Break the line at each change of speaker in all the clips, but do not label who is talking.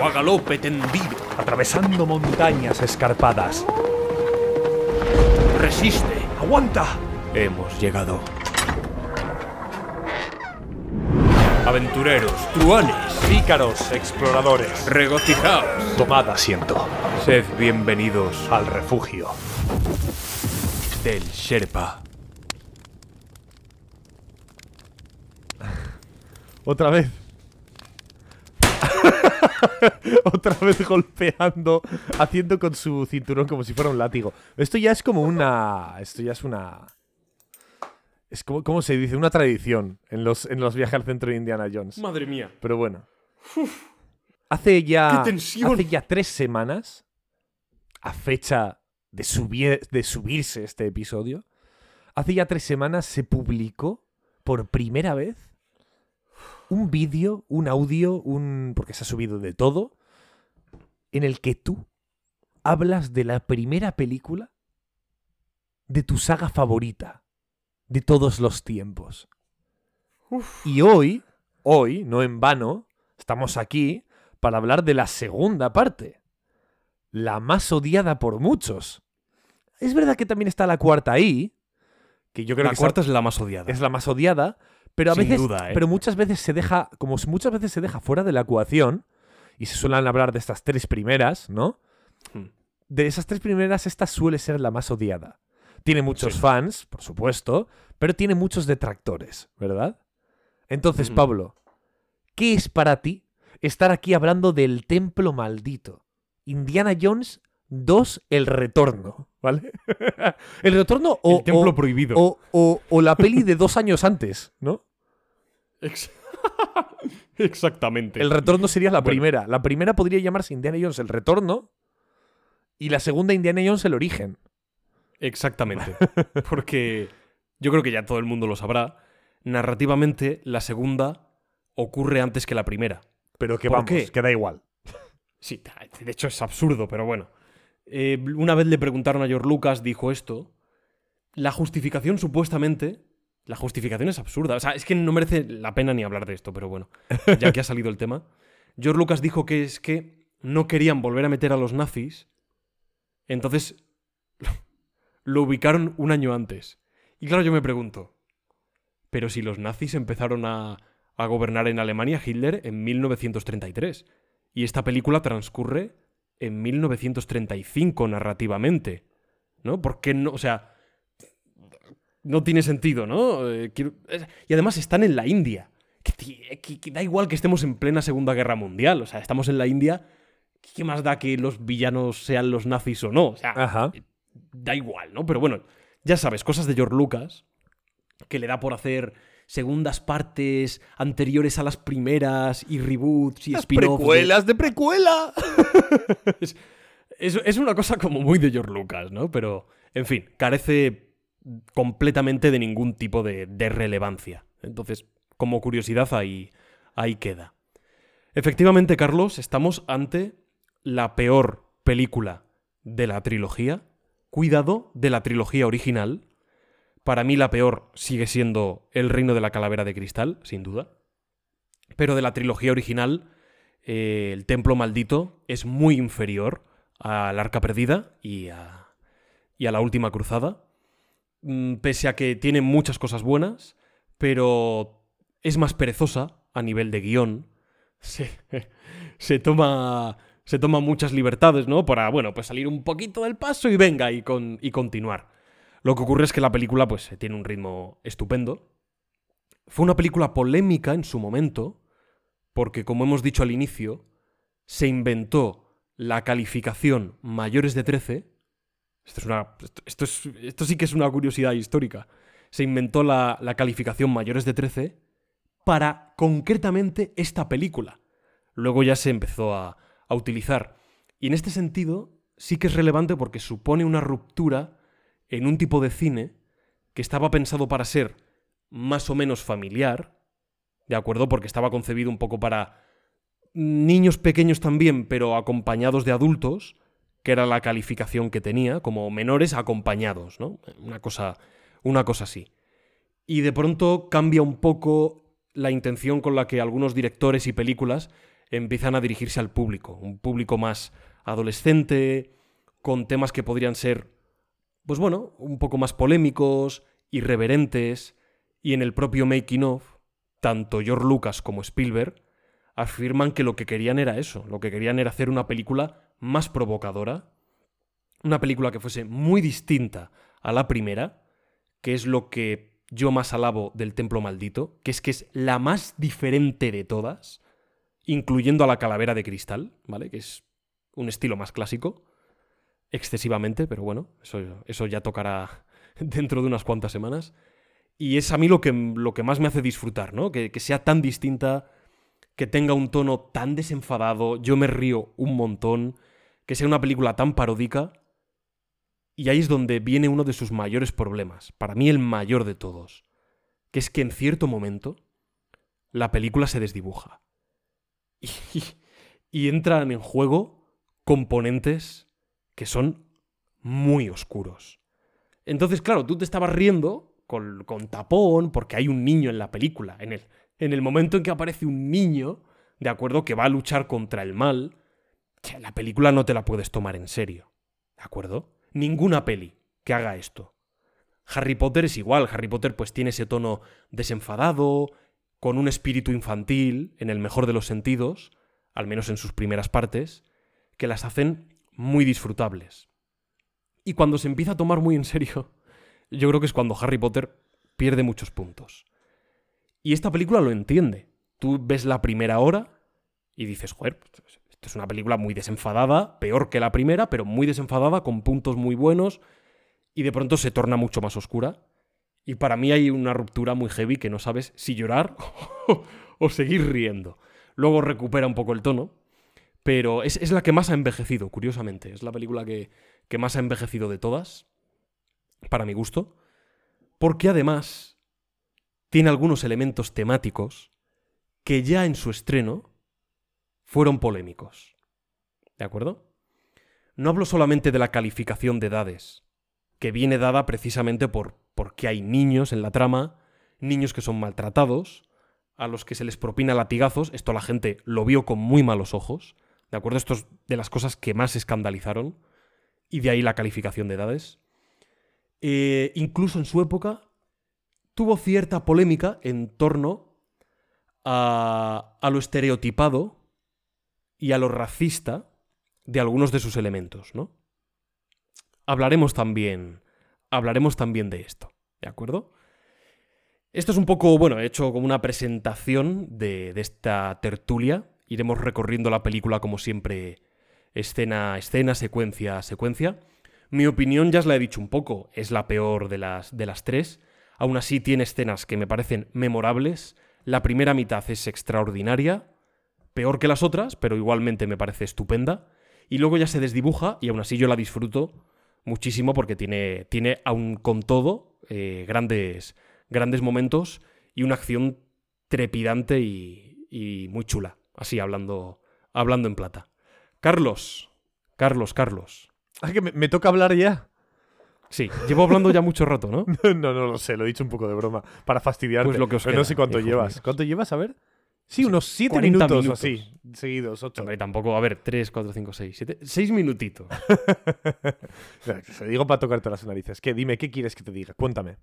O a galope tendido.
Atravesando montañas escarpadas.
Resiste.
¡Aguanta!
Hemos llegado. Aventureros, truanes,
Pícaros, exploradores.
regocijaos.
Tomad asiento.
Sed bienvenidos
Al refugio.
del Sherpa.
Otra vez. Otra vez golpeando, haciendo con su cinturón como si fuera un látigo. Esto ya es como una. Esto ya es una. Es como, ¿cómo se dice? Una tradición en los, en los viajes al centro de Indiana Jones.
Madre mía.
Pero bueno. Hace ya.
¡Qué tensión!
Hace ya tres semanas. A fecha de, subir, de subirse este episodio. Hace ya tres semanas se publicó por primera vez un vídeo, un audio, un. porque se ha subido de todo. En el que tú hablas de la primera película de tu saga favorita de todos los tiempos. Y hoy, hoy, no en vano, estamos aquí para hablar de la segunda parte. La más odiada por muchos. Es verdad que también está la cuarta ahí, que yo creo
La
que
cuarta es la más odiada.
es la más odiada, pero a
Sin
veces,
duda, ¿eh?
pero muchas veces se deja, como muchas veces se deja fuera de la ecuación y se suelen hablar de estas tres primeras, ¿no?
Hmm.
De esas tres primeras, esta suele ser la más odiada. Tiene muchos
Sí.
fans, por supuesto, pero tiene muchos detractores, ¿verdad? Entonces. Pablo, ¿qué es para ti estar aquí hablando del templo maldito? Indiana Jones 2, el retorno, ¿vale? el retorno o,
el templo
o-
prohibido.
o, o- o la peli de dos años antes, ¿no?
Ex- Exactamente.
El retorno sería la
Bueno.
primera. La primera podría llamarse Indiana Jones el retorno y la segunda Indiana Jones el origen.
Exactamente. Porque yo creo que ya todo el mundo lo sabrá. Narrativamente, la segunda ocurre antes que la primera.
Pero que
¿Por
vamos,
qué?
que da igual.
Sí, de hecho es absurdo, pero bueno. Eh, una vez le preguntaron a George Lucas, dijo esto. La justificación supuestamente... La justificación es absurda. O sea, es que no merece la pena ni hablar de esto, pero bueno, ya que ha salido el tema. George Lucas dijo que es que no querían volver a meter a los nazis. Entonces lo ubicaron un año antes. Y claro, yo me pregunto, pero si los nazis empezaron a, a gobernar en Alemania, Hitler, en 1933, y esta película transcurre en 1935 narrativamente, ¿no? ¿Por qué no? O sea, no tiene sentido, ¿no? Eh, quiero- eh, Y además están en la India. Que, ti- que- que da igual que estemos en plena Segunda Guerra Mundial, o sea, estamos en la India. ¿Qué más da que los villanos sean los nazis o no? O sea,
Ajá.
da igual, ¿no? Pero bueno, ya sabes, cosas de George Lucas, que le da por hacer segundas partes anteriores a las primeras y reboots y spin-offs. de-
de precuela.
Es, es- es una cosa como muy de George Lucas, ¿no? Pero, en fin, carece completamente de ningún tipo de, relevancia. Entonces, como curiosidad, ahí, ahí queda. Efectivamente, Carlos, estamos ante la peor película de la trilogía. Cuidado de la trilogía original. Para mí la peor sigue siendo El reino de la calavera de cristal, sin duda. Pero de la trilogía original, eh, El templo maldito es muy inferior al arca perdida y a la última cruzada. Mm, Pese a que tiene muchas cosas buenas, pero es más perezosa a nivel de guion. Se, se toma se toma muchas libertades, ¿no? Para, bueno, pues salir un poquito del paso y venga y, con, y continuar. Lo que ocurre es que la película, pues, tiene un ritmo estupendo. Fue una película polémica en su momento, porque, como hemos dicho al inicio, se inventó la calificación mayores de 13. Esto, es una, esto, es, esto sí que es una curiosidad histórica. Se inventó la, la calificación mayores de 13 para concretamente esta película. Luego ya se empezó a, a utilizar. Y en este sentido sí que es relevante porque supone una ruptura en un tipo de cine que estaba pensado para ser más o menos familiar, ¿de acuerdo? Porque estaba concebido un poco para niños pequeños también, pero acompañados de adultos, que era la calificación que tenía, como menores acompañados, ¿no? Una cosa, una cosa así. Y de pronto cambia un poco la intención con la que algunos directores y películas empiezan a dirigirse al público, un público más adolescente, con temas que podrían ser, pues bueno, un poco más polémicos, irreverentes, y en el propio Making of, tanto George Lucas como Spielberg afirman que lo que querían era eso, lo que querían era hacer una película más provocadora, una película que fuese muy distinta a la primera, que es lo que yo más alabo del Templo Maldito, que es que es la más diferente de todas, incluyendo a la calavera de cristal, ¿vale? Que es un estilo más clásico, excesivamente, pero bueno, eso, eso ya tocará dentro de unas cuantas semanas. Y es a mí lo que, lo que más me hace disfrutar, ¿no? Que, que sea tan distinta, que tenga un tono tan desenfadado, yo me río un montón, que sea una película tan paródica. Y ahí es donde viene uno de sus mayores problemas, para mí el mayor de todos, que es que en cierto momento la película se desdibuja. y, entran en juego componentes que son muy oscuros. Entonces, claro, tú te estabas riendo con, con, tapón porque hay un niño en la película. En el, en el momento en que aparece un niño, de acuerdo, que va a luchar contra el mal, la película no te la puedes tomar en serio. ¿De acuerdo? Ninguna peli que haga esto. Harry Potter es igual. Harry Potter pues tiene ese tono desenfadado, con un espíritu infantil, en el mejor de los sentidos, al menos en sus primeras partes, que las hacen muy disfrutables. Y cuando se empieza a tomar muy en serio, yo creo que es cuando Harry Potter pierde muchos puntos. Y esta película lo entiende. Tú ves la primera hora y dices, joder, esto es una película muy desenfadada, peor que la primera, pero muy desenfadada, con puntos muy buenos, y de pronto se torna mucho más oscura. Y para mí hay una ruptura muy heavy que no sabes si llorar o seguir riendo. Luego recupera un poco el tono, pero es, la que más ha envejecido, curiosamente. Es la película que, que más ha envejecido de todas, para mi gusto, porque además tiene algunos elementos temáticos que ya en su estreno fueron polémicos. ¿De acuerdo? No hablo solamente de la calificación de edades, que viene dada precisamente por porque hay niños en la trama, niños que son maltratados, a los que se les propina latigazos, esto la gente lo vio con muy malos ojos, ¿de acuerdo? Esto es de las cosas que más escandalizaron, y de ahí la calificación de edades. Eh, incluso en su época tuvo cierta polémica en torno a, lo estereotipado y a lo racista de algunos de sus elementos, ¿no? Hablaremos también hablaremos también de esto, ¿de acuerdo? Esto es un poco, bueno, he hecho como una presentación de, esta tertulia. Iremos recorriendo la película como siempre, escena a escena, secuencia a secuencia. Mi opinión ya os la he dicho un poco, es la peor de las, de las tres. Aún así tiene escenas que me parecen memorables. La primera mitad es extraordinaria, peor que las otras, pero igualmente me parece estupenda. Y luego ya se desdibuja y aún así yo la disfruto muchísimo porque tiene, tiene aún con todo, eh, grandes, grandes momentos y una acción trepidante y, muy chula. Así hablando, hablando en plata. Carlos, Carlos, Carlos.
Ah, que me, toca hablar ya.
Sí, llevo hablando ya mucho rato, ¿no?
no, no lo sé, lo he dicho un poco de broma. Para fastidiarte. Pues lo que os no sé cuánto llevas. ¿Cuánto llevas? A ver. Sí, unos 7 minutos, o así, seguidos, 8.
Hombre, tampoco, a ver, 3, 4, 5, 6, 7, 6 minutitos.
Se digo para tocarte las narices. ¿Qué? Dime, ¿qué quieres que te diga? Cuéntame.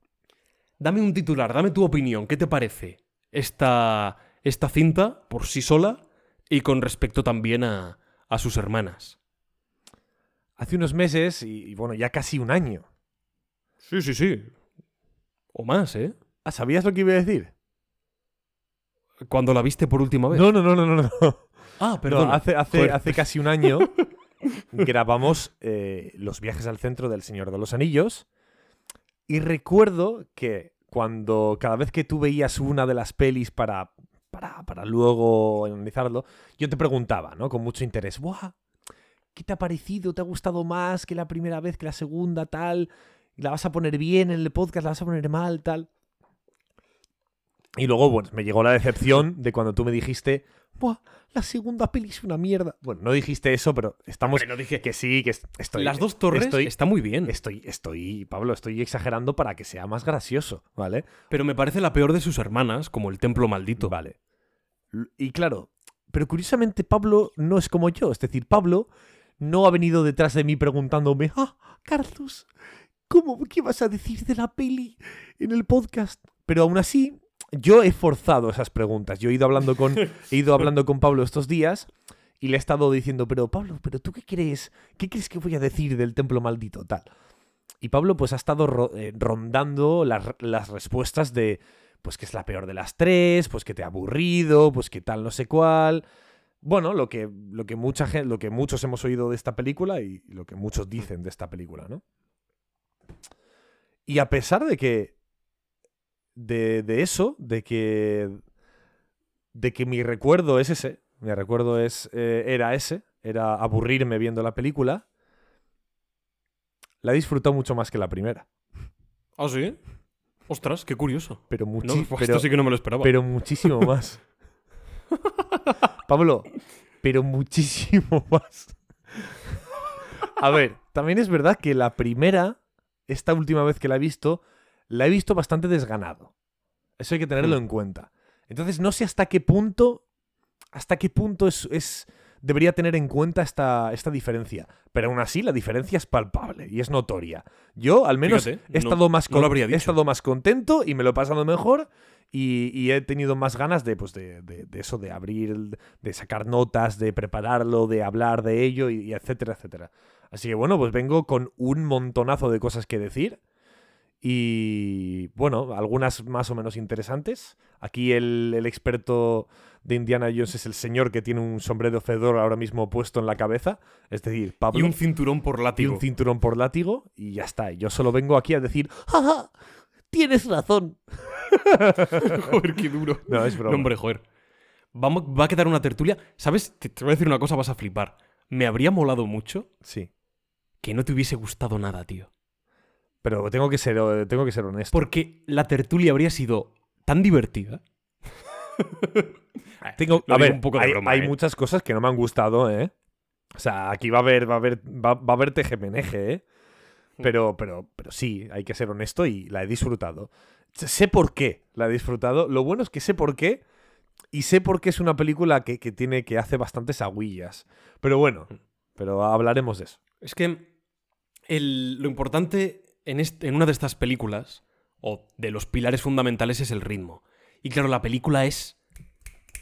Dame un titular, dame tu opinión. ¿Qué te parece esta, esta cinta por sí sola y con respecto también a, a sus hermanas.
Hace unos meses y, y bueno, ya casi un año.
Sí, sí, sí. O más, ¿eh?
Ah, ¿Sabías lo que iba a decir?
Cuando la viste por última vez.
No, no, no, no, no. no.
Ah,
No,
perdón.
hace, hace,
Joder.
hace casi un año grabamos eh, los viajes al centro del Señor de los Anillos. Y recuerdo que cuando cada vez que tú veías una de las pelis para, para, para luego analizarlo, yo te preguntaba, ¿no? Con mucho interés, ¡buah! ¿Qué te ha parecido? ¿Te ha gustado más que la primera vez, que la segunda, tal? ¿La vas a poner bien en el podcast? ¿La vas a poner mal, tal? Y luego, bueno, me llegó la decepción de cuando tú me dijiste, ¡buah! La segunda peli es una mierda. Bueno, no dijiste eso, pero estamos...
Hombre, no dije-
Que sí, que est- estoy...
Las dos torres
estoy-
está muy bien.
Estoy, estoy, Pablo, estoy exagerando para que sea más gracioso, ¿vale?
Pero me parece la peor de sus hermanas, como el templo maldito.
Vale. Y claro, pero curiosamente Pablo no es como yo. Es decir, Pablo no ha venido detrás de mí preguntándome, ah, Carlos, ¿cómo, ¿qué vas a decir de la peli en el podcast? Pero aún así, yo he forzado esas preguntas. Yo he ido hablando con, he ido hablando con Pablo estos días y le he estado diciendo, pero Pablo, ¿pero tú qué crees? ¿Qué crees que voy a decir del templo maldito? Tal. Y Pablo pues ha estado ro- eh, rondando las, las respuestas de, pues que es la peor de las tres, pues que te ha aburrido, pues que tal no sé cuál. Bueno, lo que, lo que mucha gente, lo que muchos hemos oído de esta película y lo que muchos dicen de esta película, ¿no? Y a pesar de que. De, de eso, de que. De que mi recuerdo es ese. Mi recuerdo es. eh, era ese. Era aburrirme viendo la película. La he disfrutado mucho más que la primera.
¿Ah, sí? Ostras, qué curioso.
Pero
No,
muchísimo.
pues esto sí que no me lo esperaba.
Pero muchísimo más. Pablo, pero muchísimo más. A ver, también es verdad que la primera, esta última vez que la he visto, la he visto bastante desganado. Eso hay que tenerlo
Hmm.
en cuenta. Entonces no sé hasta qué punto, hasta qué punto es, es- debería tener en cuenta esta, esta diferencia. Pero aún así la diferencia es palpable y es notoria. Yo al menos
Fíjate,
he
no-
estado más
no lo
he estado más contento y me lo he pasado mejor y, y he tenido más ganas de, pues de, de- de eso, de abrir, de sacar notas, de prepararlo, de hablar de ello y, y etcétera, etcétera. Así que bueno, pues vengo con un montonazo de cosas que decir y bueno, algunas más o menos interesantes. Aquí el, el experto de Indiana Jones es el señor que tiene un sombrero fedor ahora mismo puesto en la cabeza, es decir, Pablo
Y un cinturón por
y
látigo.
un cinturón por látigo y ya está. Yo solo vengo aquí a decir, ¡Ja, ja! Tienes razón.
joder, qué duro.
No, es broma.
No, hombre, joder. Vamos, va a quedar una tertulia. ¿Sabes? Te, te voy a decir una cosa, vas a flipar. Me habría molado mucho
Sí.
Que no te hubiese gustado nada, tío.
Pero tengo que ser, tengo que ser honesto.
Porque la tertulia habría sido tan divertida.
Tengo, a ver,
un poco de
hay,
broma,
hay
¿eh?
muchas cosas que no me han gustado, ¿eh? O sea, aquí va a haber, va a haber, va, va a haber tejemeneje, ¿eh? Pero, pero, pero sí, hay que ser honesto y la he disfrutado. Sé- por qué la he disfrutado. Lo bueno es que sé por qué. Y sé por qué es una película que, que tiene, que hace bastantes agüillas. Pero bueno,
Hmm.
pero hablaremos de eso.
Es que el- lo importante en, este- en una de estas películas, o de los pilares fundamentales, es el ritmo. Y claro, la película es.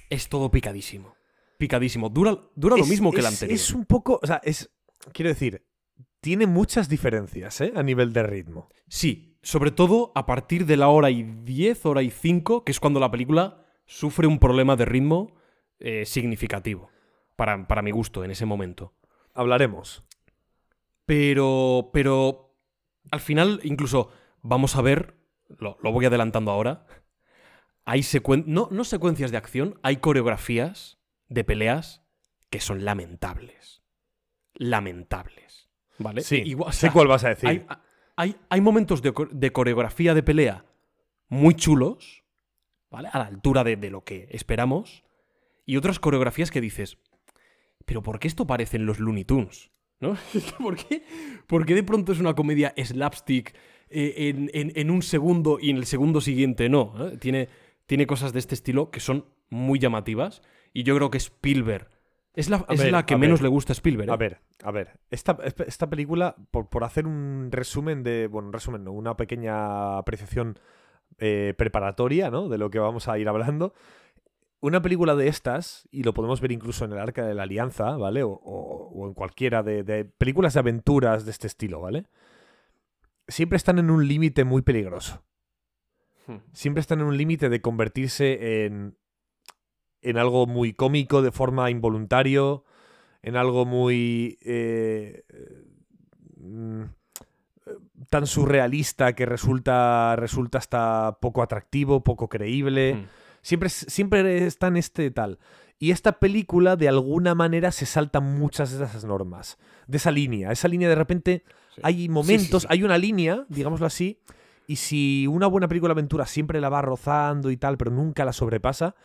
Es todo picadísimo. Picadísimo. Dura, dura lo mismo que la anterior.
Es un poco, o sea, es, quiero decir, tiene muchas diferencias, ¿eh? A nivel de ritmo.
Sí, sobre todo a partir de la hora y 10, hora y 5, que es cuando la película sufre un problema de ritmo eh, significativo. Para, para mi gusto, en ese momento.
Hablaremos.
Pero. Pero. Al final, incluso vamos a ver. Lo, lo voy adelantando ahora. Hay secuen no, no secuencias de acción, hay coreografías de peleas que son lamentables. Lamentables. ¿Vale?
Sí,
Igual- o
sé cuál vas a decir.
hay, hay- hay momentos de, de coreografía de pelea muy chulos, ¿vale? A la altura de, de lo que esperamos. Y otras coreografías que dices, ¿pero por qué esto parece en los Looney Tunes? ¿No? ¿Por qué, por qué de pronto es una comedia slapstick eh, en, en- en un segundo y en el segundo siguiente no? ¿eh? Tiene, tiene cosas de este estilo que son muy llamativas. Y yo creo que Spielberg es la, es
ver,
la que menos
ver.
le gusta a Spielberg. ¿eh?
A ver, a ver. Esta, esta película, por, por hacer un resumen de. Bueno, un resumen, no, una pequeña apreciación eh, preparatoria, ¿no? De lo que vamos a ir hablando. Una película de estas, y lo podemos ver incluso en el Arca de la Alianza, ¿vale? O, o- o en cualquiera de, de películas de aventuras de este estilo, ¿vale? Siempre están en un límite muy peligroso.
Hmm.
Siempre están en un límite de convertirse en, en algo muy cómico de forma involuntario, en algo muy... eh, mm, tan surrealista que resulta, resulta hasta poco atractivo, poco creíble.
Hmm.
Siempre, siempre está en este tal. Y esta película, de alguna manera, se salta muchas de esas normas. De esa línea. Esa línea, de repente,
Sí.
hay momentos,
sí.
hay una línea, digámoslo así. Y si una buena película de aventura siempre la va rozando y tal, pero nunca la sobrepasa,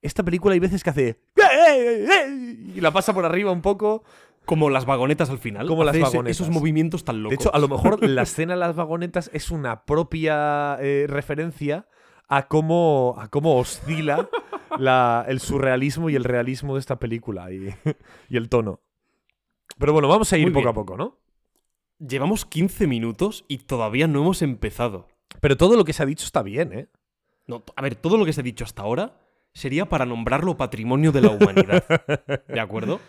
esta película hay veces que hace. Y la pasa por arriba un poco.
Como las vagonetas al final.
Como las vagonetas.
esos movimientos tan locos.
De hecho, a lo mejor la escena de las vagonetas es una propia eh, referencia a cómo, a cómo oscila la- el surrealismo y el realismo de esta película y, y el tono. Pero bueno, vamos a ir
Muy
poco
bien.
a poco, ¿no?
Llevamos 15 minutos y todavía no hemos empezado.
Pero todo lo que se ha dicho está bien, ¿eh?
No, a ver, todo lo que se ha dicho hasta ahora sería para nombrarlo patrimonio de la humanidad. ¿De acuerdo?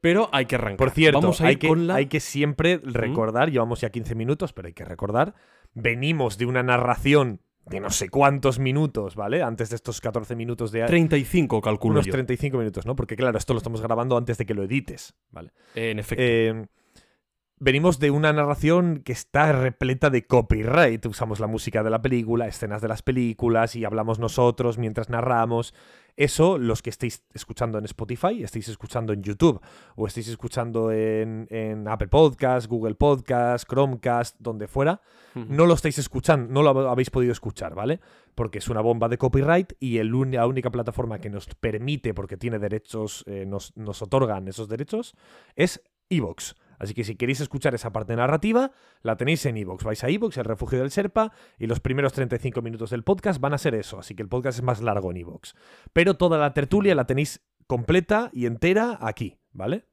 Pero hay que arrancar.
Por cierto,
Vamos a ir
hay, que,
con la...
hay que siempre recordar, llevamos ya 15 minutos, pero hay que recordar, venimos de una narración de no sé cuántos minutos, ¿vale? Antes de estos 14 minutos de...
35, calculo
unos
yo.
35 minutos, ¿no? Porque claro, esto lo estamos grabando antes de que lo edites, ¿vale?
En efecto.
Eh, venimos de una narración que está repleta de copyright. Usamos la música de la película, escenas de las películas y hablamos nosotros mientras narramos. Eso, los que estéis escuchando en Spotify, estéis escuchando en YouTube o estéis escuchando en, en Apple Podcast, Google Podcast, Chromecast, donde fuera, no lo estáis escuchando, no lo habéis podido escuchar, ¿vale? Porque es una bomba de copyright y el la única plataforma que nos permite, porque tiene derechos, eh, nos, nos otorgan esos derechos, es Evox. Así que si queréis escuchar esa parte narrativa, la tenéis en Evox. Vais a Evox, el refugio del Serpa, y los primeros 35 minutos del podcast van a ser eso. Así que el podcast es más largo en Evox. Pero toda la tertulia la tenéis completa y entera aquí, ¿vale?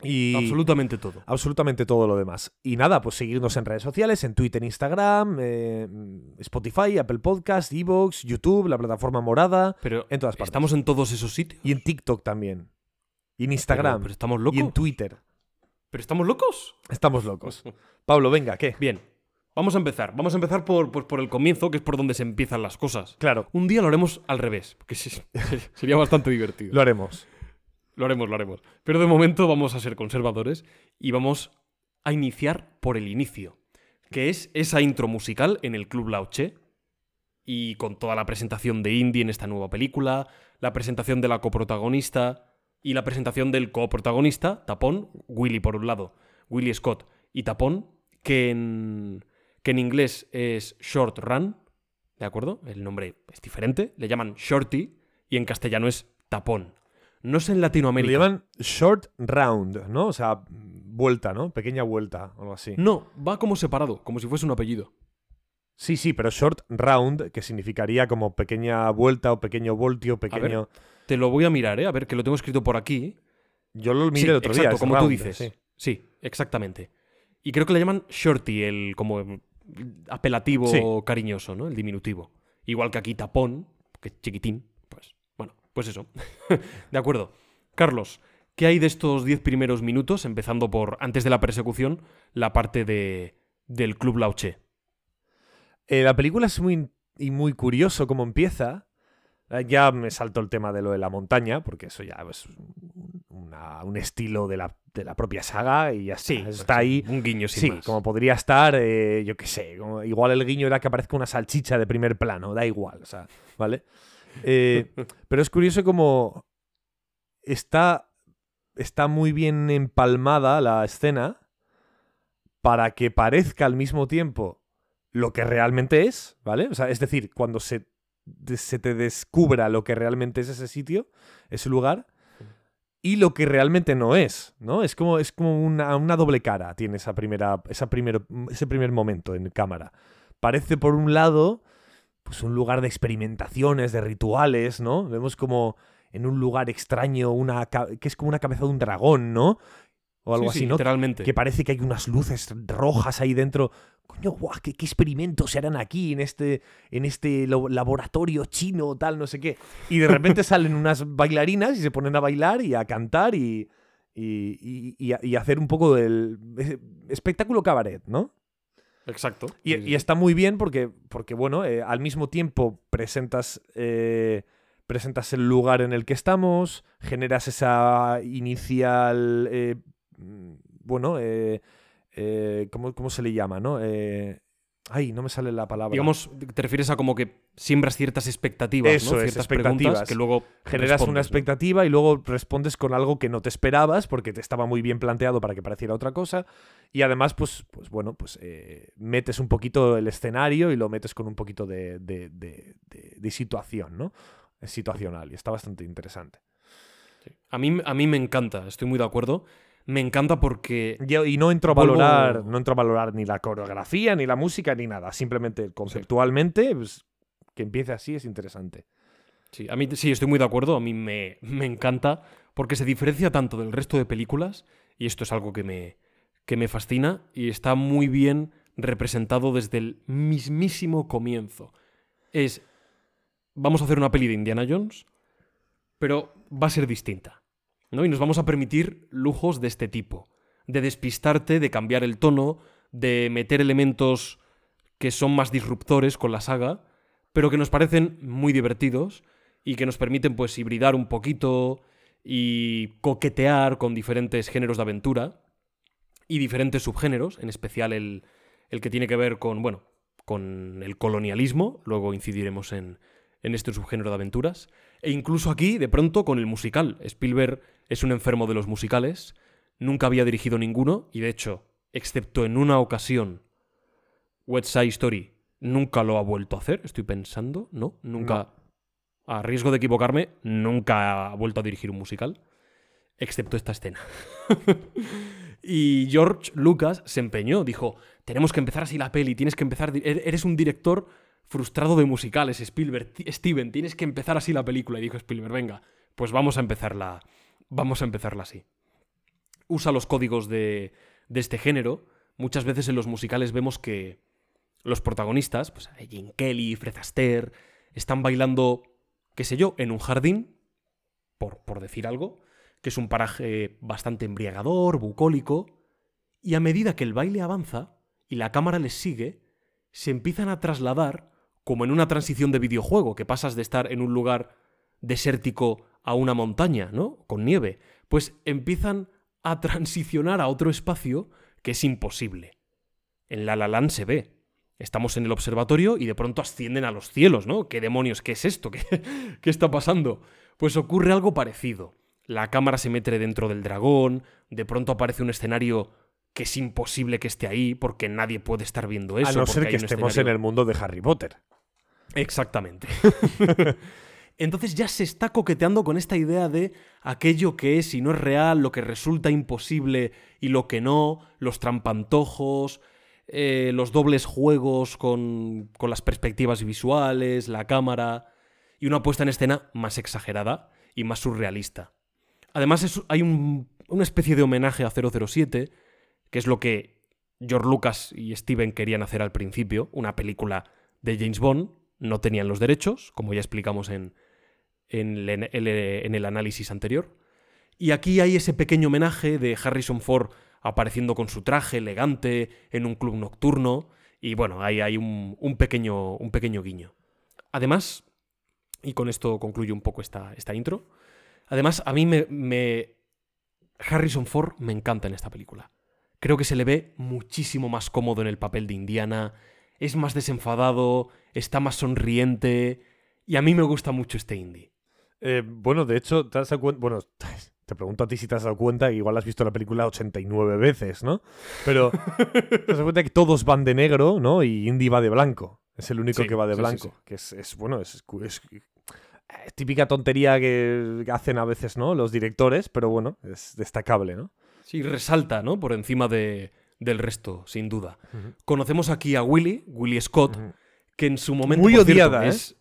Y
Absolutamente todo.
absolutamente todo lo demás. Y nada, pues seguirnos en redes sociales, en Twitter, Instagram, eh, Spotify, Apple Podcast, Evox, YouTube, la plataforma morada,
Pero
en todas partes.
estamos en todos esos sitios.
y en TikTok también. Y en Instagram.
Pero, estamos
y
locos.
en Twitter.
¿Pero estamos locos?
Estamos locos. Pablo, venga, ¿qué?
Bien. Vamos a empezar. Vamos a empezar por, por, por el comienzo, que es por donde se empiezan las cosas.
Claro,
Un día lo haremos al revés, porque sería bastante divertido.
lo haremos.
Lo haremos, lo haremos. Pero de momento vamos a ser conservadores y vamos a iniciar por el inicio, que es esa intro musical en el Club Lauche y con toda la presentación de Indy en esta nueva película, la presentación de la coprotagonista y la presentación del coprotagonista, Tapón, Willy por un lado, Willy Scott y Tapón, que en, que en inglés es Short Run, ¿de acuerdo? El nombre es diferente, le llaman Shorty y en castellano es Tapón. No sé en Latinoamérica.
lo llaman short round, ¿no? O sea, vuelta, ¿no? Pequeña vuelta, algo así.
No, va como separado, como si fuese un apellido.
Sí, sí, pero short round, que significaría como pequeña vuelta o pequeño voltio, pequeño...
Te lo voy a mirar, ¿eh? A ver, que lo tengo escrito por aquí.
Yo lo miré
Sí,
el otro
exacto,
día. es
como tú dices.
sí.
Sí, exactamente. Y creo que le llaman Shorty, el como apelativo
Sí.
cariñoso, ¿no? El diminutivo. Igual que aquí tapón, que es chiquitín. Pues, bueno, pues eso. de acuerdo. Carlos, ¿qué hay de estos 10 primeros minutos, empezando por, antes de la persecución, la parte de, del Club Lauche?
Eh, la película es muy, y muy curioso cómo empieza. Eh, Ya me salto el tema de lo de la montaña, porque eso ya es un- una- un estilo de la, de la propia saga y ya está.
pues
está ahí.
Un guiño sin
Sí,
más.
como podría estar, eh, yo qué sé, como- igual el guiño era que aparezca una salchicha de primer plano, da igual, o sea, ¿vale? Eh, pero es curioso como está, está muy bien empalmada la escena para que parezca al mismo tiempo lo que realmente es, ¿vale? O sea, es decir, cuando se, se te descubra lo que realmente es ese sitio, ese lugar, y lo que realmente no es, ¿no? Es como, es como una, una doble cara, tiene esa primera, esa primero- ese primer momento en cámara. Parece, por un lado, pues un lugar de experimentaciones, de rituales, ¿no? Vemos como en un lugar extraño, una que es como una cabeza de un dragón, ¿no? O algo
Sí, sí,
así, ¿no?
Literalmente.
que parece que hay unas luces rojas ahí dentro, coño, guau, ¿qué, qué experimentos se harán aquí en este, en este laboratorio chino, tal, no sé qué. Y de repente salen unas bailarinas y se ponen a bailar y a cantar y, y, y- y a- hacer un poco del eh, espectáculo cabaret, ¿no?
Exacto.
Y,
Sí, sí.
y está muy bien porque, porque bueno, eh, al mismo tiempo presentas, eh, presentas el lugar en el que estamos, generas esa inicial, eh, mm, bueno, eh, eh, ¿cómo, cómo se le llama, no? Eh, ay, no me sale la palabra.
Digamos, te refieres a como que siembras ciertas expectativas,
Eso
¿no?
es,
Ciertas
expectativas.
preguntas que luego
Generas una expectativa y luego respondes con algo que no te esperabas porque te estaba muy bien planteado para que pareciera otra cosa. Y además, pues, pues bueno, pues eh, metes un poquito el escenario y lo metes con un poquito de, de- de- de- de situación, ¿no? Es situacional y está bastante interesante.
A mí, a mí me encanta, estoy muy de acuerdo. Me encanta porque
y no entro a
Vuelvo-
valorar, no entro a valorar ni la coreografía, ni la música, ni nada. Simplemente conceptualmente, pues, que empiece así es interesante.
Sí, a mí sí, estoy muy de acuerdo. A mí me, me encanta porque se diferencia tanto del resto de películas y esto es algo que me, que me fascina y está muy bien representado desde el mismísimo comienzo. Es, vamos a hacer una peli de Indiana Jones, pero va a ser distinta. ¿No? Y nos vamos a permitir lujos de este tipo. De despistarte, de cambiar el tono, de meter elementos que son más disruptores con la saga, pero que nos parecen muy divertidos y que nos permiten pues hibridar un poquito y coquetear con diferentes géneros de aventura y diferentes subgéneros, en especial el, el que tiene que ver con, bueno, con el colonialismo, luego incidiremos en, en este subgénero de aventuras, e incluso aquí, de pronto, con el musical. Spielberg es un enfermo de los musicales, nunca había dirigido ninguno, y de hecho, excepto en una ocasión, West Side Story nunca lo ha vuelto a hacer, estoy pensando, ¿no? Nunca, a riesgo de equivocarme, nunca ha vuelto a dirigir un musical, excepto esta escena. y George Lucas se empeñó, dijo, tenemos que empezar así la peli, tienes que empezar, er- eres un director frustrado de musicales, Spielberg, Steven, tienes que empezar así la película. Y dijo Spielberg, venga, pues vamos a empezarla, vamos a empezarla así. Usa los códigos de, de este género. Muchas veces en los musicales vemos que los protagonistas, pues Jane Kelly, Fred Astaire, están bailando, qué sé yo, en un jardín, por, por decir algo, que es un paraje bastante embriagador, bucólico, y a medida que el baile avanza y la cámara les sigue, se empiezan a trasladar como en una transición de videojuego, que pasas de estar en un lugar desértico a una montaña, ¿no? Con nieve. Pues empiezan a transicionar a otro espacio que es imposible. En La La Land se ve. Estamos en el observatorio y de pronto ascienden a los cielos, ¿no? ¿Qué demonios? ¿Qué es esto? ¿Qué, qué está pasando? Pues ocurre algo parecido. La cámara se mete dentro del dragón, de pronto aparece un escenario que es imposible que esté ahí porque nadie puede estar viendo eso.
a no ser que estemos
escenario-
en el mundo de Harry Potter.
Exactamente. Entonces ya se está coqueteando con esta idea de aquello que es y no es real, lo que resulta imposible y lo que no, los trampantojos, eh, los dobles juegos con, con las perspectivas visuales, la cámara y una puesta en escena más exagerada y más surrealista. Además hay un- una especie de homenaje a 007, que es lo que George Lucas y Steven querían hacer al principio, una película de James Bond, no tenían los derechos, como ya explicamos en, en el, análisis anterior. Y aquí hay ese pequeño homenaje de Harrison Ford apareciendo con su traje elegante en un club nocturno. Y bueno, ahí hay un, un pequeño, un pequeño guiño. Además, y con esto concluyo un poco esta, esta intro, además a mí me, me- Harrison Ford me encanta en esta película. Creo que se le ve muchísimo más cómodo en el papel de Indiana, es más desenfadado, está más sonriente, y a mí me gusta mucho este indie.
Eh, bueno, de hecho, te has dado cuenta. Bueno, te pregunto a ti si te has dado cuenta, que igual has visto la película 89 veces, ¿no? Pero te has dado cuenta que todos van de negro, ¿no? Y Indy va de blanco. Es el único
Sí,
que va de
sí,
blanco.
sí.
Que es, es, bueno, es, es- es típica tontería que hacen a veces, ¿no? Los directores, pero bueno, es destacable, ¿no?
Sí, resalta, ¿no? Por encima de- del resto, sin duda. Conocemos aquí a Willy, Willy Scott, que en su momento.
Muy
cierto,
odiada, ¿eh?
es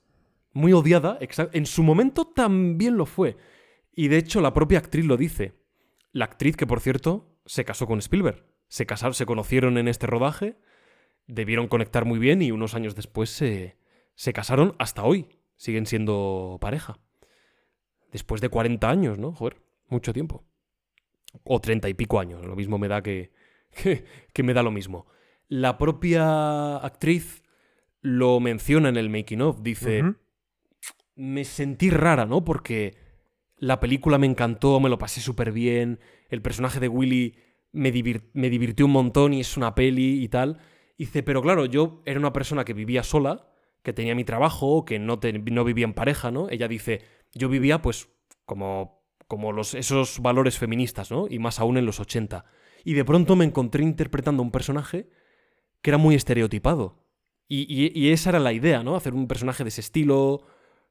muy odiada, exact- En su momento también lo fue. Y de hecho, la propia actriz lo dice. La actriz que, por cierto, se casó con Spielberg. Se casaron, se conocieron en este rodaje debieron conectar muy bien y unos años después se, se casaron hasta hoy. Siguen siendo pareja. Después de 40 años, ¿no? Joder, mucho tiempo. O 30 y pico años. Lo mismo me da que, que, que me da lo mismo. La propia actriz lo menciona en el making of. Dice, me sentí rara, ¿no? Porque la película me encantó, me lo pasé súper bien, el personaje de Willy me, divir- me divirtió un montón y es una peli y tal. Dice, pero claro, yo era una persona que vivía sola, que tenía mi trabajo, que no, te- no vivía en pareja, ¿no? Ella dice, yo vivía pues como, como los, esos valores feministas, ¿no? Y más aún en los 80. Y de pronto me encontré interpretando a un personaje que era muy estereotipado. Y, y- esa era la idea, ¿no? Hacer un personaje de ese estilo,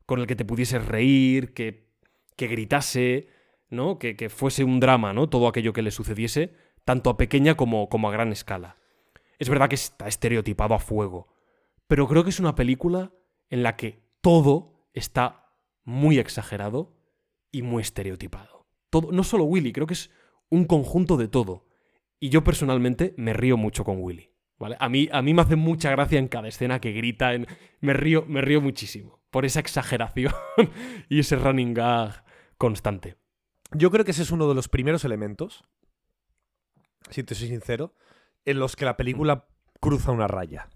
con el que te pudieses reír, que, que gritase, ¿no? Que, que fuese un drama, ¿no? Todo aquello que le sucediese, tanto a pequeña como, como a gran escala. Es verdad que está estereotipado a fuego, pero creo que es una película en la que todo está muy exagerado y muy estereotipado. Todo, no solo Willy, creo que es un conjunto de todo. Y yo personalmente me río mucho con Willy. ¿Vale? A, mí, a mí me hace mucha gracia en cada escena que grita. En... Me, río, me río muchísimo por esa exageración y ese running gag constante.
Yo creo que ese es uno de los primeros elementos, si te soy sincero, en los que la película cruza una raya.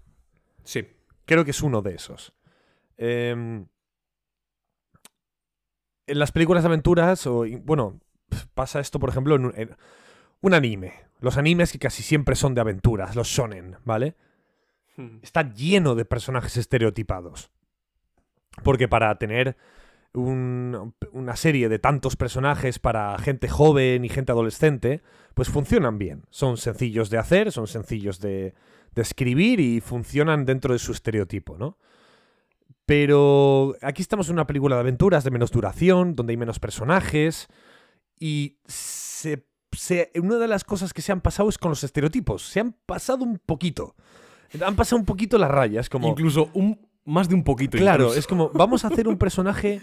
Sí.
Creo que es uno de esos. Em, en las películas de aventuras, o bueno, pasa esto, por ejemplo, en un, en un anime. Los animes que casi siempre son de aventuras, los shonen, ¿vale? Está lleno de personajes estereotipados. Porque para tener un- una serie de tantos personajes para gente joven y gente adolescente, pues funcionan bien. Son sencillos de hacer, son sencillos de, de escribir y funcionan dentro de su estereotipo, ¿no? Pero aquí estamos en una película de aventuras de menos duración, donde hay menos personajes y se, se- una de las cosas que se han pasado es con los estereotipos. Se han pasado un poquito. Han pasado un poquito las rayas, como...
Incluso un, más de un poquito.
Claro,
incluso.
es como, vamos a hacer un personaje,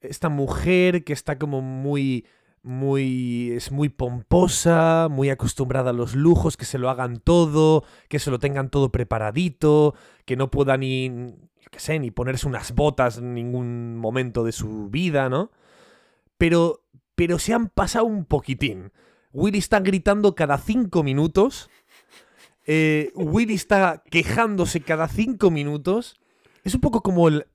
esta mujer que está como muy, muy, es muy pomposa, muy acostumbrada a los lujos, que se lo hagan todo, que se lo tengan todo preparadito, que no pueda ni, yo qué sé, ni ponerse unas botas en ningún momento de su vida, ¿no? Pero, pero se han pasado un poquitín. Willy está gritando cada cinco minutos. eh, Willy está quejándose cada cinco minutos. Es un poco como el,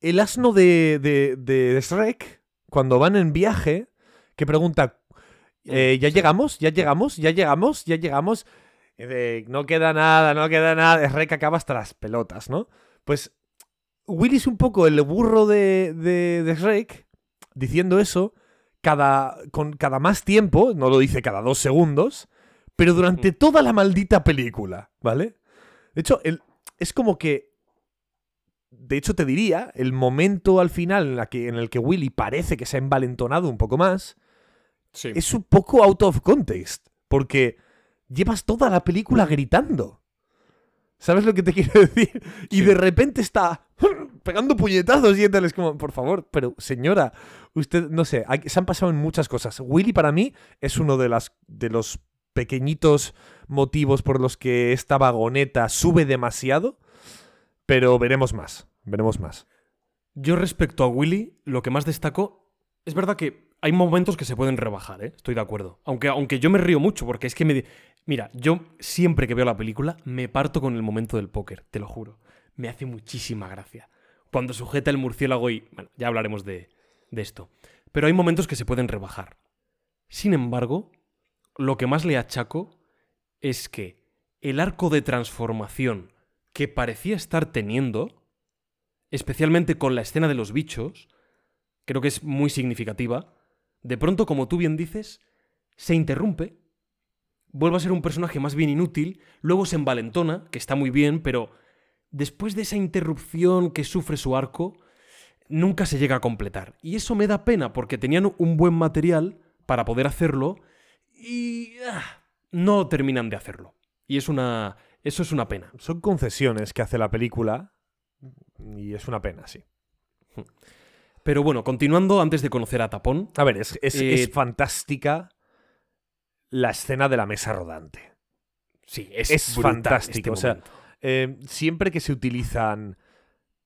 el asno de, de, de Shrek cuando van en viaje que pregunta, eh, ¿ya llegamos? ¿Ya llegamos? ¿Ya llegamos? ¿Ya llegamos? No queda nada, no queda nada. Shrek acaba hasta las pelotas, ¿no? Pues Willy es un poco el burro de, de, de Shrek diciendo eso cada, con cada más tiempo, no lo dice cada dos segundos, pero durante toda la maldita película, ¿vale? De hecho, el, es como que. De hecho, te diría, el momento al final en, la que, en el que Willy parece que se ha envalentonado un poco más,
Sí.
es un poco out of context. Porque llevas toda la película gritando. ¿Sabes lo que te quiero decir? Y
Sí.
de repente está pegando puñetazos y tal. Es como, por favor, pero señora, usted, no sé, se han pasado en muchas cosas. Willy para mí es uno de los pequeñitos motivos por los que esta vagoneta sube demasiado. Pero veremos más, veremos más.
Yo respecto a Willy, lo que más destaco, es verdad que hay momentos que se pueden rebajar, ¿eh? estoy de acuerdo. Aunque, aunque yo me río mucho, porque es que me... Mira, yo siempre que veo la película me parto con el momento del póker, te lo juro. Me hace muchísima gracia. Cuando sujeta el murciélago y... Bueno, ya hablaremos de, de esto. Pero hay momentos que se pueden rebajar. Sin embargo, lo que más le achaco es que el arco de transformación que parecía estar teniendo, especialmente con la escena de los bichos, creo que es muy significativa, de pronto, como tú bien dices, se interrumpe, vuelve a ser un personaje más bien inútil, luego se envalentona, que está muy bien, pero después de esa interrupción que sufre su arco, nunca se llega a completar. Y eso me da pena, porque tenían un buen material para poder hacerlo y ah, no terminan de hacerlo. Y es una... Eso es una pena.
Son concesiones que hace la película y es una pena, sí.
Pero bueno, continuando antes de conocer a Tapón,
A ver, es, es-
Eh,
es fantástica la escena de la mesa rodante.
Sí, es,
Es
brutal este
o sea. Eh, siempre que se utilizan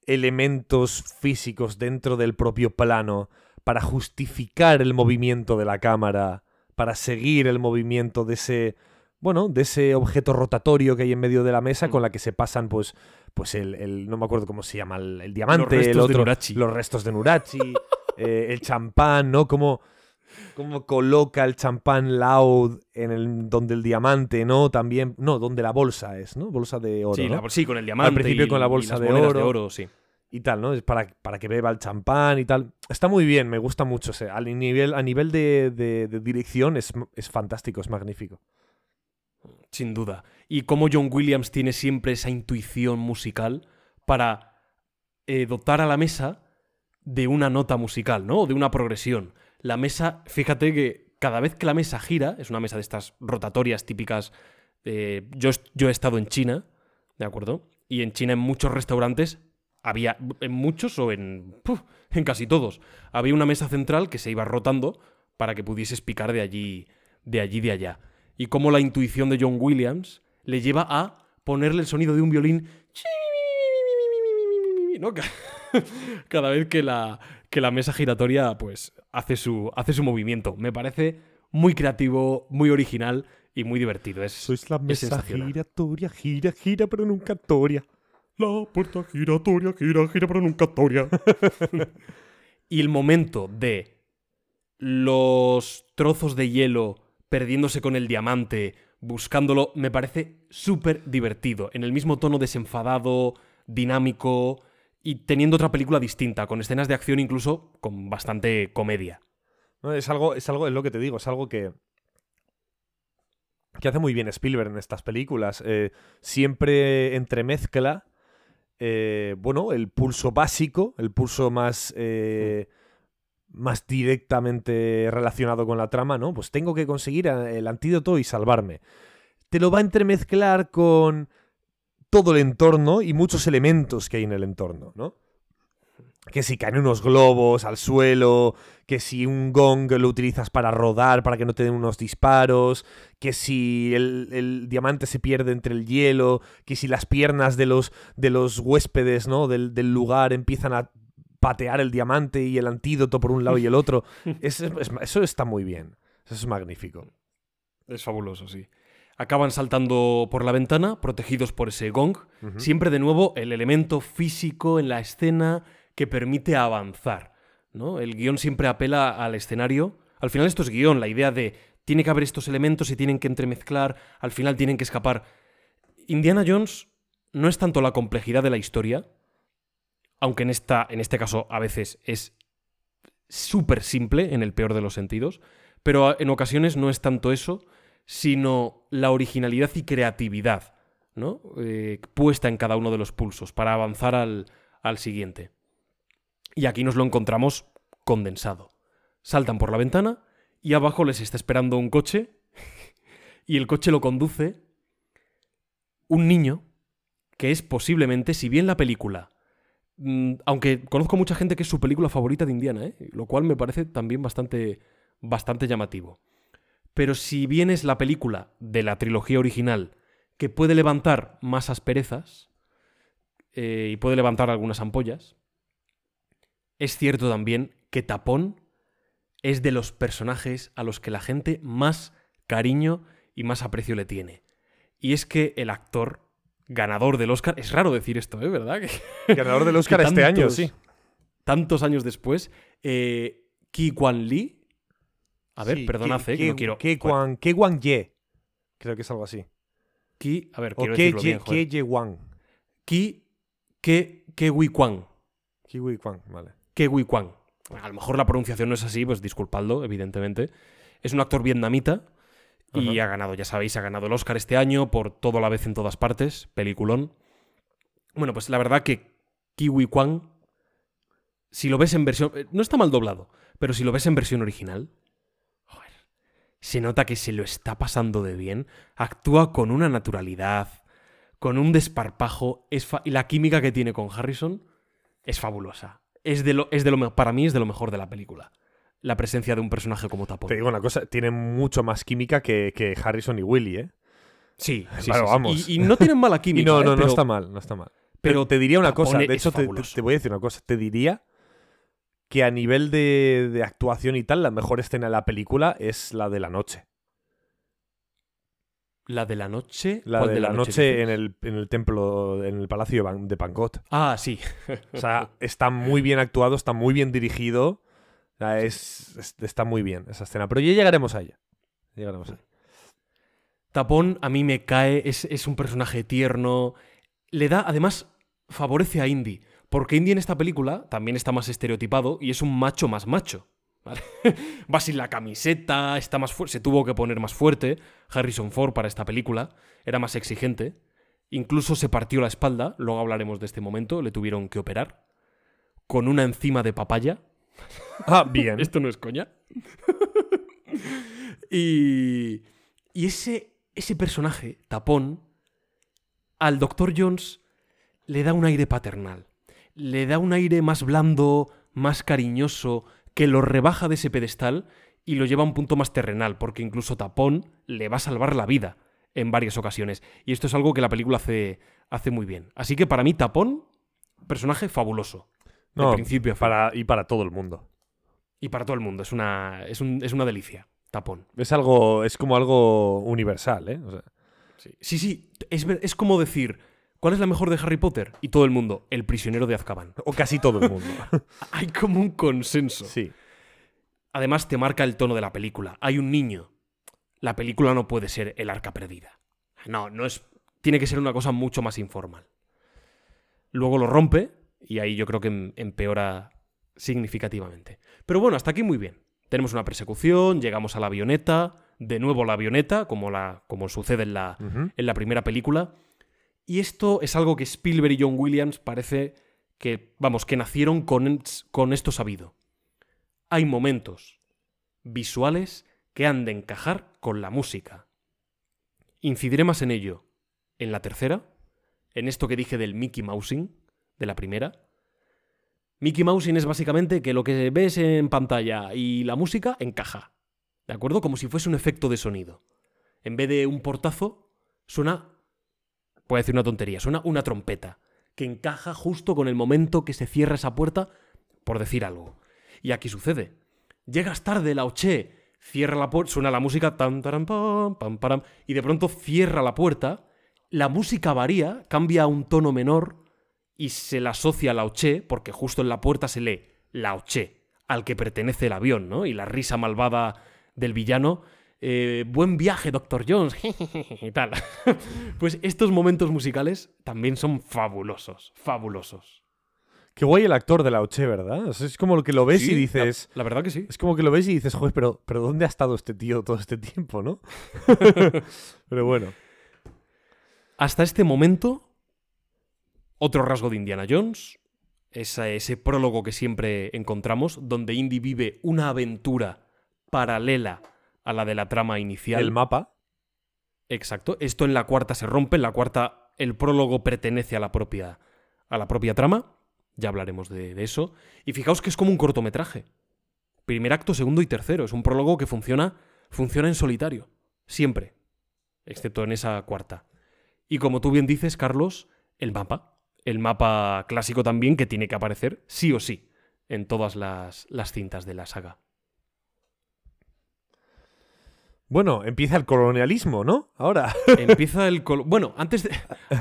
elementos físicos dentro del propio plano para justificar el movimiento de la cámara, para seguir el movimiento de ese, bueno, de ese objeto rotatorio que hay en medio de la mesa con la que se pasan, pues, pues el, el- no me acuerdo cómo se llama, el, el diamante,
restos
el
de
otro,
Nurachi.
los restos de Nurachi, eh, el champán, ¿no? Como cómo coloca el champán loud en el donde el diamante, ¿no? También, no, donde la bolsa es, ¿no? Bolsa de oro,
sí,
¿no?
la- sí, con el diamante.
principio
y-
con la bolsa de oro.
sí.
y tal, ¿no? Es para, para que beba el champán y tal. Está muy bien, me gusta mucho. o sea, nivel, a nivel de, de- de dirección es, es fantástico, es magnífico.
Sin duda. Y cómo John Williams tiene siempre esa intuición musical para eh, dotar a la mesa de una nota musical, ¿no? O de una progresión. La mesa, fíjate que cada vez que la mesa gira, es una mesa de estas rotatorias típicas. eh, yo, yo he estado en China, ¿de acuerdo? Y en China en muchos restaurantes había, en muchos o en, puf, en casi todos, había una mesa central que se iba rotando para que pudieses picar de allí, de allí, de allá. Y cómo la intuición de John Williams le lleva a ponerle el sonido de un violín cada vez que la, que la mesa giratoria pues hace su, hace su movimiento. Me parece muy creativo, muy original y muy divertido. Es,
Sois la
mesa
giratoria, gira, gira, pero nunca toria.
La puerta giratoria, gira, gira, pero nunca toria. y el momento de los trozos de hielo perdiéndose con el diamante, buscándolo, me parece súper divertido. En el mismo tono desenfadado, dinámico y teniendo otra película distinta, con escenas de acción incluso con bastante comedia.
No, es algo, es algo, es lo que te digo, es algo que. que hace muy bien Spielberg en estas películas. Eh, siempre entremezcla. eh, bueno, el pulso básico, el pulso más. eh, más directamente relacionado con la trama, ¿no? Pues tengo que conseguir el antídoto y salvarme. Te lo va a entremezclar con todo el entorno y muchos elementos que hay en el entorno, ¿no? Que si caen unos globos al suelo, que si un gong lo utilizas para rodar, para que no te den unos disparos, que si el, el diamante se pierde entre el hielo, que si las piernas de los, de los huéspedes ¿no? del, del lugar empiezan a patear el diamante y el antídoto por un lado y el otro. Es- es- eso está muy bien. Eso es magnífico.
Es fabuloso, sí. Acaban saltando por la ventana, protegidos por ese gong. Siempre de nuevo el elemento físico en la escena que permite avanzar. ¿no? El guion siempre apela al escenario. Al final esto es guion, la idea de tiene que haber estos elementos y tienen que entremezclar, al final tienen que escapar. Indiana Jones no es tanto la complejidad de la historia, aunque en, esta, en este caso a veces es súper simple en el peor de los sentidos, pero en ocasiones no es tanto eso, sino la originalidad y creatividad ¿no? Eh, puesta en cada uno de los pulsos para avanzar al, al siguiente. Y aquí nos lo encontramos condensado. Saltan por la ventana y abajo les está esperando un coche y el coche lo conduce un niño que es posiblemente, si bien la película, mm, aunque conozco mucha gente que es su película favorita de Indiana, ¿eh? lo cual me parece también bastante, bastante llamativo. Pero si bien es la película de la trilogía original que puede levantar más asperezas eh, y puede levantar algunas ampollas, es cierto también que Tapón es de los personajes a los que la gente más cariño y más aprecio le tiene. Y es que el actor ganador del Oscar, es raro decir esto, ¿eh? ¿Verdad? Que-
Ganador del Oscar
que
este año,
tantos-
sí.
Tantos años después, eh, Ki Kwan Lee. A ver,
Sí,
perdonad,
Ke-
eh, que no quiero.
Ke Wan Ye. Creo que es algo así.
Ki, a ver,
O
quiero decirlo
Ye-
bien, joder.
Ke Ye Wan.
Ki Ke Ke Wi Kwan.
Kiwi Kwan, vale.
Ke Wi Kwan. A lo mejor la pronunciación no es así, pues disculpadlo, evidentemente. Es un actor vietnamita y ha ganado, ya sabéis, ha ganado el Oscar este año por todo a la vez en todas partes, peliculón. Bueno, pues la verdad que Kiwi Kwan, si lo ves en versión... eh, No está mal doblado, pero si lo ves en versión original, se nota que se lo está pasando de bien, actúa con una naturalidad, con un desparpajo, es y la química que tiene con Harrison es fabulosa. Es de lo, es de lo, para mí es de lo mejor de la película. La presencia de un personaje como Tapón.
Te digo una cosa, tiene mucho más química que, que Harrison y Willy, ¿eh?
Sí, sí,
Claro,
sí, sí.
vamos.
Y, y no tienen mala
Y
química.
no,
¿eh?
no, no
Pero-
está mal, no está mal.
pero
Pero te diría una cosa, de hecho te, te voy a decir una cosa, te diría que a nivel de, de actuación y tal, la mejor escena de la película es la de la noche.
La de la noche.
La
¿cuál
de, la noche, en, el, en el templo, en el palacio de, Bangkok.
Ah, sí.
O sea, está muy bien actuado, está muy bien dirigido. O sea, es, es- está muy bien esa escena. Pero ya llegaremos a ella. Llegaremos a ella.
Tapón a mí me cae, es, es un personaje tierno. Le da, además, favorece a Indy. Porque Indy en esta película también está más estereotipado y es un macho más macho. ¿vale? Va sin la camiseta, está más se tuvo que poner más fuerte. Harrison Ford para esta película era más exigente. Incluso se partió la espalda, luego hablaremos de este momento, le tuvieron que operar. Con una enzima de papaya.
Ah, bien.
Esto no es coña. y, y ese, ese personaje, Tapón, al Dr. Jones le da un aire paternal. Le da un aire más blando, más cariñoso, que lo rebaja de ese pedestal y lo lleva a un punto más terrenal, porque incluso Tapón le va a salvar la vida en varias ocasiones. Y esto es algo que la película hace, hace muy bien. Así que para mí, Tapón, personaje fabuloso. De
No,
principio fin.
para, y para todo el mundo.
Y para todo el mundo, es una, es un- es una delicia. Tapón.
Es algo, es como algo universal, ¿eh? O sea,
Sí, sí, sí, es, es como decir, ¿cuál es la mejor de Harry Potter? Y todo el mundo, el prisionero de Azkaban.
o casi todo el mundo.
Hay como un consenso.
sí.
Además, te marca el tono de la película. Hay un niño. La película no puede ser el arca perdida. No, no es. Tiene que ser una cosa mucho más informal. Luego lo rompe, y ahí yo creo que em- empeora significativamente. Pero bueno, hasta aquí muy bien. Tenemos una persecución, llegamos a la avioneta, de nuevo la avioneta, como, la, como sucede en la, en la primera película. Y esto es algo que Spielberg y John Williams parece que, vamos, que nacieron con, con esto sabido. Hay momentos visuales que han de encajar con la música. Incidiré más en ello en la tercera, en esto que dije del Mickey Mousing, de la primera. Mickey Mousing es básicamente que lo que ves en pantalla y la música encaja. ¿De acuerdo? Como si fuese un efecto de sonido. En vez de un portazo, suena. Puedo decir una tontería, suena una trompeta. Que encaja justo con el momento que se cierra esa puerta, por decir algo. Y aquí sucede. Llegas tarde, la oche. Cierra la puerta, suena la música, tan, pam, pam, y de pronto cierra la puerta. La música varía, cambia a un tono menor y se la asocia a la oche, porque justo en la puerta se lee la oche, al que pertenece el avión, ¿no? Y la risa malvada del villano. Eh, buen viaje, Doctor Jones. y tal. pues estos momentos musicales también son fabulosos, fabulosos.
Qué guay el actor de la Oche, ¿verdad? O sea, es como lo que lo ves
Sí,
y dices.
La, la verdad que sí.
Es como que lo ves y dices, joder, pero, pero ¿dónde ha estado este tío todo este tiempo, no? pero bueno.
Hasta este momento, otro rasgo de Indiana Jones, esa- ese prólogo que siempre encontramos, donde Indy vive una aventura paralela a la de la trama inicial.
El mapa.
Exacto. Esto en la cuarta se rompe, en la cuarta el prólogo pertenece a la propia, a la propia trama. Ya hablaremos de, de eso. Y fijaos que es como un cortometraje. Primer acto, segundo y tercero. Es un prólogo que funciona, funciona en solitario. Siempre. Excepto en esa cuarta. Y como tú bien dices, Carlos, el mapa. El mapa clásico también que tiene que aparecer sí o sí en todas las, las cintas de la saga.
Bueno, empieza el colonialismo, ¿no? Ahora.
Empieza el... colo- Bueno, antes, de-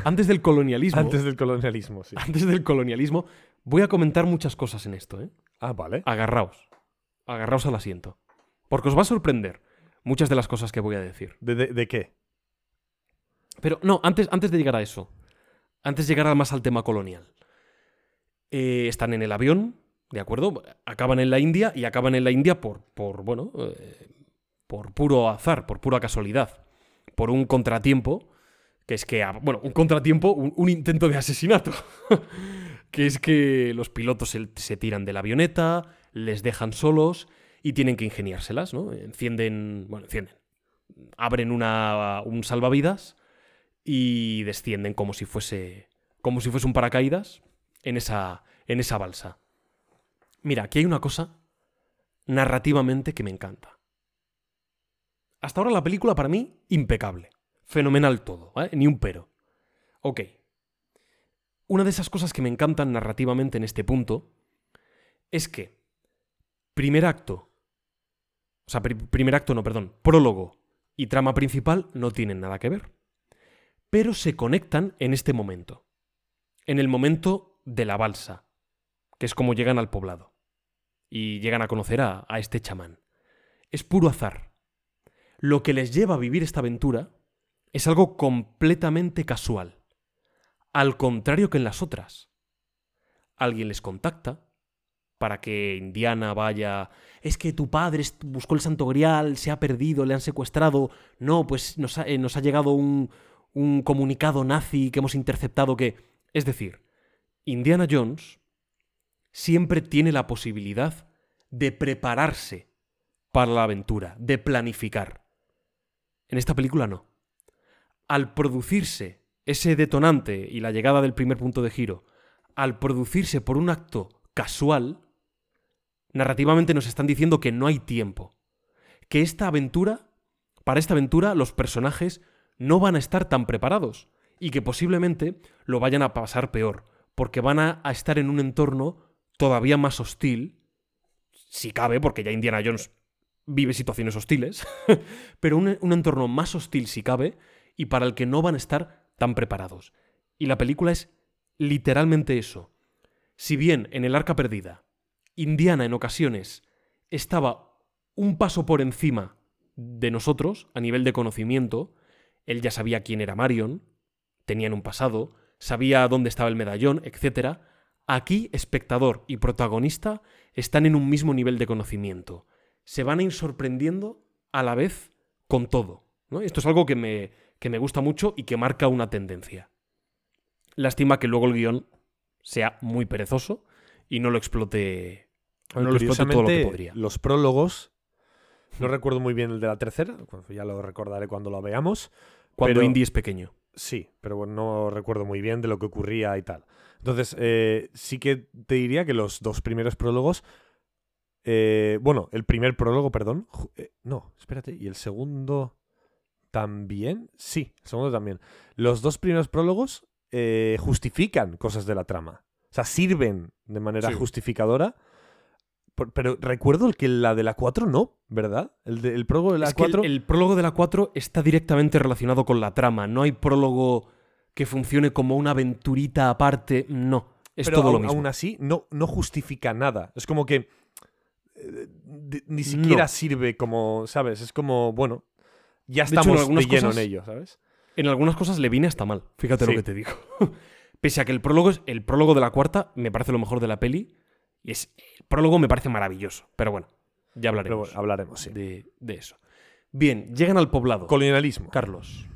antes del colonialismo...
Antes del colonialismo, sí.
antes del colonialismo, voy a comentar muchas cosas en esto, ¿eh?
Ah, vale.
Agarraos. Agarraos al asiento. Porque os va a sorprender muchas de las cosas que voy a decir.
¿De, de- de qué?
Pero no, antes, antes de llegar a eso. Antes de llegar más al tema colonial. Eh, están en el avión, ¿de acuerdo? Acaban en la India y acaban en la India por, por bueno, eh, por puro azar, por pura casualidad. Por un contratiempo, que es que, ah, bueno, un contratiempo, un, intento de asesinato. que es que los pilotos se, se tiran de la avioneta, les dejan solos y tienen que ingeniárselas, ¿no? Encienden, bueno, encienden. Abren una, un salvavidas y descienden como si fuese como si fuese un paracaídas en esa en esa balsa. Mira, aquí hay una cosa narrativamente que me encanta. Hasta ahora la película para mí impecable, Fenomenal todo. Ni un pero. Ok. Una de esas cosas que me encantan narrativamente en este punto es que primer acto, o sea, pri- primer acto no, perdón, prólogo y trama principal no tienen nada que ver, pero se conectan en este momento, en el momento de la balsa, que es como llegan al poblado y llegan a conocer a, a este chamán. Es puro azar. Lo que les lleva a vivir esta aventura es algo completamente casual, al contrario que en las otras. Alguien les contacta para que Indiana vaya... Es que tu padre buscó el Santo Grial, se ha perdido, le han secuestrado. No, pues nos ha, eh, nos ha llegado un, un comunicado nazi que hemos interceptado que... Es decir, Indiana Jones siempre tiene la posibilidad de prepararse para la aventura, de planificar. En esta película no. Al producirse ese detonante y la llegada del primer punto de giro, al producirse por un acto casual, narrativamente nos están diciendo que no hay tiempo. Que esta aventura, para esta aventura, los personajes no van a estar tan preparados y que posiblemente lo vayan a pasar peor, porque van a, estar en un entorno todavía más hostil, si cabe, porque ya Indiana Jones vive situaciones hostiles, pero un, entorno más hostil si cabe y para el que no van a estar tan preparados. Y la película es literalmente eso. Si bien en el arca perdida, Indiana en ocasiones estaba un paso por encima de nosotros a nivel de conocimiento, él ya sabía quién era Marion, tenían un pasado, sabía dónde estaba el medallón, etc. Aquí, espectador y protagonista están en un mismo nivel de conocimiento. Se van a ir sorprendiendo a la vez con todo. ¿no? Esto es algo que me, que me gusta mucho y que marca una tendencia. Lástima que luego el guion sea muy perezoso y no lo explote, no lo explote todo lo que podría.
Los prólogos, no recuerdo muy bien el de la tercera, ya lo recordaré cuando lo veamos.
Cuando
pero-
Indy es pequeño.
Sí, pero bueno, no recuerdo muy bien de lo que ocurría y tal. Entonces, eh, sí que te diría que los dos primeros prólogos. Eh, bueno, el primer prólogo, perdón. eh, no, espérate. ¿Y el segundo también? Sí, el segundo también. Los dos primeros prólogos eh, justifican cosas de la trama. O sea, sirven de manera
Sí.
justificadora. Por- pero recuerdo el que la de la 4 no, ¿verdad? El, de- el prólogo de la
Es que el-
4.
el, prólogo de la 4 está directamente relacionado con la trama. No hay prólogo que funcione como una aventurita aparte. No, es
pero
todo
aún,
lo mismo.
aún así no, no justifica nada. Es como que ni siquiera
No.
sirve como, ¿sabes? Es como, bueno, ya
De hecho,
estamos de, lleno
cosas-
en ello, ¿sabes?
En algunas cosas le viene hasta mal. Fíjate
Sí.
lo que te digo. Pese a que el prólogo, es, el prólogo de la cuarta me parece lo mejor de la peli. Y es, el prólogo me parece maravilloso. Pero bueno, ya hablaremos
bueno, hablaremos, sí.
de, de eso. Bien, llegan al poblado.
Colonialismo.
Carlos.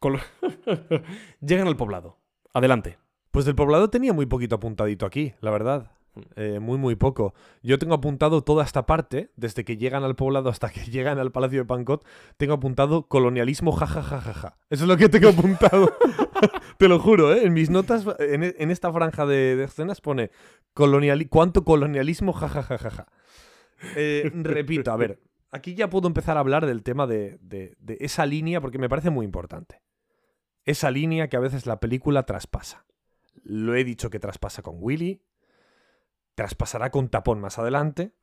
Col- llegan al poblado. Adelante.
Pues del poblado tenía muy poquito apuntadito aquí, la verdad. Eh, muy, muy poco. Yo tengo apuntado toda esta parte, desde que llegan al poblado hasta que llegan al Palacio de Pancot, tengo apuntado colonialismo jajajajaja. Eso es lo que tengo apuntado. Te lo juro, ¿eh? En mis notas, en, en esta franja de, de escenas pone coloniali ¿cuánto colonialismo jajajajaja? Eh, repito, a ver, aquí ya puedo empezar a hablar del tema de, de- de esa línea porque me parece muy importante. Esa línea que a veces la película traspasa. Lo he dicho que traspasa con Willy, traspasará con Tapón más adelante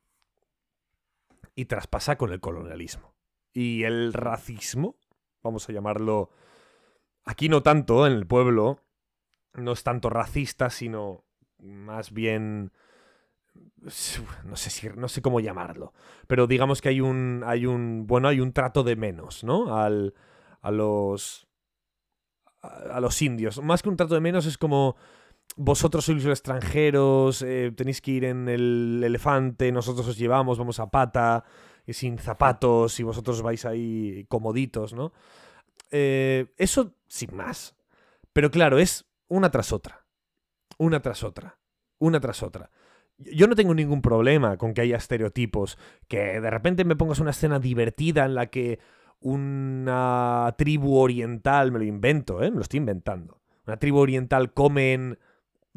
y traspasa con el colonialismo. Y el racismo, vamos a llamarlo, aquí no tanto, en el pueblo, no es tanto racista, sino más bien no sé si no sé cómo llamarlo, pero digamos que hay un hay un bueno, hay un trato de menos, ¿no? Al a los a, los indios. Más que un trato de menos es como vosotros sois los extranjeros, eh, tenéis que ir en el elefante, nosotros os llevamos, vamos a pata, y sin zapatos, y vosotros vais ahí comoditos, ¿no? Eh, eso sin más. Pero claro, es una tras otra. Una tras otra. Una tras otra. Yo no tengo ningún problema con que haya estereotipos, que de repente me pongas una escena divertida en la que una tribu oriental, me lo invento, ¿eh? me lo estoy inventando, una tribu oriental comen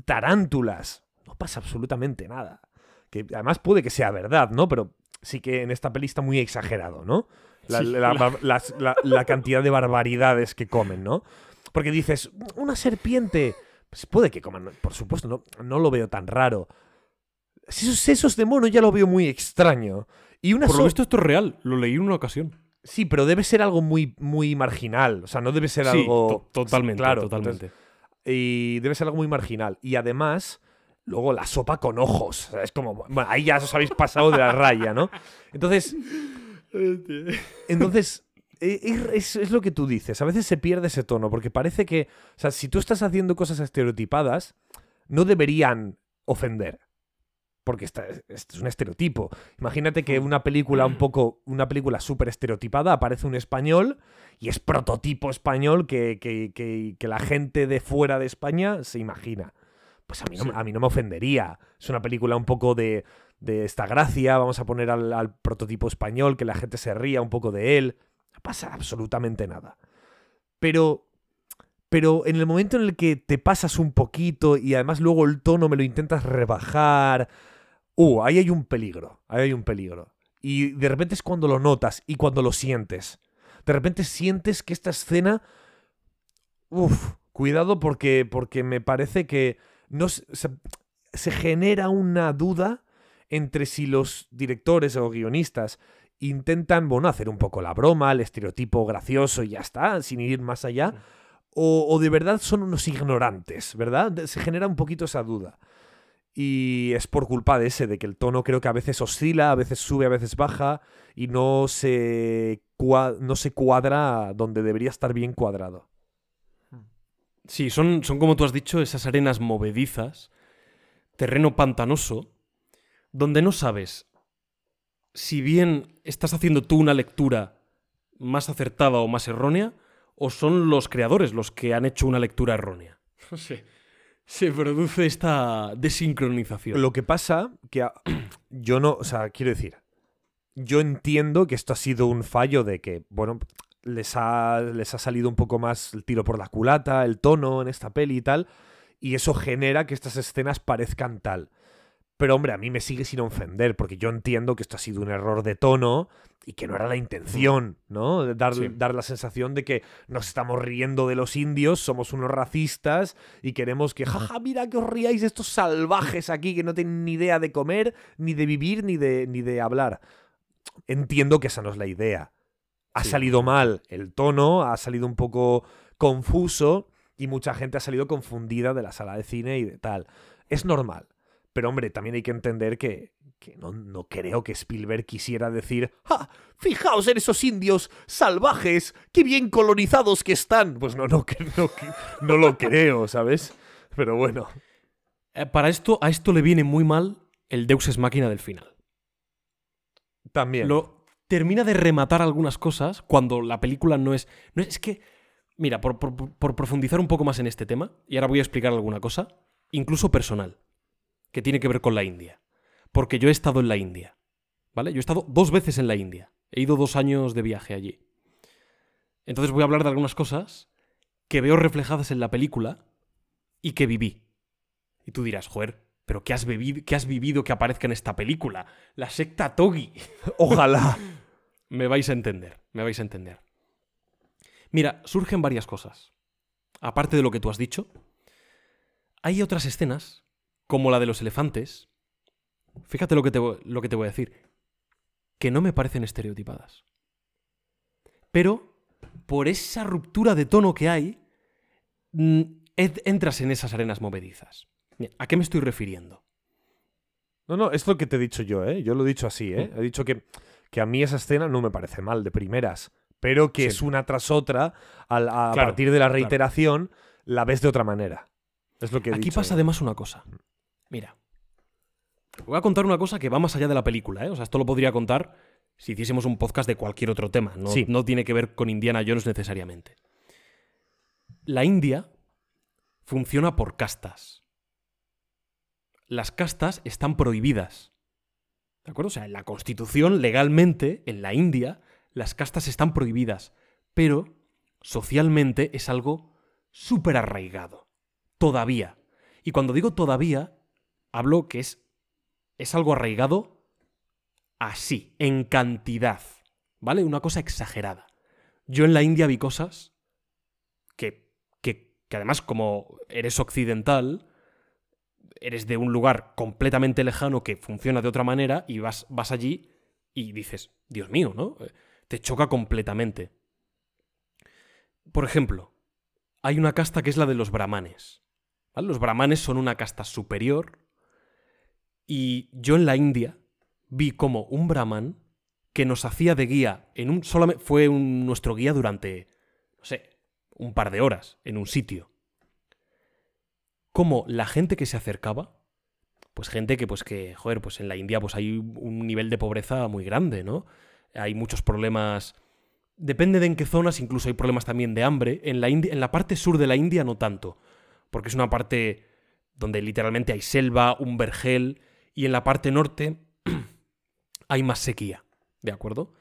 tarántulas. No pasa absolutamente nada. Que además puede que sea verdad, ¿no? Pero sí que en esta peli está muy exagerado, ¿no? La,
Sí.
la- la- las- la- la cantidad de barbaridades que comen, ¿no? Porque dices, una serpiente. Pues puede que coman, por supuesto, no, no lo veo tan raro. Esos sesos de mono ya lo veo muy extraño. Y una
Por lo visto esto es real, lo leí en una ocasión.
Sí, pero debe ser algo muy, muy marginal. O sea, no debe ser
Sí,
algo.
to- totalmente,
Claro,
totalmente.
entonces- y debe ser algo muy marginal. Y además, luego la sopa con ojos. O sea, es como. Bueno, ahí ya os habéis pasado de la raya, ¿no? Entonces. Entonces. e- Es, es lo que tú dices. A veces se pierde ese tono. Porque parece que. O sea, si tú estás haciendo cosas estereotipadas, no deberían ofender. Porque esto es un estereotipo. Imagínate que una película un poco. Una película súper estereotipada aparece un español y es prototipo español que, que- que- que la gente de fuera de España se imagina. Pues a mí no,
Sí.
a mí no me ofendería. Es una película un poco de, de esta gracia. Vamos a poner al, al prototipo español, que la gente se ría un poco de él. No pasa absolutamente nada. Pero. Pero en el momento en el que te pasas un poquito y además luego el tono me lo intentas rebajar. Uh, ahí hay un peligro. Ahí hay un peligro. Y de repente es cuando lo notas y cuando lo sientes. De repente sientes que esta escena. Uf, cuidado porque, porque me parece que no se, se- genera una duda entre si los directores o guionistas intentan, bueno, hacer un poco la broma, el estereotipo gracioso y ya está, sin ir más allá, o, o de verdad son unos ignorantes, ¿verdad? Se genera un poquito esa duda. Y es por culpa de ese, de que el tono creo que a veces oscila, a veces sube, a veces baja, y no se, cua- no se cuadra donde debería estar bien cuadrado.
Sí, son, son como tú has dicho, esas arenas movedizas, terreno pantanoso, donde no sabes si bien estás haciendo tú una lectura más acertada o más errónea, o son los creadores los que han hecho una lectura errónea. Se, se produce esta desincronización.
Lo que pasa que yo no, o sea, quiero decir, yo entiendo que esto ha sido un fallo de que, bueno, les ha, les ha salido un poco más el tiro por la culata, el tono en esta peli y tal, y eso genera que estas escenas parezcan tal. Pero hombre, a mí me sigue sin ofender, porque yo entiendo que esto ha sido un error de tono y que no era la intención, ¿no? Dar,
Sí.
dar la sensación de que nos estamos riendo de los indios, somos unos racistas y queremos que, jaja, mira que os riáis de estos salvajes aquí que no tienen ni idea de comer, ni de vivir, ni de, ni de hablar. Entiendo que esa no es la idea. Ha
Sí.
salido mal el tono, ha salido un poco confuso y mucha gente ha salido confundida de la sala de cine y de tal. Es normal. Pero hombre, también hay que entender que, que no, no creo que Spielberg quisiera decir, ¡Ah! Fijaos en esos indios salvajes, qué bien colonizados que están. Pues no, no, no, no lo creo, ¿sabes? Pero bueno.
Eh, Para esto, a esto le viene muy mal el Deus Ex Máquina del final.
También.
Lo termina de rematar algunas cosas cuando la película no es. No es, es que. Mira, por, por- por profundizar un poco más en este tema, y ahora voy a explicar alguna cosa, incluso personal, que tiene que ver con la India. Porque yo he estado en la India. ¿Vale? Yo he estado dos veces en la India. He ido dos años de viaje allí. Entonces voy a hablar de algunas cosas que veo reflejadas en la película y que viví. Y tú dirás, joder, pero ¿qué has, bebido, qué has vivido que aparezca en esta película? La secta Togi.
Ojalá.
Me vais a entender, me vais a entender. Mira, surgen varias cosas. Aparte de lo que tú has dicho, hay otras escenas, como la de los elefantes. Fíjate lo que te, lo que te voy a decir. Que no me parecen estereotipadas. Pero, por esa ruptura de tono que hay, mm, entras en esas arenas movedizas. ¿A qué me estoy refiriendo?
No, no, es lo que te he dicho yo, ¿eh? Yo lo he dicho así, ¿eh? He dicho que, que a mí esa escena no me parece mal de primeras, pero que
Sí.
es una tras otra, a
Claro,
partir de la reiteración, la ves de otra manera. Es lo que he
Aquí
dicho.
pasa
¿eh?
además una cosa. Mira. Voy a contar una cosa que va más allá de la película, ¿eh? O sea, esto lo podría contar si hiciésemos un podcast de cualquier otro tema. No,
Sí.
no tiene que ver con Indiana Jones necesariamente. La India funciona por castas. Las castas están prohibidas. ¿De acuerdo? O sea, en la constitución, legalmente, en la India, las castas están prohibidas. Pero socialmente es algo súper arraigado. Todavía. Y cuando digo todavía, hablo que es, es algo arraigado así, en cantidad. ¿vale? Una cosa exagerada. Yo en la India vi cosas que, que, que además como eres occidental, eres de un lugar completamente lejano que funciona de otra manera y vas, vas allí y dices, Dios mío, ¿no? Te choca completamente. Por ejemplo, hay una casta que es la de los brahmanes. Los brahmanes son una casta superior y yo en la India vi como un brahman que nos hacía de guía en un solamente fue nuestro guía durante no sé, un par de horas en un sitio. Como la gente que se acercaba, pues gente que pues que joder, pues en la India pues hay un nivel de pobreza muy grande, ¿no? Hay muchos problemas depende de en qué zonas, incluso hay problemas también de hambre. En la, en la parte sur de la India no tanto, porque es una parte donde literalmente hay selva, un vergel, y en la parte norte hay más sequía, ¿de acuerdo?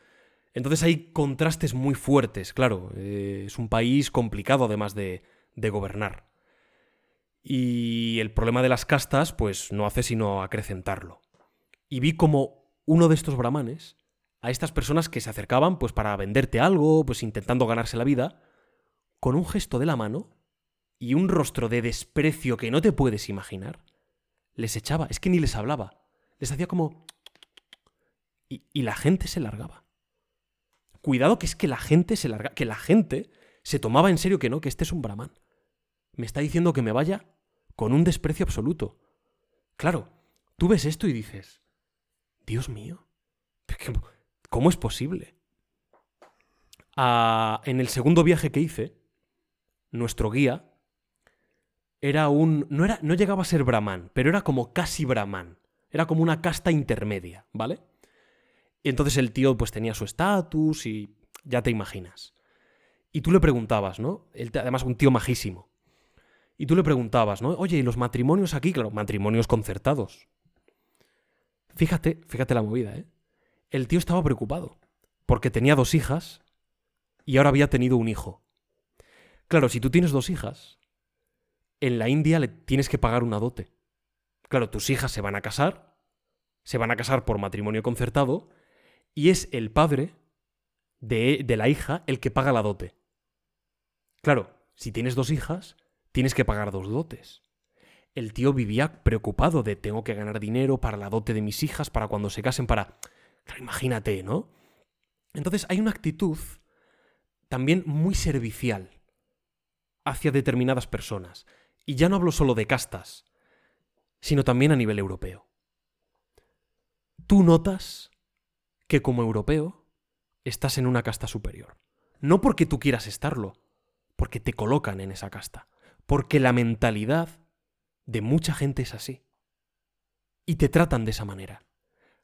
Entonces hay contrastes muy fuertes, claro, eh, es un país complicado además de, de gobernar. Y el problema de las castas, pues no hace sino acrecentarlo. Y vi como uno de estos brahmanes a estas personas que se acercaban pues para venderte algo, pues intentando ganarse la vida, con un gesto de la mano y un rostro de desprecio que no te puedes imaginar, les echaba, es que ni les hablaba, les hacía como... Y, la gente se largaba. Cuidado que es que la gente se larga, que la gente se tomaba en serio que no, que este es un brahman. Me está diciendo que me vaya con un desprecio absoluto. Claro, tú ves esto y dices, Dios mío, ¿Cómo es posible? en el segundo viaje que hice, nuestro guía era un. No, era, no llegaba a ser brahman, pero era como casi brahman. Era como una casta intermedia, ¿vale? Y entonces el tío pues tenía su estatus y ya te imaginas. Y tú le preguntabas, ¿no? además, un tío majísimo. Y tú le preguntabas, ¿no? Oye, ¿y los matrimonios aquí? Claro, matrimonios concertados. Fíjate, fíjate la movida, ¿eh? el tío estaba preocupado, porque tenía dos hijas y ahora había tenido un hijo. Claro, si tú tienes dos hijas, en la India le tienes que pagar una dote. Claro, tus hijas se van a casar, se van a casar por matrimonio concertado, y es el padre de, de la hija el que paga la dote. Claro, si tienes dos hijas, tienes que pagar dos dotes. El tío vivía preocupado de tengo que ganar dinero para la dote de mis hijas, para cuando se casen, para imagínate, ¿no? Entonces hay una actitud también muy servicial hacia determinadas personas. Y ya no hablo solo de castas, sino también a nivel europeo. Tú notas que como europeo estás en una casta superior. No porque tú quieras estarlo, porque te colocan en esa casta. Porque la mentalidad de mucha gente es así. Y te tratan de esa manera.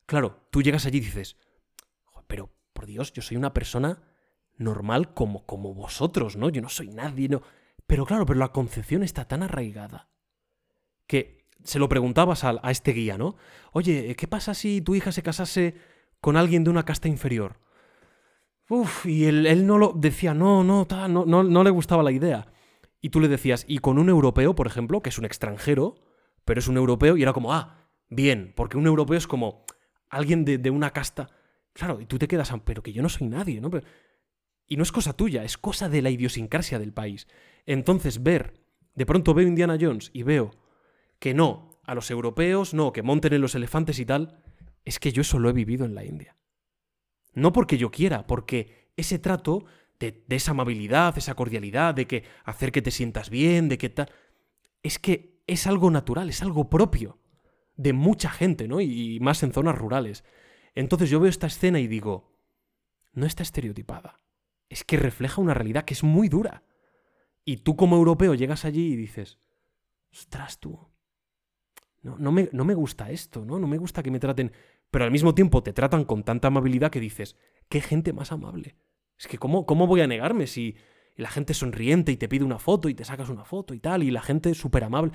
Claro, tú llegas allí y dices, pero por Dios, yo soy una persona normal como, como vosotros, ¿no? Yo no soy nadie, ¿no? Pero claro, pero la concepción está tan arraigada que se lo preguntabas a, a este guía, ¿no? Oye, ¿qué pasa si tu hija se casase con alguien de una casta inferior? Uf, y él, él no lo decía, no, no, no, no, no le gustaba la idea. Y tú le decías, y con un europeo, por ejemplo, que es un extranjero, pero es un europeo, y era como, ah, bien, porque un europeo es como, alguien de, una casta. Claro, y tú te quedas, pero que yo no soy nadie, ¿no? y no es cosa tuya, es cosa de la idiosincrasia del país. Entonces, ver, de pronto veo Indiana Jones y veo que no, a los europeos, no, que monten en los elefantes y tal, es que yo eso lo he vivido en la India. No porque yo quiera, porque ese trato de, esa amabilidad, esa cordialidad, de que hacer que te sientas bien, de que tal, es que es algo natural, es algo propio de mucha gente, ¿no? Y más en zonas rurales. Entonces yo veo esta escena y digo, no está estereotipada. Es que refleja una realidad que es muy dura. Y tú como europeo llegas allí y dices, ostras tú, no, no, me, no me gusta esto, ¿no? No me gusta que me traten... Pero al mismo tiempo te tratan con tanta amabilidad que dices, qué gente más amable. Es que ¿cómo, cómo voy a negarme si la gente sonriente y te pide una foto y te sacas una foto y tal, y la gente súper amable?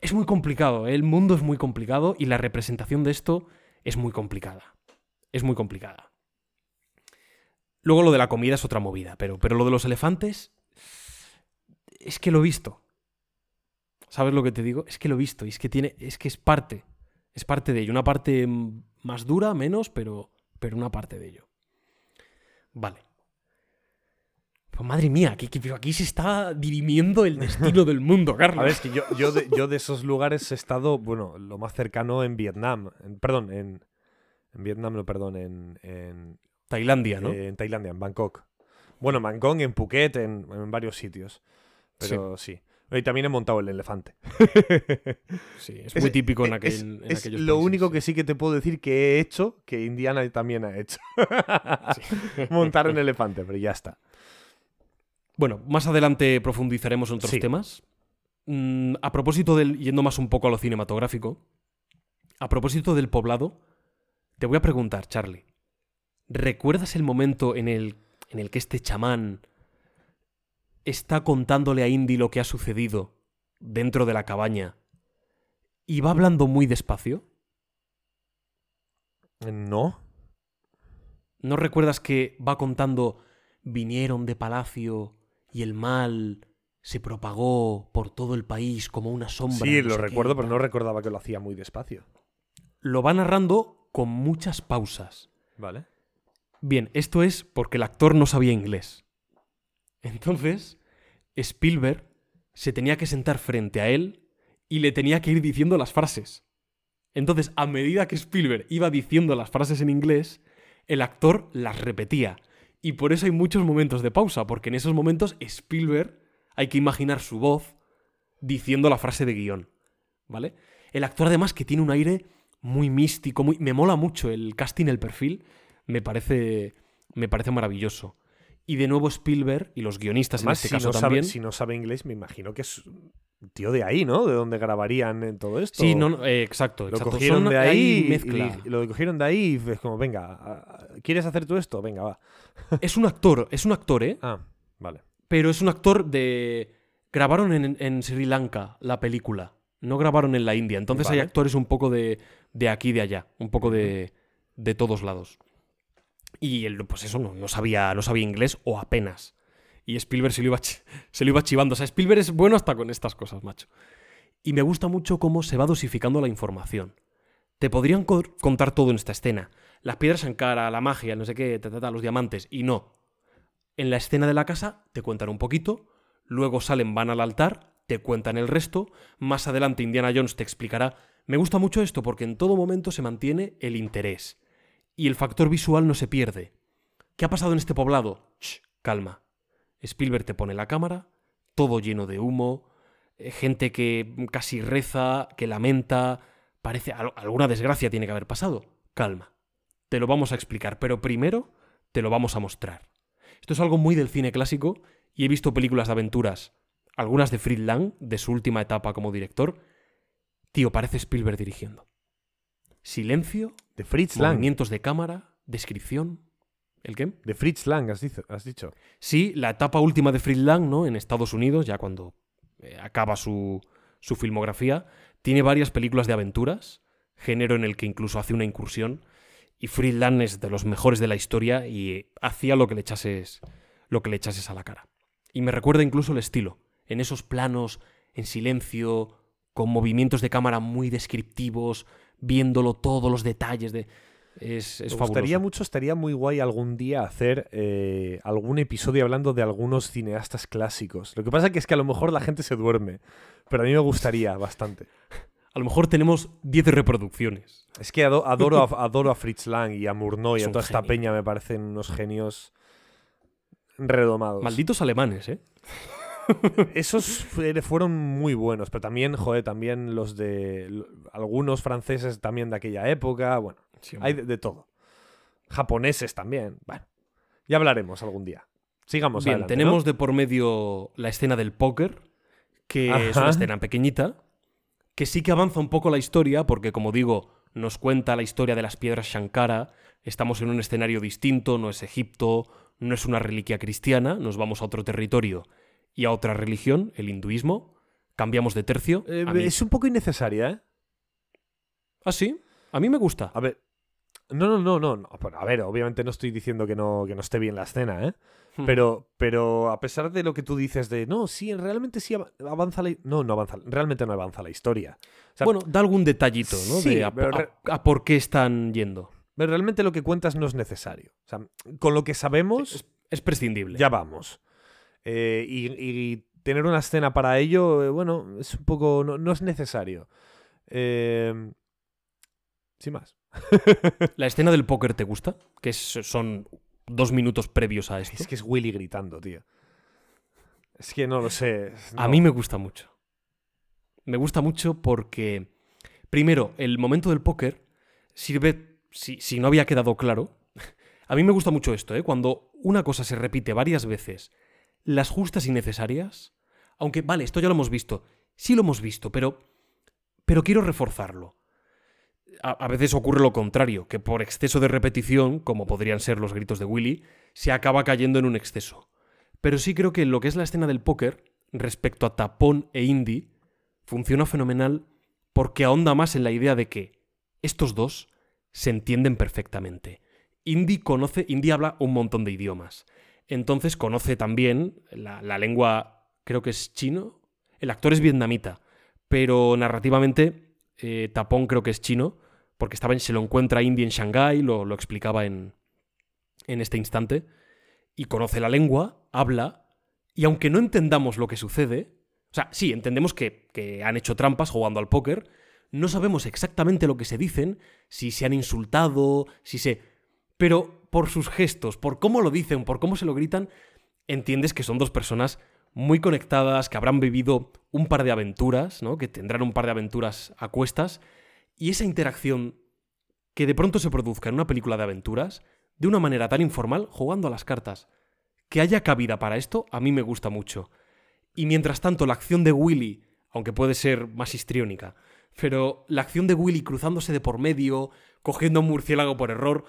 Es muy complicado, ¿eh? el mundo es muy complicado y la representación de esto es muy complicada. Es muy complicada. Luego lo de la comida es otra movida, pero, pero lo de los elefantes es que lo he visto. ¿Sabes lo que te digo? Es que lo he visto y es que tiene es que es parte, es parte de ello, una parte más dura, menos, pero pero una parte de ello. Vale. Pues madre mía, aquí, se está dirimiendo el destino del mundo, Carlos.
A ver, es que yo, yo, de, yo de esos lugares he estado, bueno, lo más cercano en Vietnam. en- perdón, en, en Vietnam, no, perdón, en, en,
Tailandia, ¿no?
eh, en Tailandia, en Bangkok. Bueno, en Bangkok, en Phuket, en, en varios sitios. Pero sí. Y también he montado el elefante.
sí, es
es-
muy típico en,
es-
aquel, en
es
aquellos
lo
países,
único
sí.
que sí que te puedo decir que he hecho, que Indiana también ha hecho. Montar un elefante, pero ya está.
Bueno, más adelante profundizaremos en otros
Sí.
temas. Mm, a propósito del. yendo más un poco a lo cinematográfico. A propósito del poblado, te voy a preguntar, Charlie. ¿Recuerdas el momento en el, en el que este chamán está contándole a Indy lo que ha sucedido dentro de la cabaña y va hablando muy despacio?
No.
¿No recuerdas que va contando vinieron de palacio y el mal se propagó por todo el país como una sombra?
Sí,
no
lo recuerdo, pero no recordaba que lo hacía muy despacio.
Lo va narrando con muchas pausas.
Vale.
Bien, esto es porque el actor no sabía inglés. Entonces, Spielberg se tenía que sentar frente a él y le tenía que ir diciendo las frases. Entonces, a medida que Spielberg iba diciendo las frases en inglés, el actor las repetía. Y por eso hay muchos momentos de pausa, porque en esos momentos Spielberg hay que imaginar su voz diciendo la frase de guion. ¿Vale? El actor además que tiene un aire muy místico, muy... me mola mucho el casting, el perfil, me parece, me parece maravilloso. Y de nuevo Spielberg y los guionistas
Además,
en este
si,
caso
no
también.
sabe, si no sabe inglés, me imagino que es un tío de ahí, ¿no? De donde grabarían en todo esto.
Sí, no, no, eh, exacto,
Lo
exacto.
cogieron
Son
de ahí,
mezcla.
y lo cogieron de ahí y es como, venga, ¿quieres hacer tú esto? Venga, va.
Es un actor, es un actor, ¿eh?
Ah, vale.
Pero es un actor de... Grabaron en, en Sri Lanka la película, no grabaron en la India. Entonces hay actores un poco de, de aquí y de allá, un poco de, de todos lados. Y él, pues eso, no, no, sabía, no sabía inglés o apenas. Y Spielberg se lo, iba, se lo iba chivando. O sea, Spielberg es bueno hasta con estas cosas, macho. Y me gusta mucho cómo se va dosificando la información. Te podrían co- contar todo en esta escena. Las piedras en cara, la magia, no sé qué, ta, los diamantes. Y no. En la escena de la casa te cuentan un poquito, luego salen, van al altar, te cuentan el resto, más adelante Indiana Jones te explicará. Me gusta mucho esto porque en todo momento se mantiene el interés. Y el factor visual no se pierde. ¿Qué ha pasado en este poblado? Shh, calma. Spielberg te pone la cámara, todo lleno de humo, eh, gente que casi reza, que lamenta, parece al- alguna desgracia tiene que haber pasado. Calma. Te lo vamos a explicar, pero primero te lo vamos a mostrar. Esto es algo muy del cine clásico y he visto películas de aventuras, algunas de Fritz Lang, de su última etapa como director. Tío, parece Spielberg dirigiendo. Silencio,
De Fritz Lang.
movimientos de cámara, descripción. ¿El qué?
De Fritz Lang, has, dicho- has dicho.
Sí, la etapa última de Fritz Lang, ¿no? En Estados Unidos, ya cuando eh, acaba su, su filmografía, tiene varias películas de aventuras, género en el que incluso hace una incursión. Y Fritz Lang es de los mejores de la historia y eh, hacía lo que le echases, lo que le echases a la cara. Y me recuerda incluso el estilo, en esos planos en silencio, con movimientos de cámara muy descriptivos, viéndolo todos los detalles de es, es
Me
fabuloso.
gustaría mucho, estaría muy guay algún día hacer eh, algún episodio hablando de algunos cineastas clásicos. Lo que pasa que es que a lo mejor la gente se duerme, pero a mí me gustaría bastante.
A lo mejor tenemos 10 reproducciones.
Es que ado- adoro, a, adoro a Fritz Lang y a Murnau y a toda esta
genio.
peña, me parecen unos genios redomados.
Malditos alemanes, ¿eh?
Esos fue- fueron muy buenos, pero también, joder, también los de algunos franceses también de aquella época, bueno, hay de, de todo. Japoneses también, bueno, ya hablaremos algún día. Sigamos
Bien,
adelante,
tenemos
¿no?
de por medio la escena del póker, que es una escena pequeñita, que sí que avanza un poco la historia, porque como digo, nos cuenta la historia de las piedras Shankara, estamos en un escenario distinto, no es Egipto, no es una reliquia cristiana, nos vamos a otro territorio y a otra religión, el hinduismo, cambiamos de tercio.
Eh,
mí-
es un poco innecesaria, ¿eh?
¿Ah, sí? A mí me gusta.
A ver. No, no, no, no. A ver, obviamente no estoy diciendo que no, que no esté bien la escena, ¿eh?
Hmm.
Pero, pero a pesar de lo que tú dices de no, sí, realmente sí av- avanza la. No, no avanza. Realmente no avanza la historia. O sea,
bueno, da algún detallito, ¿no?
sí,
de a,
pero
a-
re-
a por qué están yendo.
Pero realmente lo que cuentas no es necesario. O sea, con lo que sabemos,
Es, es prescindible.
ya vamos. Eh, y, y tener una escena para ello, eh, bueno, es un poco. No, no es necesario. Eh, sin más.
¿La escena del póker te gusta? Que es- son dos minutos previos a esto.
Es que es Willy gritando, tío. Es que no lo sé.
A mí me gusta mucho. Me gusta mucho porque, primero, el momento del póker sirve, si, si no había quedado claro, a mí me gusta mucho esto, ¿eh? cuando una cosa se repite varias veces, las justas y necesarias, aunque, vale, esto ya lo hemos visto, sí lo hemos visto, pero, pero quiero reforzarlo. A, veces ocurre lo contrario, que por exceso de repetición, como podrían ser los gritos de Willy, se acaba cayendo en un exceso. Pero sí creo que lo que es la escena del póker, respecto a Tapón e Indy, funciona fenomenal porque ahonda más en la idea de que estos dos se entienden perfectamente. Indy conoce, Indy habla un montón de idiomas. Entonces conoce también la, lengua, creo que es chino. El actor es vietnamita, pero narrativamente eh, Tapón creo que es chino, porque estaba en, se lo encuentra Indy en Shanghái, lo, lo explicaba en, en este instante y conoce la lengua, habla, y aunque no entendamos lo que sucede, o sea, sí, entendemos que, que han hecho trampas jugando al póker, no sabemos exactamente lo que se dicen, si se han insultado, si se... Pero por sus gestos, por cómo lo dicen, por cómo se lo gritan, entiendes que son dos personas muy conectadas, que habrán vivido un par de aventuras, ¿no? Que tendrán un par de aventuras a cuestas, y esa interacción que de pronto se produzca en una película de aventuras, de una manera tan informal, jugando a las cartas. Que haya cabida para esto, a mí me gusta mucho. Y mientras tanto, la acción de Willy, aunque puede ser más histriónica, pero la acción de Willy cruzándose de por medio, cogiendo un murciélago por error,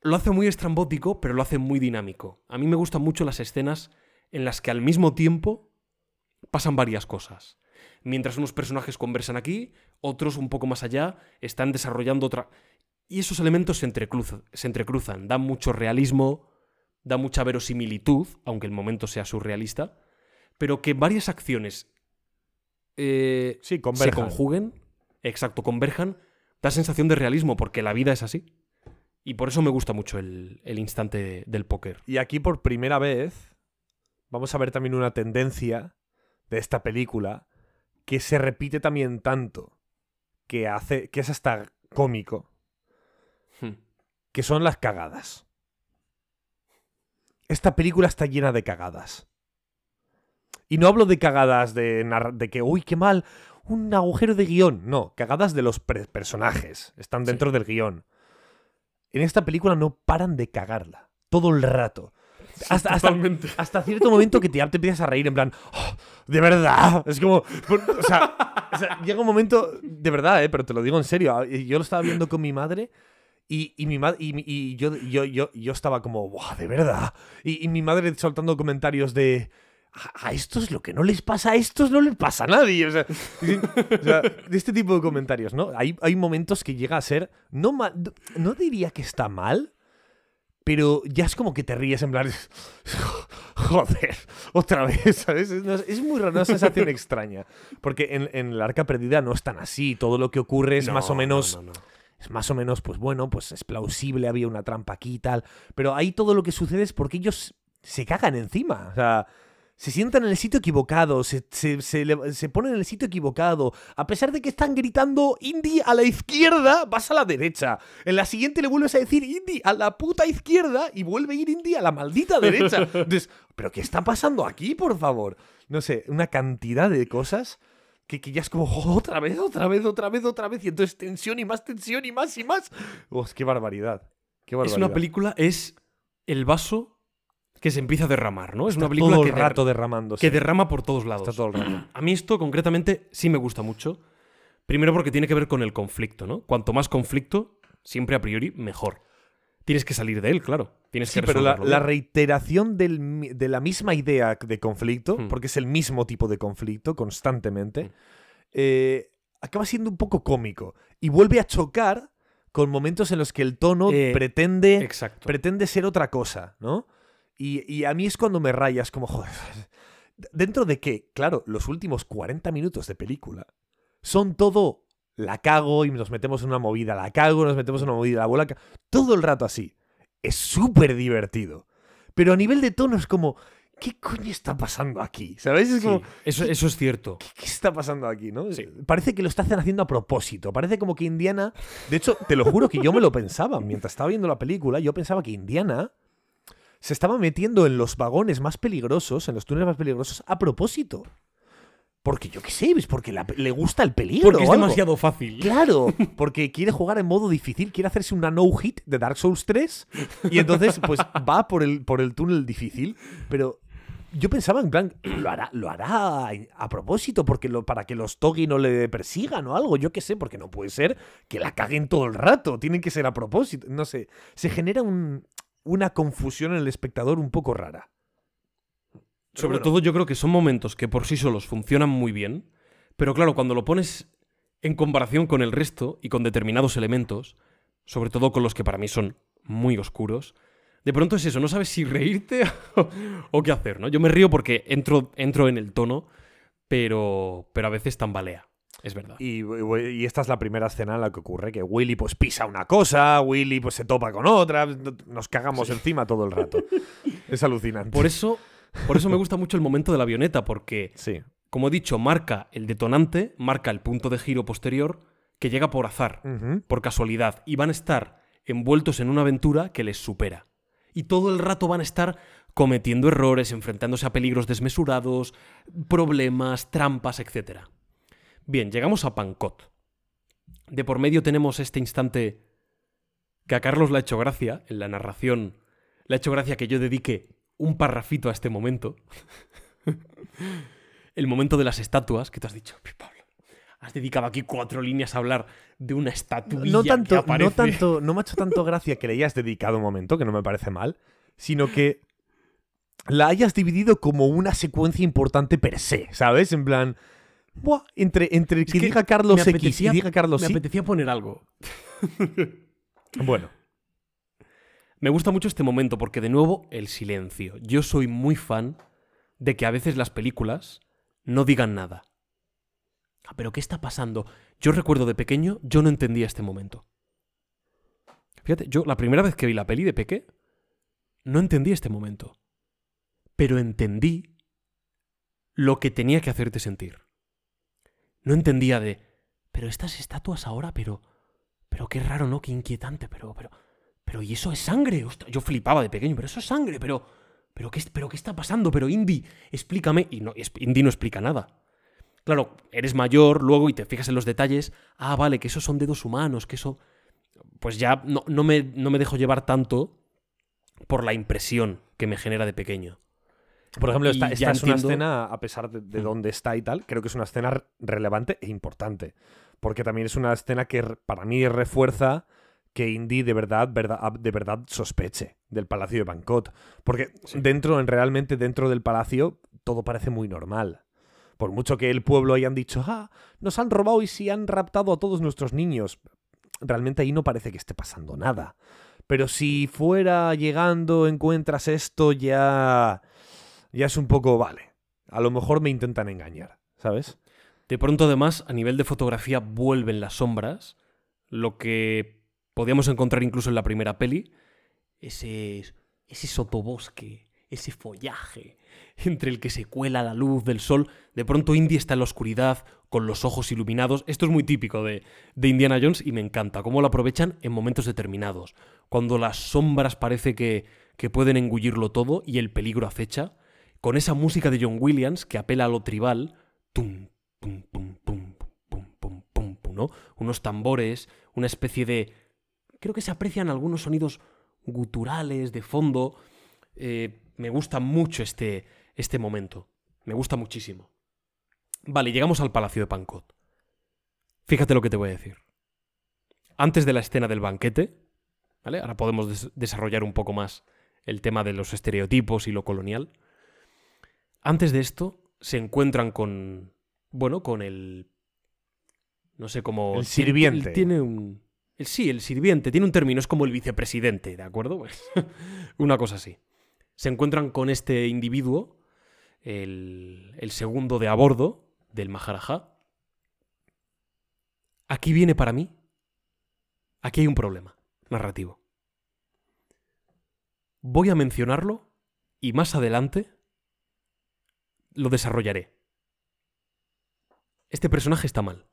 lo hace muy estrambótico, pero lo hace muy dinámico. A mí me gustan mucho las escenas en las que al mismo tiempo pasan varias cosas. Mientras unos personajes conversan aquí, otros un poco más allá están desarrollando otra... Y esos elementos se, entrecruzan, se entrecruzan, dan mucho realismo, da mucha verosimilitud, aunque el momento sea surrealista, pero que varias acciones eh,
Sí,
se conjuguen, exacto, converjan, da sensación de realismo, porque la vida es así. Y por eso me gusta mucho el, el instante del póker.
Y aquí por primera vez vamos a ver también una tendencia de esta película que se repite también tanto que hace que es hasta cómico,
Hmm.
que son las cagadas. Esta película está llena de cagadas. Y no hablo de cagadas de, de que, uy, qué mal, un agujero de guion. No, cagadas de los personajes. Están
Sí.
dentro del guion. En esta película no paran de cagarla. Todo el rato. Hasta, hasta,
Totalmente.
hasta cierto momento que te, te empiezas a reír en plan, "Oh, de verdad. Es como, o, sea, o sea, llega un momento, de verdad, eh, pero te lo digo en serio. y Yo lo estaba viendo con mi madre y, y mi madre y, y yo, yo, yo, yo estaba como, "Buah, de verdad. Y, y mi madre soltando comentarios de. A estos lo que no les pasa a estos no les pasa a nadie. O sea, o sea, de este tipo de comentarios, ¿no? Hay, hay momentos que llega a ser. No, no diría que está mal, pero ya es como que te ríes en plan. Joder, otra vez, ¿sabes? Es, muy raro, una sensación extraña. Porque en, en el arca perdida no es tan así. Todo lo que ocurre es
No,
más o
no,
menos.
no, no.
Es más o menos, pues bueno, pues es plausible, había una trampa aquí y tal. Pero ahí todo lo que sucede es porque ellos se cagan encima. O sea, se sientan en el sitio equivocado, se, se, se se ponen en el sitio equivocado. A pesar de que están gritando Indy a la izquierda, vas a la derecha. En la siguiente le vuelves a decir Indy a la puta izquierda y vuelve a ir Indy a la maldita derecha. Entonces, ¿pero qué está pasando aquí, por favor? No sé, una cantidad de cosas que, que ya es como "Oh, otra vez, otra vez, otra vez, otra vez. Y entonces tensión y más tensión y más y más. ¡Oh, qué barbaridad! ¡Qué
Es
barbaridad!
una película, es el vaso que se empieza a derramar, ¿no? Es
Está
una película
todo
que,
el
der-
rato
que derrama por todos lados.
Está todo el rato.
A mí esto concretamente sí me gusta mucho. Primero porque tiene que ver con el conflicto, ¿no? Cuanto más conflicto, siempre a priori mejor. Tienes que salir de él, claro. Tienes
Sí,
que
pero la, reiteración del de la misma idea de conflicto,
Hmm.
porque es el mismo tipo de conflicto constantemente,
Hmm.
eh, acaba siendo un poco cómico. Y vuelve a chocar con momentos en los que el tono
Eh,
pretende,
Exacto.
pretende ser otra cosa, ¿no? Y, y a mí es cuando me rayas como, joder, dentro de que, claro, los últimos 40 minutos de película son todo la cago y nos metemos en una movida, la cago, nos metemos en una movida, la bola. Todo el rato así. Es súper divertido. Pero a nivel de tono es como, ¿qué coño está pasando aquí? ¿Sabes? Es
Sí,
como,
eso, eso es cierto.
¿qué, qué está pasando aquí? ¿no?
Sí.
Parece que lo están haciendo a propósito. Parece como que Indiana. De hecho, te lo juro que yo me lo pensaba. Mientras estaba viendo la película, yo pensaba que Indiana se estaba metiendo en los vagones más peligrosos, en los túneles más peligrosos, a propósito. Porque yo qué sé, ¿ves? porque la- le gusta el peligro.
Porque es demasiado fácil.
Claro, porque quiere jugar en modo difícil, quiere hacerse una no-hit de Dark Souls 3 y entonces pues va por el, por el túnel difícil, pero yo pensaba en plan, lo hará, lo hará a propósito porque lo, para que los Togi no le persigan o algo, yo qué sé, porque no puede ser que la caguen todo el rato, tienen que ser a propósito, no sé, se genera un- una confusión en el espectador un poco rara.
Sobre todo yo creo que son momentos que por sí solos funcionan muy bien, pero claro, cuando lo pones en comparación con el resto y con determinados elementos, sobre todo con los que para mí son muy oscuros, de pronto es eso, no sabes si reírte o qué hacer, ¿no? Yo me río porque entro, entro en el tono, pero, pero a veces tambalea, es verdad.
Y, y esta es la primera escena en la que ocurre que Willy pues pisa una cosa, Willy pues se topa con otra, nos cagamos encima todo el rato. Es alucinante.
Por eso, por eso me gusta mucho el momento de la avioneta, porque
Sí.
como he dicho, marca el detonante, marca el punto de giro posterior que llega por azar, por casualidad, y van a estar envueltos en una aventura que les supera. Y todo el rato van a estar cometiendo errores, enfrentándose a peligros desmesurados, problemas, trampas, etc. Bien, llegamos a Pancot. De por medio tenemos este instante que a Carlos le ha hecho gracia, en la narración, le ha hecho gracia que yo dedique un parrafito a este momento. el momento de las estatuas, que te has dicho, "Pi, Pablo, has dedicado aquí cuatro líneas a hablar de una estatua.
No tanto, no tanto, no me ha hecho tanto gracia que le hayas dedicado un momento, que no me parece mal, sino que la hayas dividido como una secuencia importante per se, ¿sabes? En plan, buah, entre, entre que,
que
diga Carlos X y diga Carlos
Me apetecía poner algo.
Bueno,
Me gusta mucho este momento porque, de nuevo, el silencio. Yo soy muy fan de que a veces las películas no digan nada. Ah, ¿Pero qué está pasando? Yo recuerdo de pequeño, yo no entendía este momento. Fíjate, yo la primera vez que vi la peli de Peque, no entendí este momento. Pero entendí lo que tenía que hacerte sentir. No entendía de, pero estas estatuas ahora, pero, pero qué raro, ¿no? Qué inquietante, pero, pero, pero y eso es sangre. Yo flipaba de pequeño, pero eso es sangre, pero, pero qué, pero qué está pasando, pero Indy, explícame. Y no, Indy no explica nada. Claro, eres mayor luego y te fijas en los detalles. Ah, vale, que esos son dedos humanos, que eso. Pues ya no, no me, no me dejo llevar tanto por la impresión que me genera de pequeño.
Por ejemplo, esta, es una escena, a pesar de, de dónde está y tal, creo que es una escena re- relevante e importante. Porque también es una escena que para mí refuerza que Indy de verdad, verdad, de verdad sospeche del Palacio de Bangkok. Porque
Sí.
dentro, en realmente dentro del palacio, todo parece muy normal. Por mucho que el pueblo hayan dicho, ah, nos han robado y si han raptado a todos nuestros niños. Realmente ahí no parece que esté pasando nada. Pero si fuera llegando, encuentras esto, ya. Ya es un poco, vale. A lo mejor me intentan engañar, ¿sabes?
De pronto, además, a nivel de fotografía, vuelven las sombras, lo que podíamos encontrar incluso en la primera peli, ese, ese sotobosque, ese follaje entre el que se cuela la luz del sol. De pronto Indy está en la oscuridad, con los ojos iluminados. Esto es muy típico de, de Indiana Jones y me encanta cómo lo aprovechan en momentos determinados. Cuando las sombras parece que, que pueden engullirlo todo y el peligro acecha, con esa música de John Williams que apela a lo tribal, tum, ¿no? Unos tambores, una especie de... Creo que se aprecian algunos sonidos guturales de fondo. Eh, me gusta mucho este, este momento. Me gusta muchísimo. Vale, llegamos al Palacio de Pancot. Fíjate lo que te voy a decir. Antes de la escena del banquete, ¿vale? Ahora podemos des- desarrollar un poco más el tema de los estereotipos y lo colonial. Antes de esto, se encuentran con. Bueno, con el. No sé cómo.
El sirviente.
Tiene un. el- sí, el sirviente. Tiene un término, es como el vicepresidente, ¿de acuerdo? Pues, Una cosa así. Se encuentran con este individuo, el, el segundo de a bordo del Maharaja. aquí viene para mí, aquí hay un problema narrativo. Voy a mencionarlo y más adelante lo desarrollaré. Este personaje está mal.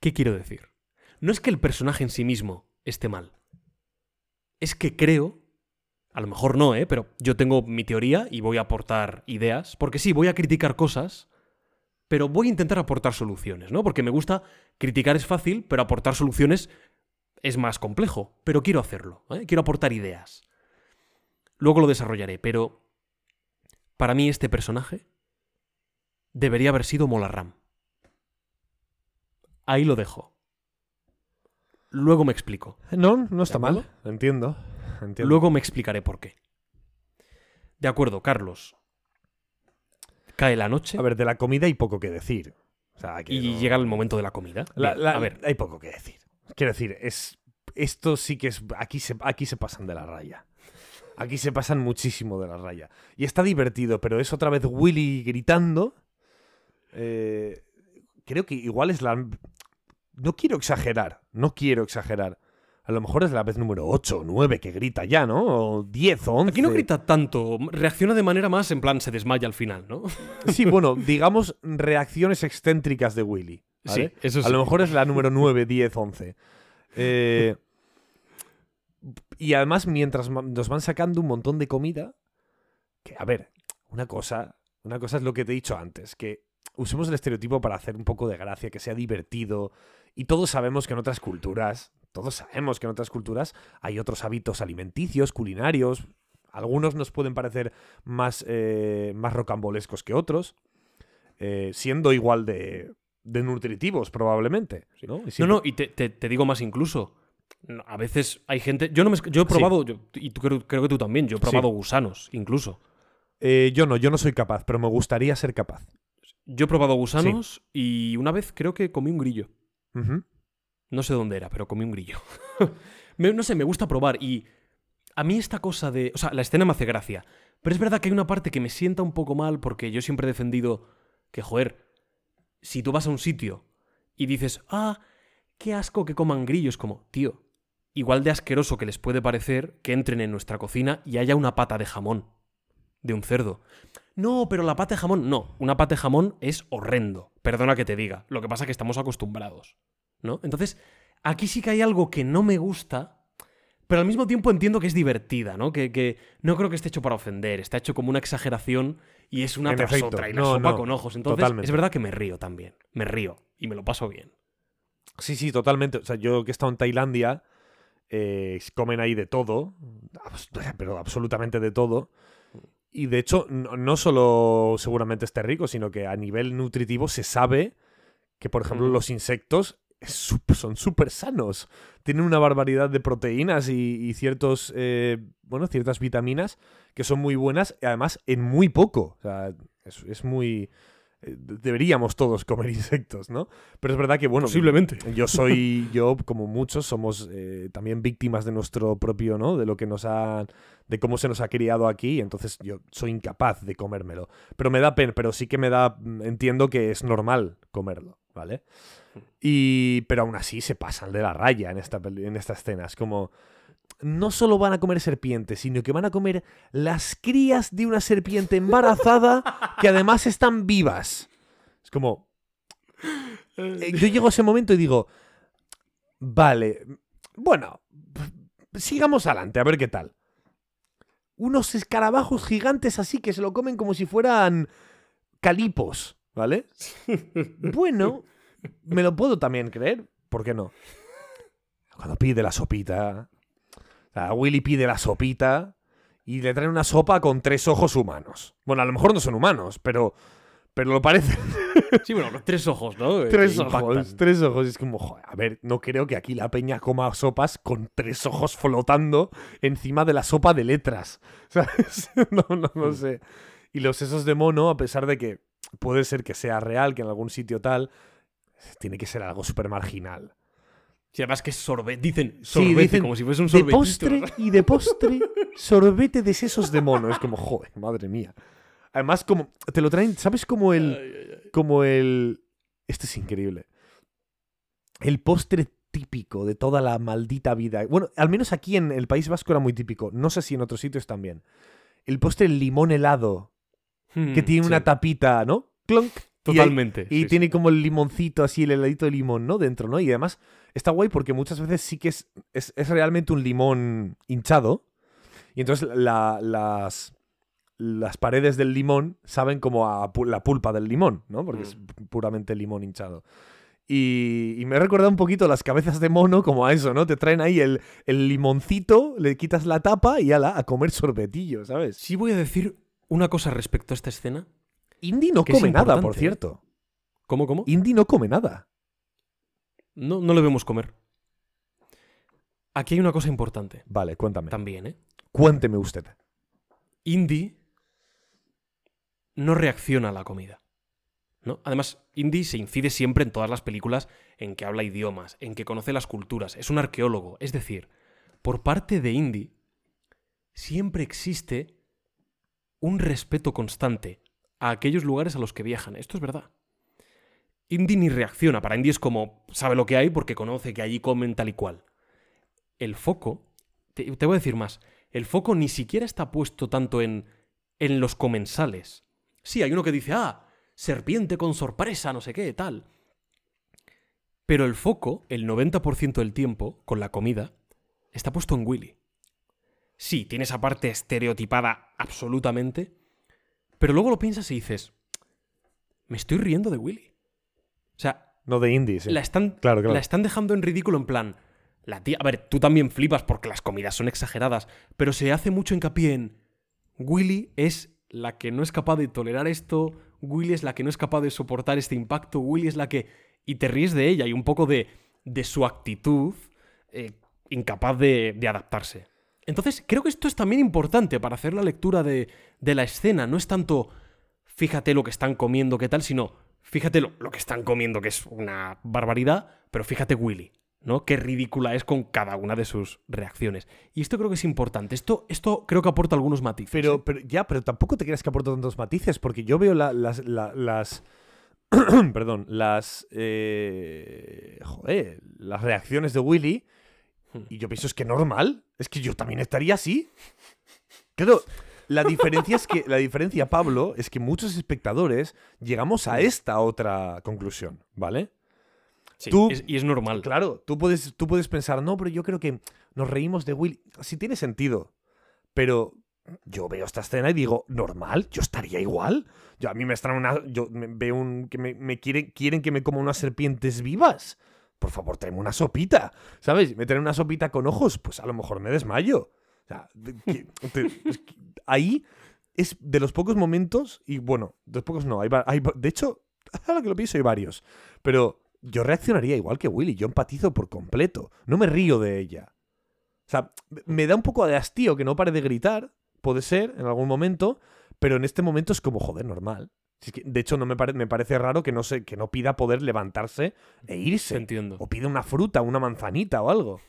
¿Qué quiero decir? No es que el personaje en sí mismo esté mal. Es que creo, a lo mejor no, ¿eh? pero yo tengo mi teoría y voy a aportar ideas, porque sí, voy a criticar cosas, pero voy a intentar aportar soluciones, ¿no? Porque me gusta, criticar es fácil, pero aportar soluciones es más complejo, pero quiero hacerlo, ¿eh? quiero aportar ideas. Luego lo desarrollaré, pero para mí este personaje debería haber sido Molarram. Ahí lo dejo. Luego me explico.
No, no está
¿De
mal. Entiendo. entiendo.
Luego me explicaré por qué. De acuerdo, Carlos. Cae la noche
A ver, de la comida hay poco que decir. O sea, que
y
no-
llega el momento de la comida.
La-
Bien,
la-
a ver,
hay poco que decir. Quiero decir, es esto sí que es aquí se aquí se pasan de la raya. Aquí se pasan muchísimo de la raya. Y está divertido, pero es otra vez Willy gritando. Eh, creo que igual es la no quiero exagerar, no quiero exagerar. A lo mejor es la vez número 8 o 9 que grita ya, ¿no? O 10 o 11.
aquí no grita tanto, reacciona de manera más en plan se desmaya al final, ¿no?
Sí, bueno, digamos reacciones excéntricas de Willy. ¿vale?
Sí, eso
A lo mejor es la número 9, 10, 11. Eh, y además, mientras nos van sacando un montón de comida, que a ver, una cosa, una cosa es lo que te he dicho antes, que usemos el estereotipo para hacer un poco de gracia, que sea divertido. Y todos sabemos que en otras culturas, todos sabemos que en otras culturas hay otros hábitos alimenticios, culinarios. Algunos nos pueden parecer más, eh, más rocambolescos que otros, eh, siendo igual de, de nutritivos probablemente. ¿no?
No, no, y te, te- te digo más incluso. No, A veces hay gente. Yo no me, yo he probado, yo- y tú, creo, creo que tú también, yo he probado gusanos, incluso.
Eh, yo no, yo no soy capaz, pero me gustaría ser capaz.
Yo he probado gusanos y una vez creo que comí un grillo. No sé dónde era, pero comí un grillo. Me- no sé, me gusta probar y a mí esta cosa de... O sea, la escena me hace gracia, pero es verdad que hay una parte que me sienta un poco mal porque yo siempre he defendido que, joder, si tú vas a un sitio y dices, ah, qué asco que coman grillos, como, tío, igual de asqueroso que les puede parecer que entren en nuestra cocina y haya una pata de jamón, de un cerdo. No, pero la pata de jamón, no, una pata de jamón es horrendo, perdona que te diga, lo que pasa es que estamos acostumbrados, ¿no? Entonces, aquí sí que hay algo que no me gusta, pero al mismo tiempo entiendo que es divertida, ¿no? Que, que no creo que esté hecho para ofender, está hecho como una exageración y es una
En
tras
efecto,
otra y la
no,
sopa
no,
con ojos. Entonces,
totalmente.
es verdad que me río también, me río y me lo paso bien.
Sí, sí, totalmente. O sea, yo que he estado en Tailandia, eh, comen ahí de todo, abs- pero absolutamente de todo. Y de hecho, no, no solo seguramente esté rico, sino que a nivel nutritivo se sabe que, por ejemplo, los insectos son súper sanos. Tienen una barbaridad de proteínas y, y ciertos, eh, bueno, ciertas vitaminas que son muy buenas, y además en muy poco. O sea, es, es muy... Deberíamos todos comer insectos, ¿no? Pero es verdad que, bueno,
Posiblemente.
yo soy, yo como muchos, somos eh, también víctimas de nuestro propio, ¿no? De lo que nos ha, de cómo se nos ha criado aquí, entonces yo soy incapaz de comérmelo. Pero me da pena, pero sí que me da, mm, entiendo que es normal comerlo, ¿vale? Y, pero aún así se pasan de la raya en esta, en esta escena. Es como, no solo van a comer serpientes, sino que van a comer las crías de una serpiente embarazada que además están vivas. Es como, eh, yo llego a ese momento y digo, vale, bueno, sigamos adelante, a ver qué tal. Unos escarabajos gigantes así que se lo comen como si fueran calipos, ¿vale? Bueno, me lo puedo también creer, ¿por qué no? Cuando pide la sopita, Willy pide la sopita y le traen una sopa con tres ojos humanos. Bueno, a lo mejor no son humanos, pero, pero lo parece.
Sí, bueno, los tres ojos, ¿no?
Tres ojos, tres ojos. Es como, joder, a ver, no creo que aquí la peña coma sopas con tres ojos flotando encima de la sopa de letras. ¿Sabes? No, no, no sé. Y los sesos de mono, a pesar de que puede ser que sea real, que en algún sitio tal, tiene que ser algo súper marginal.
Sí, además que es sorbete. Dicen
Sí,
sorbete,
dicen
como si fuese un
De
sorbetito.
postre y de postre, sorbete de sesos de mono. Es como, joder, madre mía. Además, como te lo traen, ¿sabes como el, como el... Este es increíble. El postre típico de toda la maldita vida. Bueno, al menos aquí en el País Vasco era muy típico. No sé si en otros sitios también. El postre limón helado, que tiene
Mm,
una tapita, ¿no? Clonk. Y hay-
Totalmente.
Y
sí,
tiene como el limoncito así, el heladito de limón, ¿no? Dentro, ¿no? Y además está guay porque muchas veces sí que es, es, es realmente un limón hinchado. Y entonces la- las, las paredes del limón saben como a pu- la pulpa del limón, ¿no? Porque es puramente limón hinchado. Y, y me he recordado un poquito las cabezas de mono como a eso, ¿no? Te traen ahí el, el limoncito, le quitas la tapa y ala, a comer sorbetillo, ¿sabes?
Sí voy a decir una cosa respecto a esta escena.
Indy no come nada, por cierto.
¿Cómo, cómo?
Indy no come nada.
No, no le vemos comer. Aquí hay una cosa importante
Vale, cuéntame.
también, ¿eh?
Cuénteme usted.
Indy no reacciona a la comida. ¿no? Además, Indy se incide siempre en todas las películas en que habla idiomas, en que conoce las culturas, es un arqueólogo. Es decir, por parte de Indy siempre existe un respeto constante a aquellos lugares a los que viajan. Esto es verdad. Indy ni reacciona. Para Indy es como sabe lo que hay porque conoce que allí comen tal y cual. El foco, te, voy a decir más, el foco ni siquiera está puesto tanto en, en los comensales. Sí, hay uno que dice, ah, serpiente con sorpresa, no sé qué, tal. Pero el foco, el 90% del tiempo, con la comida, está puesto en Willy. Sí, tiene esa parte estereotipada absolutamente, pero luego lo piensas y dices, me estoy riendo de Willy. O sea,
No de Indy, sí.
la están,
Claro, claro.
la están dejando en ridículo en plan. La tía. A ver, tú también flipas porque las comidas son exageradas. Pero se hace mucho hincapié en. Willy es la que no es capaz de tolerar esto. Willy es la que no es capaz de soportar este impacto. Willy es la que. Y te ríes de ella y un poco de. de su actitud. eh, incapaz de, de adaptarse. Entonces, creo que esto es también importante para hacer la lectura de, de la escena. No es tanto. Fíjate lo que están comiendo, qué tal, sino. Fíjate lo, lo que están comiendo, que es una barbaridad, pero fíjate Willy, ¿no? Qué ridícula es con cada una de sus reacciones. Y esto creo que es importante. Esto, esto creo que aporta algunos matices.
Pero,
¿eh?
pero ya, pero tampoco te creas que aporta tantos matices, porque yo veo la- las. la- las perdón, las. eh, joder, las reacciones de Willy. Y yo pienso, es que normal. Es que yo también estaría así. Claro, la diferencia es que. La diferencia, Pablo, es que muchos espectadores llegamos a esta otra conclusión, ¿vale?
Sí,
tú-
es- y es normal.
Claro, tú puedes, tú puedes pensar, no, pero yo creo que nos reímos de Will. Sí tiene sentido. Pero yo veo esta escena y digo, normal, yo estaría igual. Yo a mí me extraen una. Yo me- veo un. que me, me quieren, quieren que me coma unas serpientes vivas. Por favor, tráeme una sopita. ¿Sabes? Me traen una sopita con ojos, pues a lo mejor me desmayo. O sea, ahí es de los pocos momentos, y bueno, de los pocos no, hay, hay de hecho, ahora que lo pienso hay varios, pero yo reaccionaría igual que Willy, yo empatizo por completo, no me río de ella. O sea, me da un poco de hastío que no pare de gritar, puede ser, en algún momento, pero en este momento es como, joder, normal. Si es que, de hecho, no me, pare- me parece raro que no, se, que no pida poder levantarse e
Te
irse.
entiendo.
O pida una fruta, una manzanita o algo.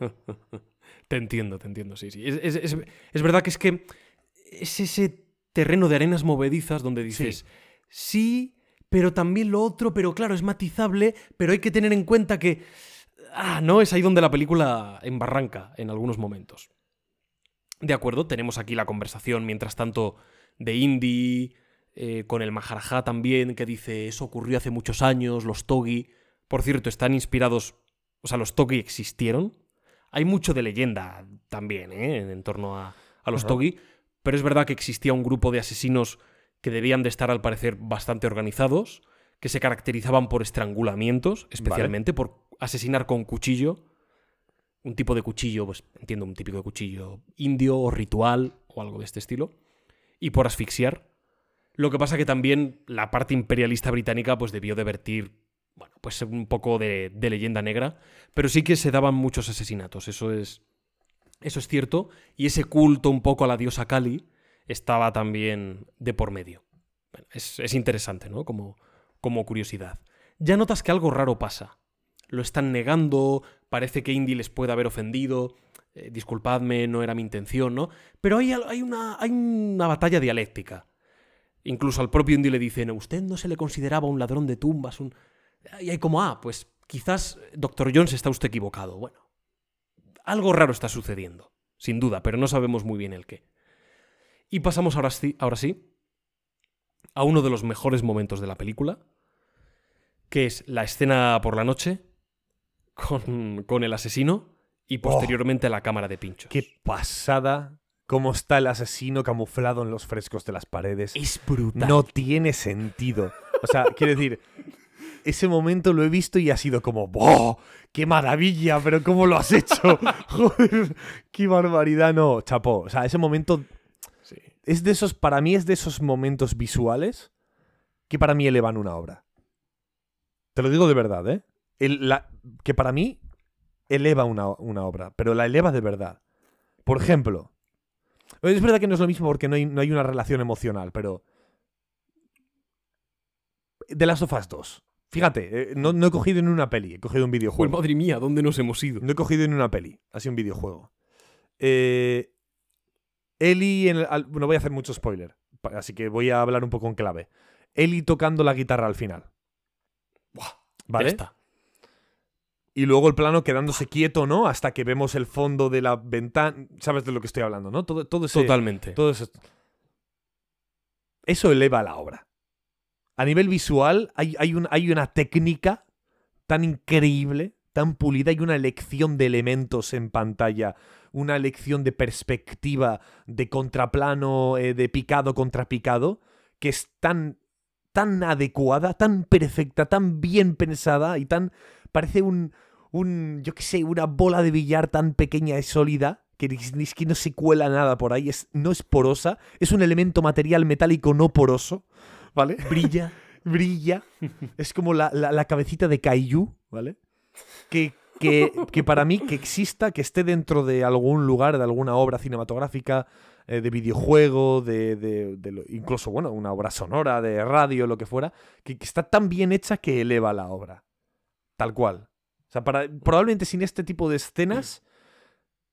Te entiendo, te entiendo, sí, sí. Es, es- es- es verdad que es que es ese terreno de arenas movedizas donde dices, sí. pero también lo otro, pero claro, es matizable, pero hay que tener en cuenta que... Ah, no, es ahí donde la película embarranca en algunos momentos. De acuerdo, tenemos aquí la conversación, mientras tanto, de Indy, eh, con el Maharaja también, que dice, eso ocurrió hace muchos años, los Togi. Por cierto, están inspirados, o sea, los Togi existieron. Hay mucho de leyenda también, ¿eh? En, torno a, a los
Ajá.
Togi, pero es verdad que existía un grupo de asesinos que debían de estar, al parecer, bastante organizados, que se caracterizaban por estrangulamientos, especialmente por asesinar con cuchillo. Un tipo de cuchillo, pues entiendo, un típico de cuchillo indio o ritual o algo de este estilo. Y por asfixiar. Lo que pasa que también la parte imperialista británica pues debió de vertir, bueno, pues un poco de, leyenda negra, pero sí que se daban muchos asesinatos, eso es, eso es cierto, y ese culto un poco a la diosa Kali estaba también de por medio. Es, es interesante, ¿no? Como, como curiosidad. Ya notas que algo raro pasa. Lo están negando, parece que Indy les puede haber ofendido, eh, disculpadme, no era mi intención, ¿no? Pero hay, hay, una, hay una batalla dialéctica. Incluso al propio Indy le dicen, usted no se le consideraba un ladrón de tumbas, un... Y hay como, ah, pues quizás, Dr. Jones, está usted equivocado. Bueno, algo raro está sucediendo, sin duda, pero no sabemos muy bien el qué. Y pasamos ahora sí, ahora sí a uno de los mejores momentos de la película, que es la escena por la noche con, con el asesino y posteriormente la cámara de pinchos.
Qué pasada cómo está el asesino camuflado en los frescos de las paredes.
Es brutal.
No tiene sentido. O sea, quiero decir, ese momento lo he visto y ha sido como, ¡Boh! ¡Qué maravilla! Pero ¿cómo lo has hecho? Joder, qué barbaridad. No, chapó. O sea, ese momento
Sí.
es de esos, para mí es de esos momentos visuales que para mí elevan una obra. Te lo digo de verdad, ¿eh? El- la- que para mí eleva una, una obra, pero la eleva de verdad. Por ejemplo, es verdad que no es lo mismo porque no hay, no hay una relación emocional, pero... The Last of Us 2. Fíjate, eh, no, no he cogido en una peli, he cogido un videojuego.
madre mía, ¿dónde nos hemos ido?
No he cogido en una peli, ha sido un videojuego. Eh, Eli, en el- al- bueno, voy a hacer mucho spoiler, así que voy a hablar un poco en clave. Eli tocando la guitarra al final.
Buah,
¿Vale?
ya está.
Y luego el plano quedándose quieto, ¿no? Hasta que vemos el fondo de la ventana. ¿Sabes de lo que estoy hablando, no? Todo, todo ese,
Totalmente.
todo ese- Eso eleva la obra. A nivel visual, hay, hay, un- hay una técnica tan increíble, tan pulida, hay una elección de elementos en pantalla, una elección de perspectiva, de contraplano, eh, de picado contra picado, que es tan, tan adecuada, tan perfecta, tan bien pensada y tan. Parece un. un yo qué sé, una bola de billar tan pequeña y sólida. Que es que no se cuela nada por ahí, es, no es porosa, es un elemento material metálico no poroso, ¿vale?
Brilla.
brilla. Es como la, la- la cabecita de Kaiju, ¿vale? Que, que, que para mí que exista, que esté dentro de algún lugar, de alguna obra cinematográfica, eh, de videojuego, de, de- de incluso, bueno, una obra sonora, de radio, lo que fuera, que, que está tan bien hecha que eleva la obra. Tal cual. O sea, para, probablemente sin este tipo de escenas,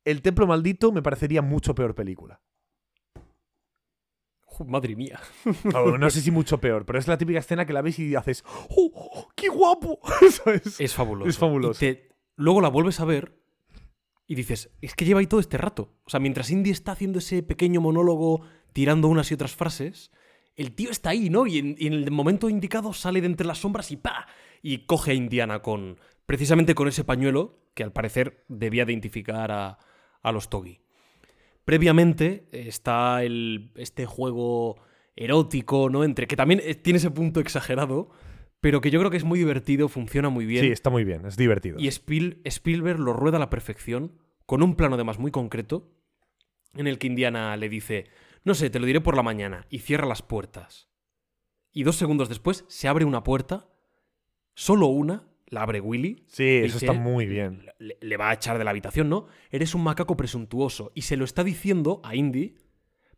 El Templo Maldito me parecería mucho peor película.
Madre mía.
O no sé si mucho peor, pero es la típica escena que la ves y haces ¡Oh, oh, qué guapo!
Es fabuloso.
Es fabuloso.
Y te- luego la vuelves a ver y dices, es que lleva ahí todo este rato. O sea, mientras Indy está haciendo ese pequeño monólogo tirando unas y otras frases, el tío está ahí, ¿no? Y en, y en el momento indicado sale de entre las sombras y ¡pa! Y coge a Indiana con. Precisamente con ese pañuelo que al parecer debía identificar a, a los Togi. Previamente eh, está el, este juego erótico, ¿no? Entre que también eh, tiene ese punto exagerado, pero que yo creo que es muy divertido, funciona muy bien.
Sí, está muy bien, es divertido.
Y Spiel- Spielberg lo rueda a la perfección, con un plano además muy concreto, en el que Indiana le dice, no sé, te lo diré por la mañana, y cierra las puertas. Y dos segundos después se abre una puerta, solo una, la abre Willy,
Sí, eso
dice-
está muy bien.
le, le va a echar de la habitación, ¿no? Eres un macaco presuntuoso, y se lo está diciendo a Indy,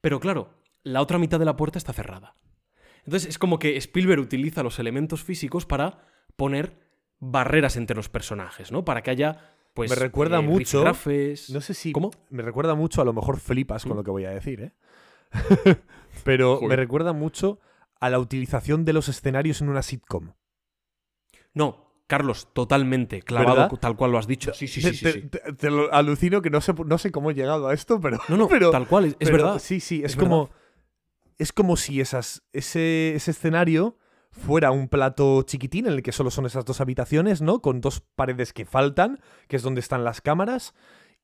pero claro, la otra mitad de la puerta está cerrada. Entonces es como que Spielberg utiliza los elementos físicos para poner barreras entre los personajes, ¿no? Para que haya, pues.
Me recuerda mucho-
rifirrafes.
No sé si.
¿Cómo?
Me recuerda mucho, a lo mejor flipas con
¿Mm?
lo que voy a decir, ¿eh? Pero me recuerda mucho a la utilización de los escenarios en una sitcom.
No, Carlos, totalmente, clavado
¿Verdad?
tal cual lo has dicho. Sí, sí, sí,
Te,
sí.
te-
sí.
te- te lo alucino que no sé, no sé cómo he llegado a esto, pero.
No, no,
pero,
tal cual, es,
pero
verdad.
Sí, sí, es,
es
como. Es como si esas, ese, ese escenario fuera un plato chiquitín en el que solo son esas dos habitaciones, ¿no? Con dos paredes que faltan, que es donde están las cámaras.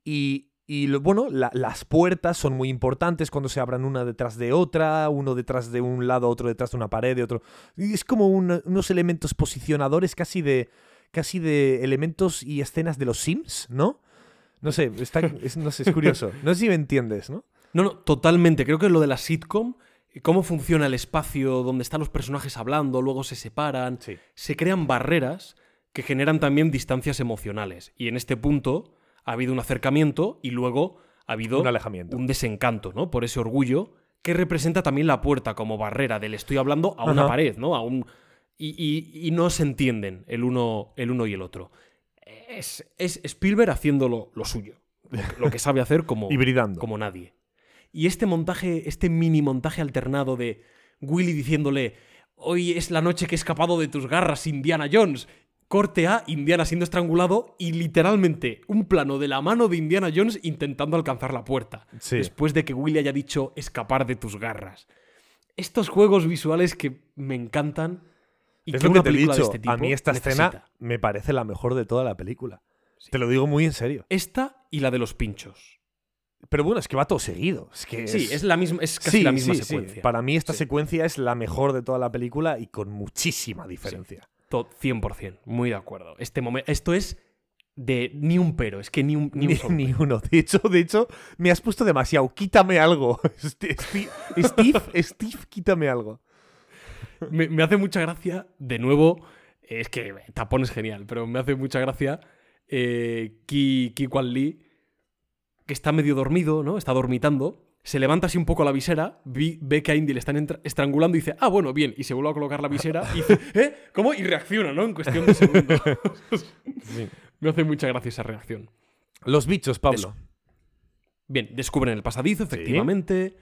Y, y lo- bueno, la- las puertas son muy importantes cuando se abran una detrás de otra, uno detrás de un lado, otro detrás de una pared, de otro. Y es como un- unos elementos posicionadores casi de. casi de elementos y escenas de los Sims, ¿no? No sé, está, es, no sé, es curioso. No sé si me entiendes, ¿no?
No, no, totalmente. Creo que lo de la sitcom, cómo funciona el espacio donde están los personajes hablando, luego se separan,
Sí.
se crean barreras que generan también distancias emocionales. Y en este punto ha habido un acercamiento y luego ha habido
Un alejamiento.
un desencanto, ¿no? Por ese orgullo que representa también la puerta como barrera del estoy hablando a una pared, ¿no? A un... y, y- y no se entienden el uno, el uno y el otro. Es, es Spielberg haciendo lo, lo suyo, lo que, lo que sabe hacer como,
Hibridando.
como nadie. Y este montaje, este mini montaje alternado de Willy diciéndole, hoy es la noche que he escapado de tus garras, Indiana Jones. Corte a Indiana siendo estrangulado y literalmente un plano de la mano de Indiana Jones intentando alcanzar la puerta.
Sí.
Después de que Willy haya dicho escapar de tus garras. Estos juegos visuales que me encantan. Y
es
que
lo que te he dicho.
este
a mí esta
necesita.
escena me parece la mejor de toda la película.
Sí.
Te lo digo muy en serio.
Esta y la de los pinchos.
Pero bueno, es que va todo seguido. Es que
Sí, es la misma, es casi
Sí,
la misma
sí,
secuencia.
Para mí esta secuencia es la mejor de toda la película y con muchísima diferencia.
To- 100%, muy de acuerdo. Este momento, esto es de ni un pero, es que ni un, ni un
Ni, uno. De hecho, de hecho, me has puesto demasiado. Quítame algo. Steve, Steve, Steve, quítame algo.
Me, me hace mucha gracia, de nuevo, es que Tapón es genial, pero me hace mucha gracia eh, Ki, Ki Kwan Lee, que está medio dormido, ¿no? Está dormitando. Se levanta así un poco la visera, vi- ve que a Indy le están estrangulando y dice, ah, bueno, bien, y se vuelve a colocar la visera y dice, ¿eh? ¿Cómo? Y reacciona, ¿no? En cuestión de segundos. Me hace mucha gracia esa reacción.
Los bichos, Pablo.
Bien, descubren el pasadizo, efectivamente.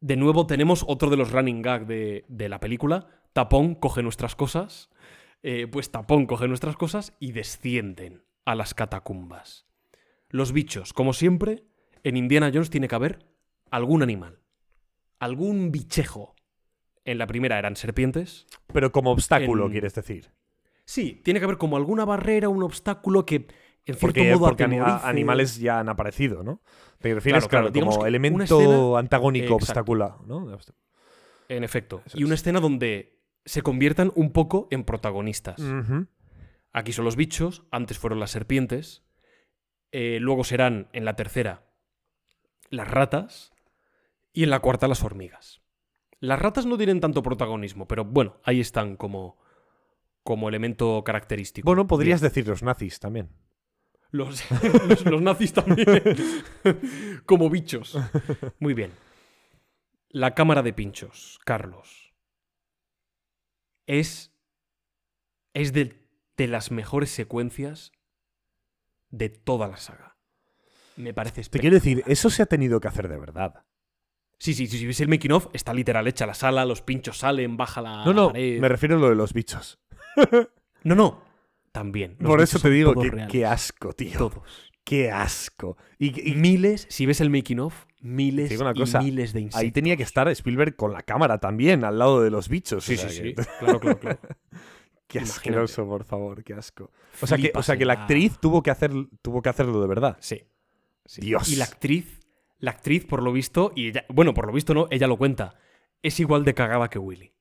De nuevo tenemos otro de los running gag de, de la película. Tapón coge nuestras cosas. eh, pues Tapón coge nuestras cosas y descienden a las catacumbas. Los bichos, como siempre, en Indiana Jones tiene que haber algún animal. Algún bichejo. En la primera eran serpientes.
Pero como obstáculo,
En-
quieres decir.
Sí, tiene que haber como alguna barrera, un obstáculo que, en cierto
Porque,
modo,
porque
atemorice-
animales ya han aparecido, ¿no? Te refieres,
Claro, claro,
como elemento
escena-
antagónico, obstáculo, ¿no?
En efecto.
Eso
y una
es.
escena donde se conviertan un poco en protagonistas. Aquí son los bichos, antes fueron las serpientes, eh, luego serán en la tercera las ratas y en la cuarta las hormigas. Las ratas no tienen tanto protagonismo, pero bueno, ahí están como, como elemento característico.
Bueno, podrías
Bien.
decir los nazis también.
Los, los- los nazis también. como bichos. Muy bien. La cámara de pinchos, Carlos. Es. Es de, de las mejores secuencias de toda la saga. Me parece
Te quiero decir, eso se ha tenido que hacer de verdad.
Sí, sí, sí, si ves el making of, está literal hecha la sala, los pinchos salen, baja la
No, no,
pared.
me refiero a lo de los bichos.
No, no. También.
Por eso te digo que qué asco, tío.
Todos.
Qué asco. Y, y
miles, si ves el making of, miles y miles de insectos.
ahí tenía que estar Spielberg con la cámara también, al lado de los bichos.
Sí,
o sea
sí,
que-
sí. Claro, claro, claro.
Qué asqueroso, por favor, qué asco. O sea, que, o sea que la- actriz tuvo que, hacer, tuvo que hacerlo de verdad.
Sí. sí.
Dios.
Y la actriz, la actriz, por lo visto, y ella, bueno, por lo visto no, ella lo cuenta, es igual de cagada que Willy.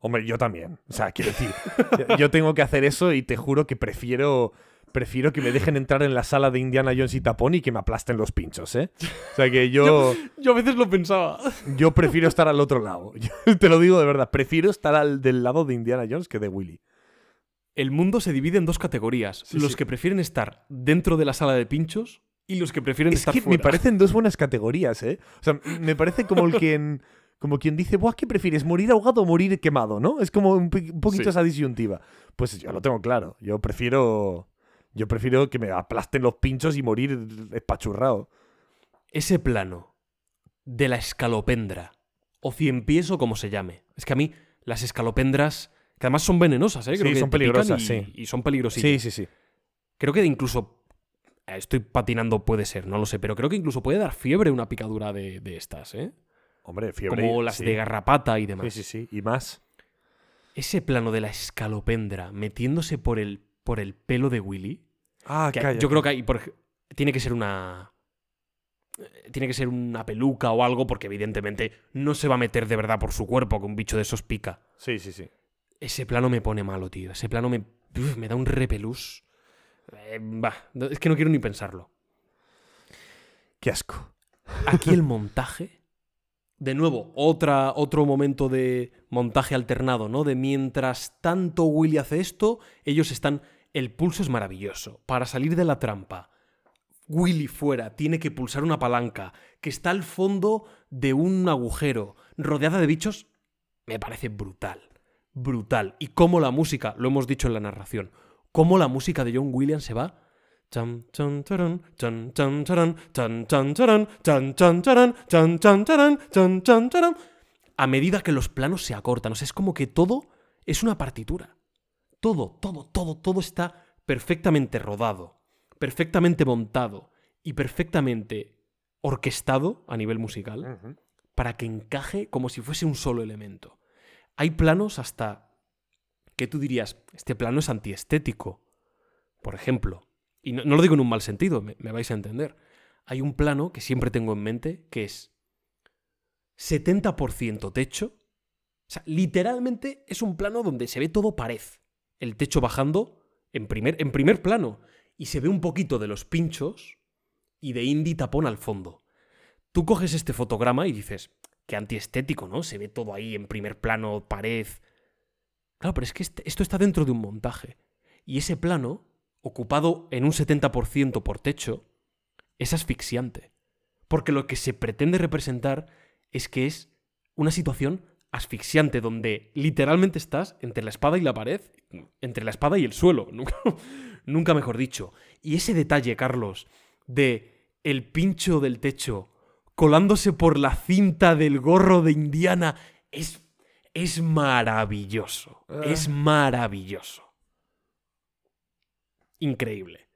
Hombre, yo también. O sea, quiero decir, yo tengo que hacer eso y te juro que prefiero, prefiero que me dejen entrar en la sala de Indiana Jones y Tapón y que me aplasten los pinchos, ¿eh? O sea, que yo,
Yo a veces lo pensaba.
yo prefiero estar al otro lado. Yo te lo digo de verdad, prefiero estar al del lado de Indiana Jones que de Willy.
El mundo se divide en dos categorías.
Sí,
los
sí.
que prefieren estar dentro de la sala de pinchos y los que prefieren
Es
estar
que me parecen dos buenas categorías, ¿eh? O sea, me parece como el quien, como quien dice, Buah, ¿qué prefieres? ¿Morir ahogado o morir quemado? ¿No? Es como un, poquito
Sí.
esa disyuntiva. Pues yo lo tengo claro. Yo prefiero. Yo prefiero que me aplasten los pinchos y morir espachurrado.
Ese plano de la escalopendra, o cien pies o como se llame. Es que a mí las escalopendras, que además son venenosas, ¿eh? Creo
Sí,
que
son peligrosas,
y,
sí.
Y son peligrosísimas.
Sí, sí, sí.
Creo que incluso. Eh, Estoy patinando, puede ser, no lo sé, pero creo que incluso puede dar fiebre una picadura de, de estas, ¿eh?
Hombre, fiebre.
Como las
sí.
de garrapata y demás.
Sí, sí, sí. Y más.
Ese plano de la escalopendra metiéndose por el, por el pelo de Willy.
Ah,
que yo creo que hay, por tiene que ser una. Tiene que ser una peluca o algo, porque evidentemente no se va a meter de verdad por su cuerpo que un bicho de esos pica.
Sí, sí, sí.
Ese plano me pone malo, tío. Ese plano me, uf, me da un repelús. Eh, bah, es que no quiero ni pensarlo.
Qué asco.
Aquí el montaje. De nuevo, otra, otro momento de montaje alternado, ¿no? De mientras tanto Willy hace esto, ellos están. El pulso es maravilloso. Para salir de la trampa, Willy fuera tiene que pulsar una palanca que está al fondo de un agujero, rodeada de bichos. Me parece brutal. Brutal. Y cómo la música, lo hemos dicho en la narración, cómo la música de John Williams se va a medida que los planos se acortan. O sea, es como que todo es una partitura. Todo, todo, todo, todo está perfectamente rodado, perfectamente montado y perfectamente orquestado a nivel musical para que encaje como si fuese un solo elemento. Hay planos hasta que tú dirías, este plano es antiestético. Por ejemplo, y no, lo digo en un mal sentido, me, vais a entender. Hay un plano que siempre tengo en mente que es 70% techo. O sea, literalmente es un plano donde se ve todo pared. El techo bajando en primer, en primer plano. Y se ve un poquito de los pinchos y de Indy tapón al fondo. Tú coges este fotograma y dices, qué antiestético, ¿no? Se ve todo ahí en primer plano, pared. Claro, pero es que este, esto está dentro de un montaje. Y ese plano, ocupado en un 70% por techo, es asfixiante. Porque lo que se pretende representar es que es una situación asfixiante donde literalmente estás entre la espada y la pared, entre la espada y el suelo, nunca, mejor dicho. Y ese detalle, Carlos, de el pincho del techo colándose por la cinta del gorro de Indiana es es maravilloso, ah. es maravilloso. Increíble.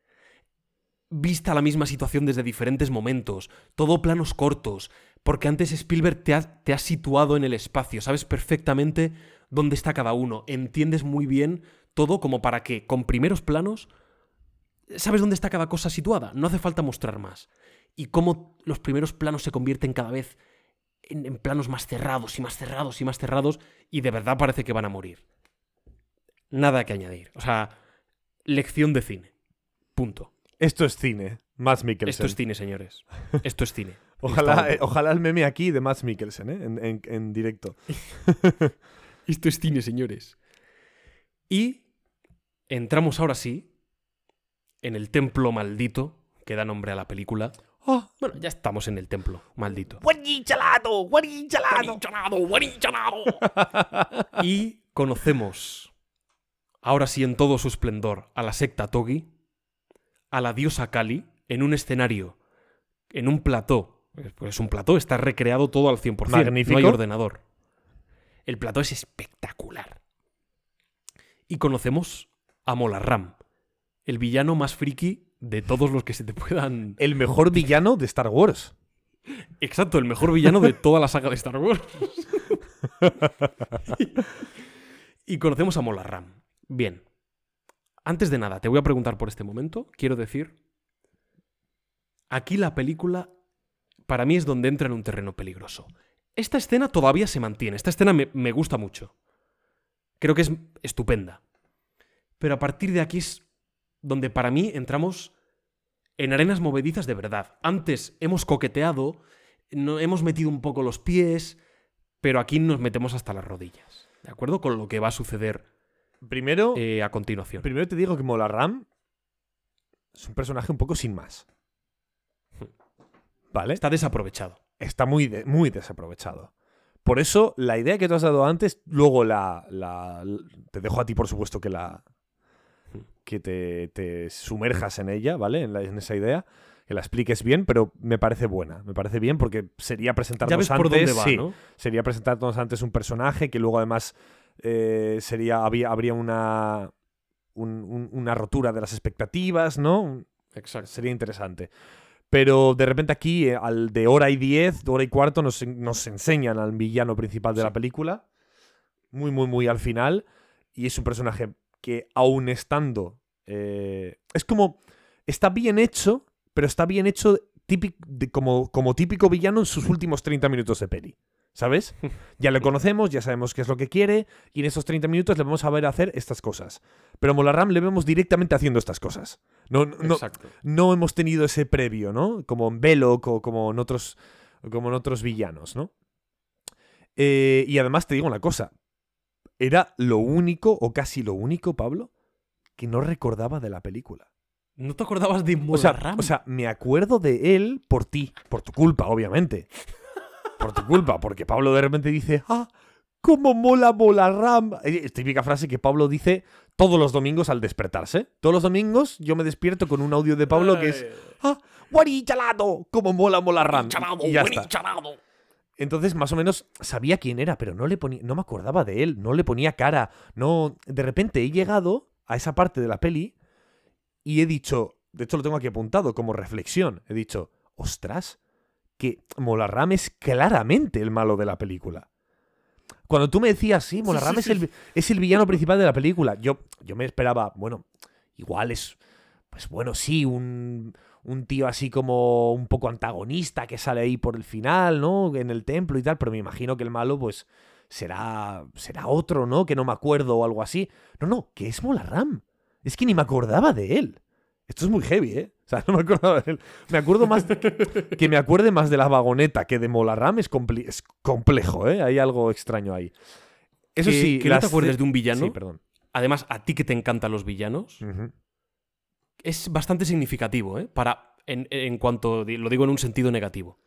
Vista la misma situación desde diferentes momentos, todo planos cortos, porque antes Spielberg te ha, situado en el espacio, sabes perfectamente dónde está cada uno, entiendes muy bien todo como para que con primeros planos sabes dónde está cada cosa situada, no hace falta mostrar más. Y cómo los primeros planos se convierten cada vez en, en, planos más cerrados y más cerrados y más cerrados y de verdad parece que van a morir. Nada que añadir. O sea, lección de cine. Punto.
Esto es cine. Más Mikkelsen.
Esto es cine, señores. Esto es cine.
Ojalá, eh, ojalá el meme aquí de Max Mikkelsen, ¿eh? en, directo.
Esto es cine, señores. Y entramos ahora sí en el templo maldito que da nombre a la película. Oh, bueno, ya estamos en el templo maldito. y conocemos, ahora sí en todo su esplendor, a la secta Togi, a la diosa Kali, en un escenario, en un plató pues un plató, está recreado todo al 100%.
Magnífico.
No hay ordenador. El plató es espectacular. Y conocemos a Molarram, el villano más friki de todos los que se te puedan.
El mejor villano de Star Wars.
Exacto, el mejor villano de toda la saga de Star Wars. y conocemos a Molarram. Bien. Antes de nada, te voy a preguntar por este momento. Quiero decir. Aquí la película para mí es donde entra en un terreno peligroso. Esta escena todavía se mantiene, esta escena me, gusta mucho. Creo que es estupenda. Pero a partir de aquí es donde para mí entramos en arenas movedizas de verdad. Antes hemos coqueteado, no, hemos metido un poco los pies, pero aquí nos metemos hasta las rodillas. ¿De acuerdo? Con lo que va a suceder
primero,
eh, a continuación.
Primero te digo que Molarram es un personaje un poco sin más.
Está desaprovechado.
Está muy, muy desaprovechado. Por eso, la idea que tú has dado antes, luego la, Te dejo a ti, por supuesto, que la. Que te, sumerjas en ella, ¿vale? En, esa idea. Que la expliques bien, pero me parece buena. Me parece bien porque sería presentarnos antes. sí, Sería presentarnos antes un personaje que luego además eh, sería. Había, habría una. una rotura de las expectativas, ¿no?
Exacto.
Sería interesante. Pero de repente aquí, eh, al de hora y diez, de hora y cuarto, nos, enseñan al villano principal de la película. Muy, muy, muy al final. Y es un personaje que, aún estando. Eh, es como. Está bien hecho, pero está bien hecho como, como típico villano en sus últimos 30 minutos de peli. ¿Sabes? Ya le conocemos, ya sabemos qué es lo que quiere, y en esos 30 minutos le vamos a ver hacer estas cosas. Pero a Molarram le vemos directamente haciendo estas cosas. No, no, no hemos tenido ese previo, ¿no? Como en Belloc o como en otros, como en otros villanos, ¿no? Eh, y además te digo una cosa. Era lo único, o casi lo único, Pablo, que no recordaba de la película.
¿No te acordabas de Molarram?
o sea, me acuerdo de él por ti, por tu culpa, obviamente por tu culpa, porque Pablo de repente dice, ah, cómo mola mola Ram. Es típica frase que Pablo dice todos los domingos al despertarse. Todos los domingos yo me despierto con un audio de Pablo que es, ah, guari chalado, cómo mola mola Ram.
y ya está.
Entonces, más o menos sabía quién era, pero no le ponía, no me acordaba de él, no le ponía cara, no. De repente he llegado a esa parte de la peli y he dicho, de hecho lo tengo aquí apuntado como reflexión, he dicho, ostras, que Molarram es claramente el malo de la película. Cuando tú me decías, sí, Molarram es, el, es el villano principal de la película, yo, yo me esperaba, bueno, igual es, pues bueno, sí, un, un tío así como un poco antagonista que sale ahí por el final, ¿no? En el templo y tal, pero me imagino que el malo, pues, será, será otro, ¿no? Que no me acuerdo o algo así. No, no, que es Molarram. Es que ni me acordaba de él. Esto es muy heavy, ¿eh? O sea, no me acordaba de él. Me acuerdo más. que me acuerde más de la vagoneta que de Molarram es, es complejo, ¿eh? Hay algo extraño ahí.
Eso sí. Que no te acuerdes de un villano.
Sí, perdón.
Además, a ti que te encantan los villanos. Es bastante significativo, ¿eh? Para. En, en cuanto. Lo digo en un sentido negativo.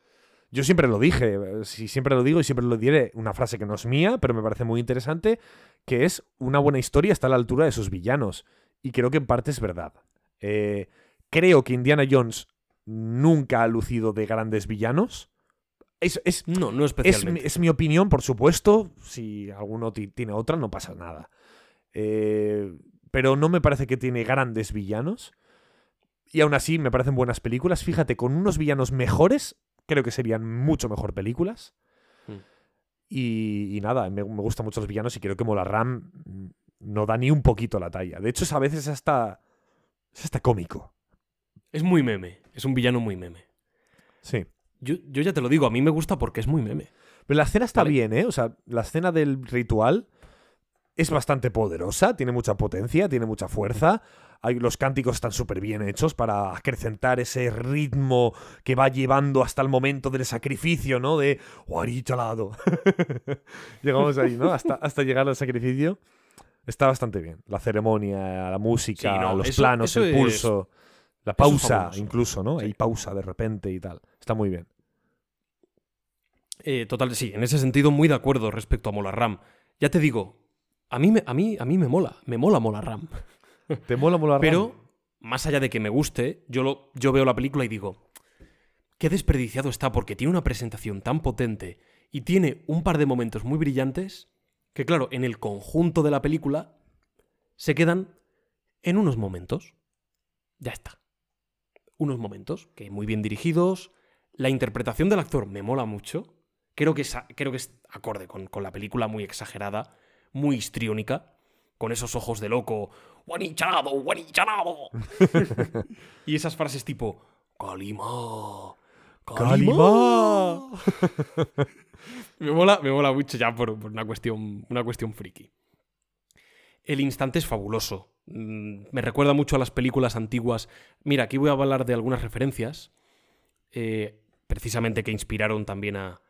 Yo siempre lo dije, siempre lo digo y siempre lo diré, una frase que no es mía, pero me parece muy interesante, que es una buena historia está a la altura de sus villanos. Y creo que en parte es verdad. Eh, creo que Indiana Jones nunca ha lucido de grandes villanos. Es, es
no, no especialmente.
Es, mi opinión, por supuesto. Si alguno tiene otra, no pasa nada. Eh, pero no me parece que tiene grandes villanos. Y aún así me parecen buenas películas. Fíjate, con unos villanos mejores, creo que serían mucho mejor películas. Hmm. Y, nada, me, me, gustan mucho los villanos y creo que Molarram no da ni un poquito la talla. De hecho, a veces hasta, es hasta cómico.
Es muy meme. Es un villano muy meme.
Sí.
Yo, yo ya te lo digo, a mí me gusta porque es muy meme.
Pero la escena está bien, ¿eh? O sea, la escena del ritual es bastante poderosa, tiene mucha potencia, tiene mucha fuerza. Hay, los cánticos están súper bien hechos para acrecentar ese ritmo que va llevando hasta el momento del sacrificio, ¿no? De lado Llegamos ahí, ¿no? Hasta, hasta llegar al sacrificio. Está bastante bien. La ceremonia, la música, los planos, el pulso, la pausa, incluso, ¿no? Hay pausa de repente y tal. Está muy bien.
Eh, total, sí, en ese sentido muy de acuerdo respecto a Mola Ram. Ya te digo, a mí me, a mí, a mí me mola, me mola Mola Ram.
¿Te mola Mola Ram?
Pero, más allá de que me guste, yo, lo, yo veo la película y digo, qué desperdiciado está porque tiene una presentación tan potente y tiene un par de momentos muy brillantes que claro, en el conjunto de la película se quedan en unos momentos. Ya está. Unos momentos que muy bien dirigidos. La interpretación del actor me mola mucho. Creo que es, creo que es acorde con, la película, muy exagerada, muy histriónica, con esos ojos de loco. ¡Guanichanado! ¡Guanichanado! y esas frases tipo. ¡Kalima! ¡Kalima! me, mola, me mola mucho ya por, una, cuestión, una cuestión friki. El instante es fabuloso. Mm, me recuerda mucho a las películas antiguas. Mira, aquí voy a hablar de algunas referencias, eh, precisamente que inspiraron también a,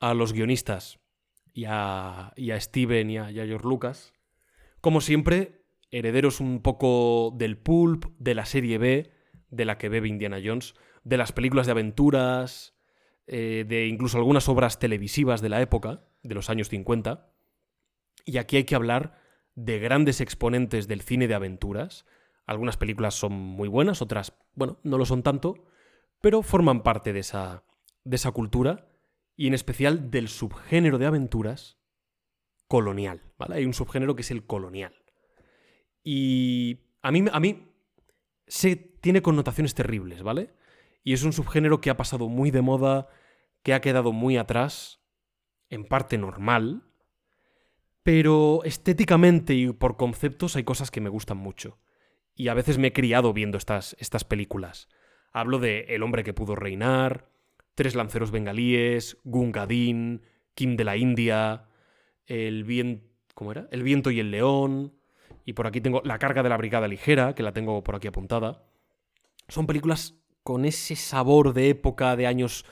a los guionistas y a, y a Steven y a, George Lucas. Como siempre, herederos un poco del pulp, de la serie B, de la que bebe Indiana Jones, de las películas de aventuras, eh, de incluso algunas obras televisivas de la época, de los años 50. Y aquí hay que hablar de grandes exponentes del cine de aventuras. Algunas películas son muy buenas, otras, bueno, no lo son tanto, pero forman parte de esa, de esa cultura y en especial del subgénero de aventuras colonial. ¿vale? Hay un subgénero que es el colonial. Y a mí, a mí se, tiene connotaciones terribles, ¿vale? Y es un subgénero que ha pasado muy de moda, que ha quedado muy atrás, en parte normal, pero estéticamente y por conceptos hay cosas que me gustan mucho. Y a veces me he criado viendo estas, estas películas. Hablo de El hombre que pudo reinar, Tres lanceros bengalíes, Gungadin, Kim de la India, El viento... ¿Cómo era? El viento y el león. Y por aquí tengo La carga de la brigada ligera, que la tengo por aquí apuntada. Son películas con ese sabor de época de años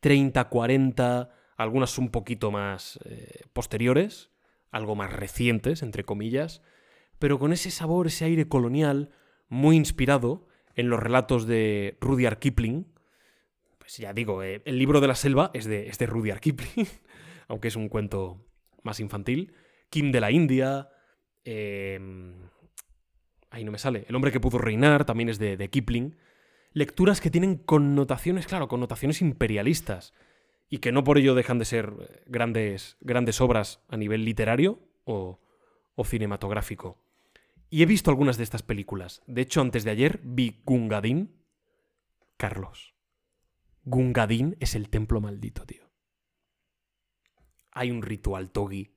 30, 40, algunas un poquito más eh, posteriores, algo más recientes, entre comillas, pero con ese sabor, ese aire colonial, muy inspirado en los relatos de Rudyard Kipling. Pues ya digo, eh, el libro de la selva es de, es de Rudyard Kipling, aunque es un cuento más infantil. Kim de la India. Em, ahí no me sale. El hombre que pudo reinar también es de, de Kipling lecturas que tienen connotaciones, claro, connotaciones imperialistas. y que no por ello dejan de ser grandes, grandes obras a nivel literario o, o cinematográfico. Y he visto algunas de estas películas. De hecho, antes de ayer vi Gungadin. Carlos. Gungadin es el templo maldito, tío. Hay un ritual togi.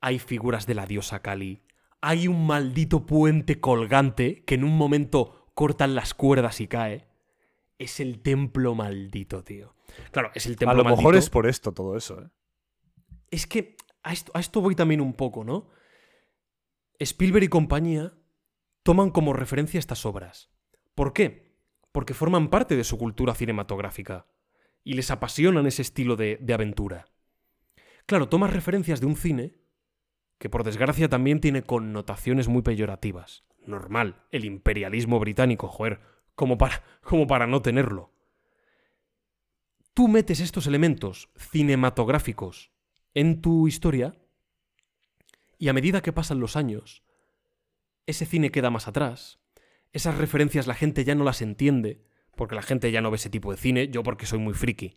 Hay figuras de la diosa Kali. Hay un maldito puente colgante que en un momento cortan las cuerdas y cae. Es el templo maldito, tío. Claro, es el templo
A lo
maldito.
mejor es por esto todo eso, ¿eh?
Es que a esto, a esto voy también un poco, ¿no? Spielberg y compañía toman como referencia estas obras. ¿Por qué? Porque forman parte de su cultura cinematográfica y les apasionan ese estilo de, de aventura. Claro, tomas referencias de un cine que por desgracia también tiene connotaciones muy peyorativas. Normal, el imperialismo británico, joder, como para, como para no tenerlo. Tú metes estos elementos cinematográficos en tu historia y a medida que pasan los años, ese cine queda más atrás, esas referencias la gente ya no las entiende, porque la gente ya no ve ese tipo de cine, yo porque soy muy friki.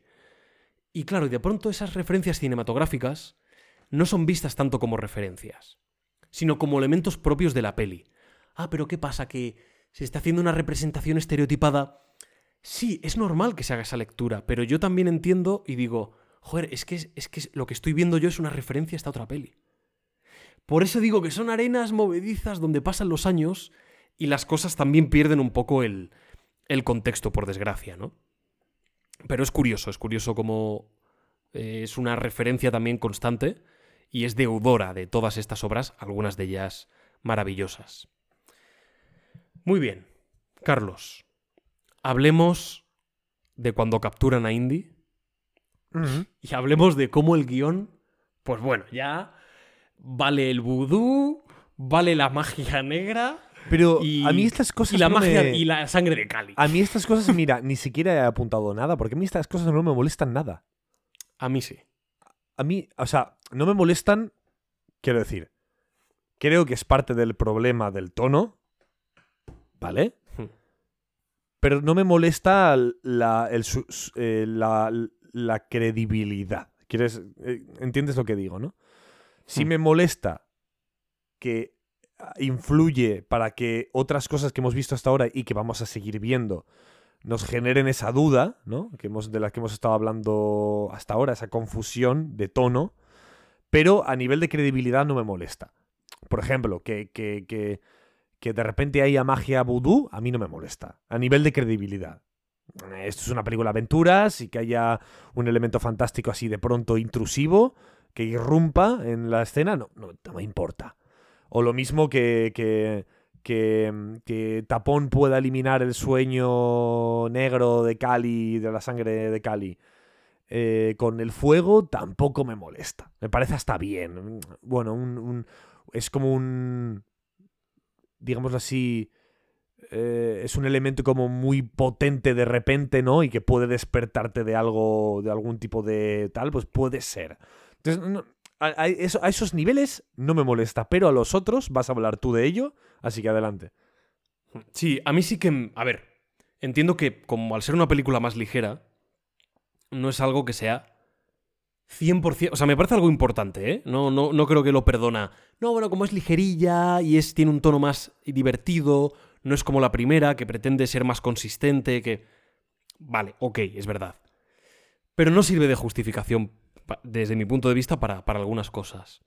Y claro, y de pronto esas referencias cinematográficas no son vistas tanto como referencias, sino como elementos propios de la peli. Ah, pero ¿qué pasa? Que se está haciendo una representación estereotipada. Sí, es normal que se haga esa lectura, pero yo también entiendo y digo, joder, es que, es que lo que estoy viendo yo es una referencia a esta otra peli. Por eso digo que son arenas movedizas donde pasan los años y las cosas también pierden un poco el, el contexto, por desgracia, ¿no? Pero es curioso, es curioso como eh, es una referencia también constante y es deudora de todas estas obras, algunas de ellas maravillosas. Muy bien, Carlos, hablemos de cuando capturan a Indy y hablemos de cómo el guion, pues bueno, ya vale el vudú, vale la magia negra
Pero
y,
a mí estas cosas
y la
no
magia
me-
y la sangre de Cali.
A mí estas cosas, mira, ni siquiera he apuntado nada, porque a mí estas cosas no me molestan nada.
A mí sí.
A mí, o sea, no me molestan, quiero decir, creo que es parte del problema del tono, ¿vale?
Hmm.
Pero no me molesta la, el eh, la, la credibilidad. ¿Quieres, eh, ¿Entiendes lo que digo, no? Sí
Hmm.
me molesta que ah, influye para que otras cosas que hemos visto hasta ahora y que vamos a seguir viendo nos generen esa duda, ¿no? Que hemos, de la que hemos estado hablando hasta ahora, esa confusión de tono, pero a nivel de credibilidad no me molesta. Por ejemplo, que, que, que, que de repente haya magia vudú, a mí no me molesta. A nivel de credibilidad. Esto es una película de aventuras y que haya un elemento fantástico así de pronto intrusivo, que irrumpa en la escena, no, no, no me importa. O lo mismo que, que, que, que Tapón pueda eliminar el sueño negro de Cali, de la sangre de Cali, eh, con el fuego, tampoco me molesta. Me parece hasta bien. Bueno, un, es como un, digámoslo así, eh, es un elemento como muy potente de repente, ¿no? Y que puede despertarte de algo, de algún tipo de tal, pues puede ser. Entonces, a, a esos niveles no me molesta, pero a los otros vas a hablar tú de ello, así que adelante.
Sí, a mí sí que. A ver, entiendo que como al ser una película más ligera, no es algo que sea 100%. O sea, me parece algo importante, ¿eh? No, no, no creo que lo perdona. No, bueno, como es ligerilla y es, tiene un tono más divertido, no es como la primera, que pretende ser más consistente, que. Vale, ok, es verdad. Pero no sirve de justificación, desde mi punto de vista, para, para algunas cosas.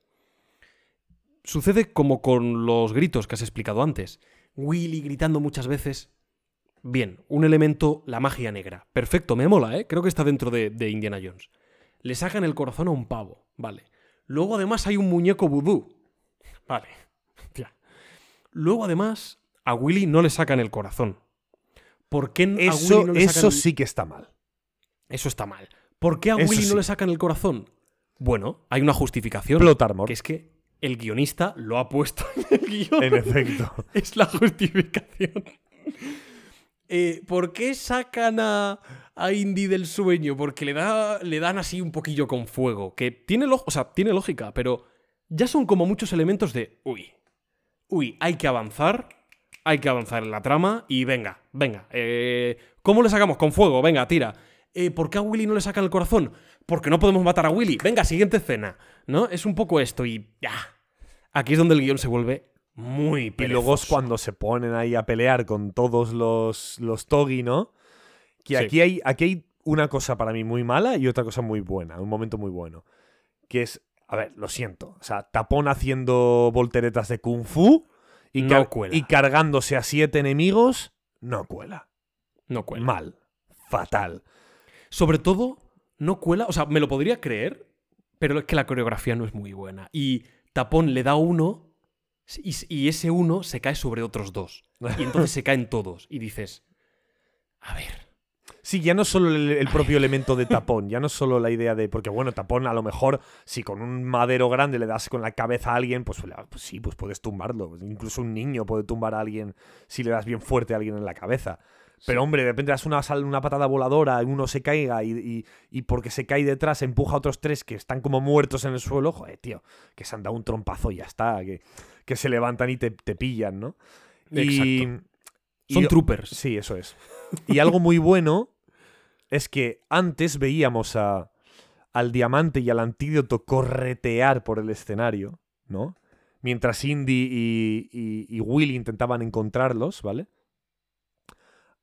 Sucede como con los gritos que has explicado antes. Willy gritando muchas veces. Bien, un elemento, la magia negra. Perfecto, me mola, ¿eh? Creo que está dentro de, de Indiana Jones. Le sacan el corazón a un pavo, vale. Luego además hay un muñeco vudú. Vale. Ya. Luego además a Willy no le sacan el corazón. ¿Por qué a Willy
Eso,
no le sacan
eso
el-
sí que está mal.
Eso está mal. ¿Por qué a
Eso
Willy
sí.
no le sacan el corazón? Bueno, hay una justificación.
Plot armor,
Que es que el guionista lo ha puesto en el guion.
en efecto.
Es la justificación. Eh, ¿Por qué sacan a, a Indy del sueño? Porque le, da, le dan así un poquillo con fuego. Que tiene, o sea, tiene lógica, pero ya son como muchos elementos de. Uy. Uy, hay que avanzar. Hay que avanzar en la trama. Y venga, venga. eh, ¿Cómo le sacamos? Con fuego, venga, tira. Eh, ¿Por qué a Willy no le sacan el corazón? porque no podemos matar a Willy. Venga, siguiente escena. ¿No? Es un poco esto y ya. Aquí es donde el guion se vuelve muy
Y luego es
perezoso.
cuando se ponen ahí a pelear con todos los, los Togi, ¿no? Que
Sí.
aquí, hay, aquí hay una cosa para mí muy mala y otra cosa muy buena, un momento muy bueno. Que es, a ver, lo siento. O sea, Tapón haciendo volteretas de Kung Fu y,
No
car-
cuela.
y cargándose a siete enemigos, no cuela.
No cuela.
Mal. Fatal.
Sobre todo, no cuela. O sea, me lo podría creer, pero es que la coreografía no es muy buena. Y Tapón le da uno y, y ese uno se cae sobre otros dos. Y entonces se caen todos. Y dices, a ver.
Sí, ya no solo el, el propio elemento de tapón, ya no solo la idea de. Porque bueno, tapón a lo mejor, si con un madero grande le das con la cabeza a alguien, pues, pues sí, pues puedes tumbarlo. Incluso un niño puede tumbar a alguien si le das bien fuerte a alguien en la cabeza. Pero hombre, de repente das una, una patada voladora uno se caiga y, y- y porque se cae detrás empuja a otros tres que están como muertos en el suelo, joder, tío, que se han dado un trompazo y ya está, que, que se levantan y te, te pillan, ¿no? Y,
Exacto.
y-
Son troopers.
Sí, eso es. Y algo muy bueno es que antes veíamos a, al diamante y al antídoto corretear por el escenario, ¿no? Mientras Indy y, y, y Willy intentaban encontrarlos, ¿vale?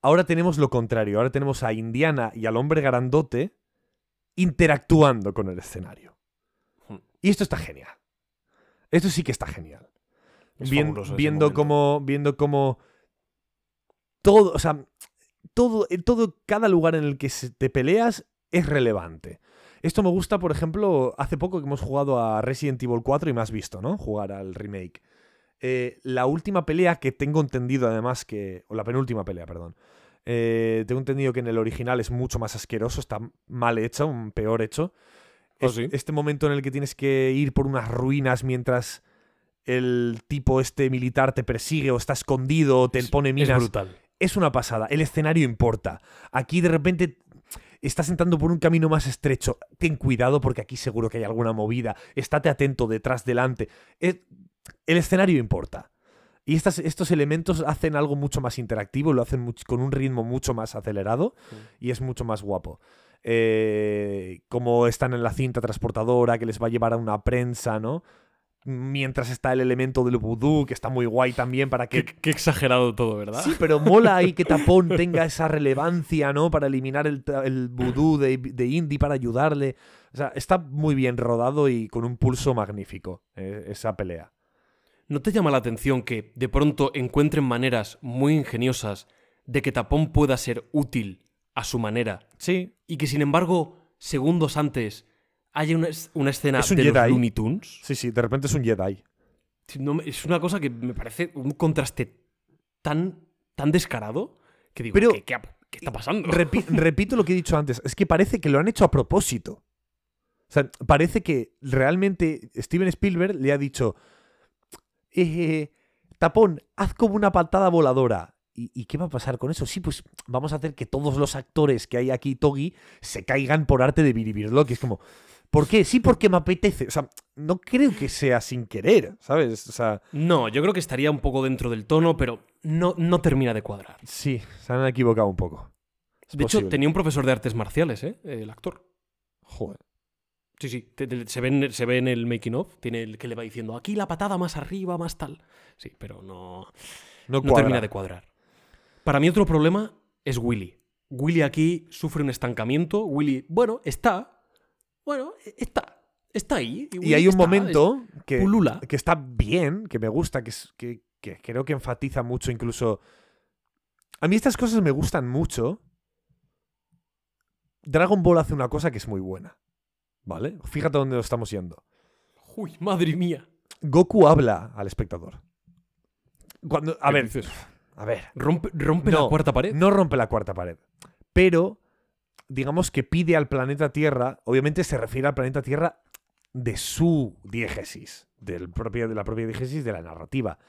Ahora tenemos lo contrario. Ahora tenemos a Indiana y al hombre grandote interactuando con el escenario.
Hmm.
Y esto está genial. Esto sí que está genial. Viendo cómo viendo cómo todo o sea todo en todo cada lugar en el que te peleas es relevante. Esto me gusta por ejemplo hace poco que hemos jugado a Resident Evil 4 y me has visto no jugar al remake. Eh, la última pelea que tengo entendido además que o la penúltima pelea perdón eh, tengo entendido que en el original es mucho más asqueroso está mal hecho un peor hecho.
¿Ah,
Es-
sí?
este momento en el que tienes que ir por unas ruinas mientras el tipo este militar te persigue o está escondido o te
Es-
pone
Es
minas.
brutal.
Es una pasada. El escenario importa. Aquí de repente estás entrando por un camino más estrecho. Ten cuidado porque aquí seguro que hay alguna movida. Estate atento detrás, delante. Es- el escenario importa. Y estas- estos elementos hacen algo mucho más interactivo, lo hacen con un ritmo mucho más acelerado y es mucho más guapo. Eh, como están en la cinta transportadora que les va a llevar a una prensa, ¿no? Mientras está el elemento del vudú, que está muy guay también para que...
Qué, qué exagerado todo, ¿verdad?
Sí, pero mola ahí que Tapón tenga esa relevancia, ¿no? Para eliminar el, el vudú de, de Indy, para ayudarle. O sea, está muy bien rodado y con un pulso magnífico eh, esa pelea.
¿No te llama la atención que de pronto encuentren maneras muy ingeniosas de que Tapón pueda ser útil a su manera
Sí,
y que sin embargo segundos antes haya una, es- una escena
Es un
de los. Looney Tunes?
sí, sí, de repente es un Jedi.
No es una cosa que me parece un contraste tan, tan descarado que digo,
Pero-
¿qué, qué ha- qué está pasando?
Repi- repito lo que he dicho antes, es que parece que lo han hecho a propósito. O sea, parece que realmente Steven Spielberg le ha dicho, eh, Tapón, haz como una patada voladora. ¿Y, y qué va a pasar con eso? Sí, pues vamos a hacer que todos los actores que hay aquí, Togi, se caigan por arte de Biribirlo, que es como, ¿por qué? Sí, porque me apetece. O sea, no creo que sea sin querer, ¿sabes? O sea,
No, yo creo que estaría un poco dentro del tono, pero no, no termina de cuadrar.
sí, se han equivocado un poco. Es
de hecho, tenía un profesor de artes marciales, ¿eh? El actor.
Joder.
Sí, sí, te- te- se, ve en, se ve en el making of, tiene el que le va diciendo aquí la patada más arriba, más tal. Sí, pero no,
No,
no termina de cuadrar. Para mí otro problema es Willy. Willy aquí sufre un estancamiento. Willy, bueno, está. Bueno, e- está. Está ahí.
Y hay un
está,
momento que,
pulula.
que está bien, que me gusta, que, es- que, que creo que enfatiza mucho incluso... A mí estas cosas me gustan mucho. Dragon Ball hace una cosa que es muy buena. ¿Vale? Fíjate dónde lo estamos yendo.
Uy, madre mía.
Goku habla al espectador. Cuando, a
¿Qué
ver,
dices?
a ver.
Rompe, rompe
No,
la cuarta pared.
No rompe la cuarta pared. Pero, digamos que pide al planeta Tierra, obviamente se refiere al planeta Tierra de su diégesis, del de la propia diégesis de la narrativa.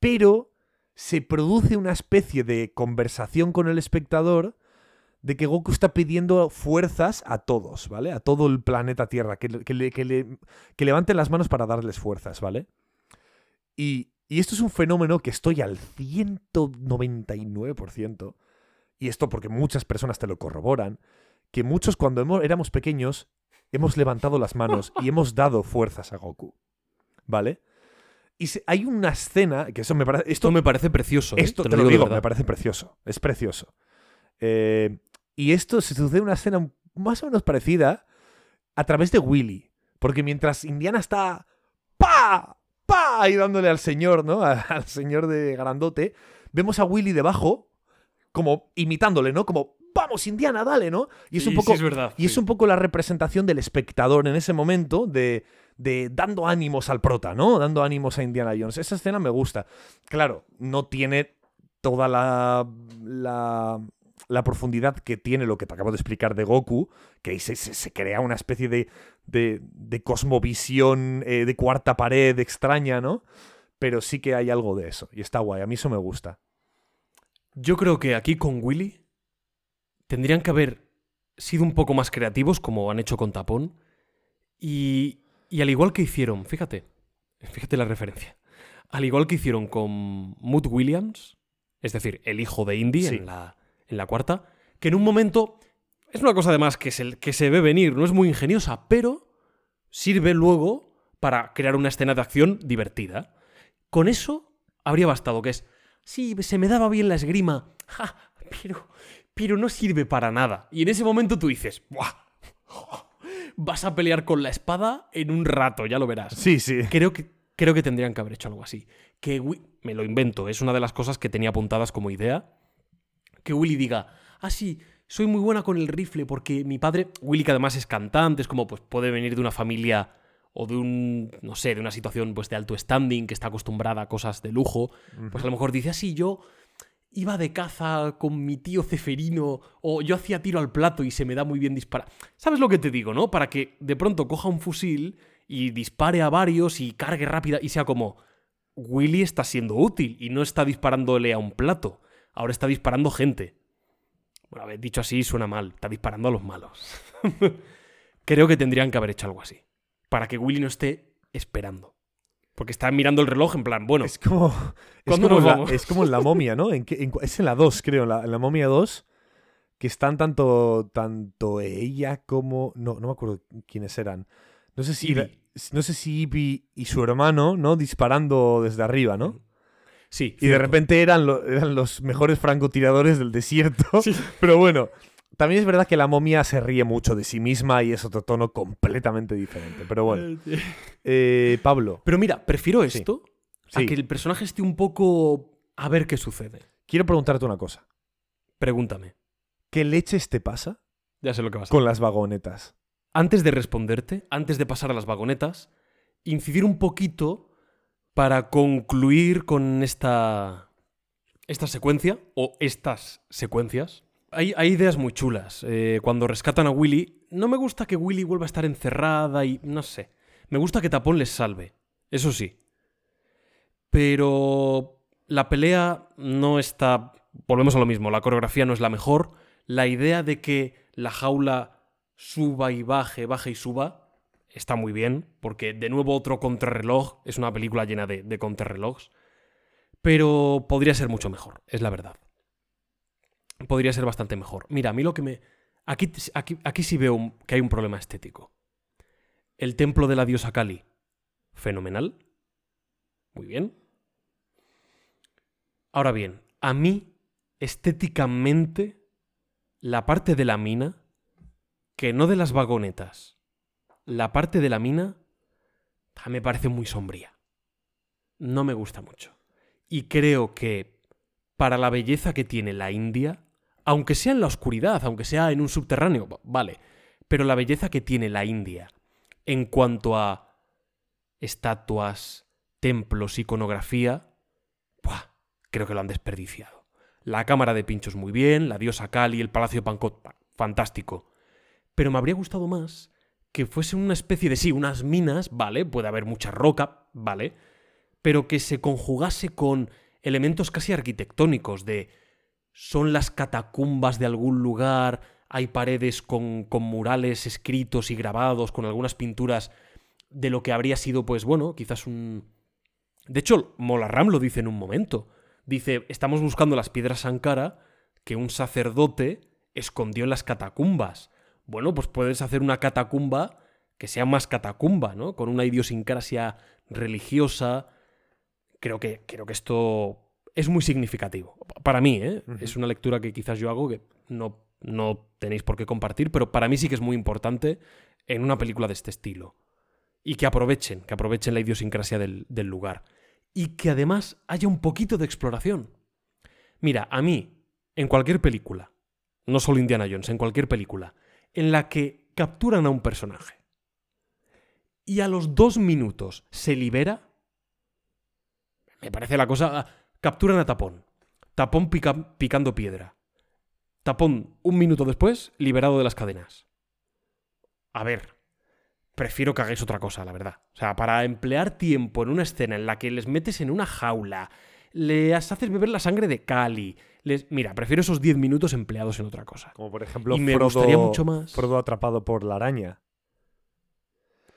Pero se produce una especie de conversación con el espectador de que Goku está pidiendo fuerzas a todos, ¿vale? A todo el planeta Tierra, que, que, le- que levanten las manos para darles fuerzas, ¿vale? Y, y esto es un fenómeno que estoy al 199%, y esto porque muchas personas te lo corroboran, que muchos cuando éramos pequeños hemos levantado las manos y hemos dado fuerzas a Goku. ¿Vale? Y se- hay una escena que eso me parece.
Esto
Esto,
me parece precioso. ¿eh?
esto te,
lo
digo, me parece precioso. Es precioso. Eh, y esto se sucede una escena más o menos parecida a través de Willy. Porque mientras Indiana está. ¡Pa! ¡Pa! Ahí dándole al señor, ¿no? Al señor de grandote. Vemos a Willy debajo, como imitándole, ¿no? Como. ¡Vamos, Indiana, dale, ¿no? Y es un poco.
sí, es verdad.
Y es un poco la representación del espectador en ese momento de, de dando ánimos al prota, ¿no? Dando ánimos a Indiana Jones. Esa escena me gusta. Claro, no tiene toda la, la, la profundidad que tiene lo que te acabo de explicar de Goku, que ahí se, se- se crea una especie de, de, de cosmovisión eh, de cuarta pared extraña, ¿no? Pero sí que hay algo de eso. Y está guay. A mí eso me gusta.
Yo creo que aquí con Willy tendrían que haber sido un poco más creativos, como han hecho con Tapón. Y, y al igual que hicieron, fíjate, fíjate la referencia. Al igual que hicieron con Mood Williams, es decir, el hijo de Indy
Sí.
en, la, en la cuarta, que en un momento es una cosa además que se, que se ve venir, no es muy ingeniosa, pero sirve luego para crear una escena de acción divertida. Con eso habría bastado, que es, sí, se me daba bien la esgrima, ja, pero, pero no sirve para nada. Y en ese momento tú dices, ¡buah! Vas a pelear con la espada en un rato, ya lo verás.
Sí, sí.
Creo que, creo que tendrían que haber hecho algo así. Que me lo invento, es una de las cosas que tenía apuntadas como idea. Que Willy diga, ah, sí, soy muy buena con el rifle porque mi padre, Willy que además es cantante, es como pues puede venir de una familia o de un, no sé, de una situación pues de alto standing, que está acostumbrada a cosas de lujo, pues a lo mejor dice, así yo iba de caza con mi tío Ceferino o yo hacía tiro al plato y se me da muy bien disparar. ¿Sabes lo que te digo, no? Para que de pronto coja un fusil y dispare a varios y cargue rápida y sea como Willy está siendo útil y no está disparándole a un plato, ahora está disparando gente. Bueno, a ver, dicho así suena mal, está disparando a los malos. Creo que tendrían que haber hecho algo así, para que Willy no esté esperando. Porque está mirando el reloj en plan, bueno,
Es como. Es
¿Cuándo
como,
nos
la,
vamos?
es como en la momia, ¿no? ¿En en es en la 2, creo. En la, en la momia 2. Que están tanto, tanto ella como. No, no me acuerdo quiénes eran. No sé si.
Ivy.
No sé si Ivy y su hermano, ¿no? Disparando desde arriba, ¿no?
sí.
Y de repente eran, lo- eran los mejores francotiradores del desierto.
Sí.
Pero bueno, también es verdad que la momia se ríe mucho de sí misma y es otro tono completamente diferente. Pero bueno, eh, Pablo,
Pero mira, prefiero esto
Sí.
a que el personaje esté un poco a ver qué sucede.
quiero preguntarte una cosa.
Pregúntame.
¿Qué leches te pasa
Ya sé lo que vas a
con las vagonetas?
Antes de responderte, antes de pasar a las vagonetas, incidir un poquito para concluir con esta, esta secuencia o estas secuencias. Hay, ideas muy chulas. Eh, cuando rescatan a Willy, no me gusta que Willy vuelva a estar encerrada y no sé. Me gusta que Tapón les salve. Eso sí. Pero la pelea no está... Volvemos a lo mismo, la coreografía no es la mejor. La idea de que la jaula suba y baje, baje y suba, está muy bien, porque de nuevo otro contrarreloj, es una película llena de, de pero podría ser mucho mejor, es la verdad. Podría ser bastante mejor. Mira, a mí lo que me... Aquí, aquí, aquí sí veo que hay un problema estético. El templo de la diosa Kali, fenomenal. Muy bien. Ahora bien, a mí, estéticamente, la parte de la mina, que no de las vagonetas, la parte de la mina ah, me parece muy sombría. No me gusta mucho. Y creo que para la belleza que tiene la India, aunque sea en la oscuridad, aunque sea en un subterráneo, va- vale, pero la belleza que tiene la India en cuanto a estatuas, templos, iconografía, ¡buah! creo que lo han desperdiciado. La cámara de pinchos muy bien, la diosa Kali, el palacio Pancot, pa- fantástico. Pero me habría gustado más que fuese una especie de sí, unas minas, vale, puede haber mucha roca, vale, pero que se conjugase con elementos casi arquitectónicos de son las catacumbas de algún lugar, hay paredes con, con murales escritos y grabados, con algunas pinturas de lo que habría sido, pues bueno, quizás un... De hecho, Molarram lo dice en un momento. Dice, estamos buscando las piedras Sankara que un sacerdote escondió en las catacumbas. bueno, pues puedes hacer una catacumba que sea más catacumba, ¿no? Con una idiosincrasia religiosa. Creo que, creo que esto es muy significativo. Para mí, ¿eh? Es una lectura que quizás yo hago que no, no tenéis por qué compartir, pero para mí sí que es muy importante en una película de este estilo. Y que aprovechen, que aprovechen la idiosincrasia del, del lugar. Y que además haya un poquito de exploración. Mira, a mí, en cualquier película, no solo Indiana Jones, en cualquier película, en la que capturan a un personaje y a los dos minutos se libera, me parece la cosa... Capturan a Tapón. Tapón pica- picando piedra. Tapón, un minuto después, liberado de las cadenas. A ver, prefiero que hagáis otra cosa, la verdad. O sea, para emplear tiempo en una escena en la que les metes en una jaula, les haces beber la sangre de Cali, les... Mira, prefiero esos 10 minutos empleados en otra cosa.
Como por ejemplo
Y me
Frodo,
gustaría mucho más-
Frodo atrapado por la araña.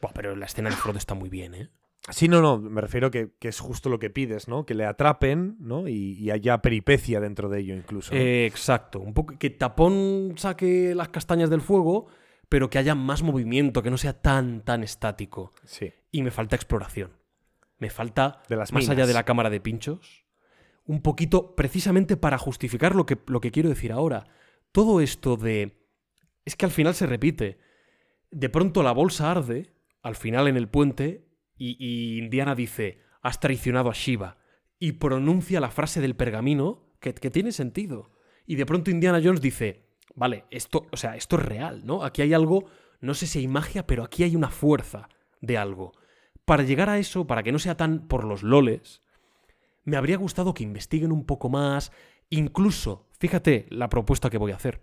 Buah, pero la escena de Frodo está muy bien, ¿eh?
Sí, no, no, me refiero que, que es justo lo que pides, ¿no? Que le atrapen, ¿no? Y, y haya peripecia dentro de ello incluso. ¿no?
Eh, exacto. Un poco que Tapón saque las castañas del fuego, pero que haya más movimiento, que no sea tan, tan estático.
sí.
Y me falta exploración. Me falta,
De las
más allá de la cámara de pinchos, un poquito, precisamente para justificar lo que, lo que quiero decir ahora. Todo esto de... Es que al final se repite. De pronto la bolsa arde, al final en el puente, y, Indiana dice, has traicionado a Shiva. Y pronuncia la frase del pergamino que, que tiene sentido. Y de pronto Indiana Jones dice, vale, esto, o sea, esto es real, ¿no? Aquí hay algo, no sé si hay magia, pero aquí hay una fuerza de algo. Para llegar a eso, para que no sea tan por los loles, me habría gustado que investiguen un poco más, incluso, fíjate la propuesta que voy a hacer,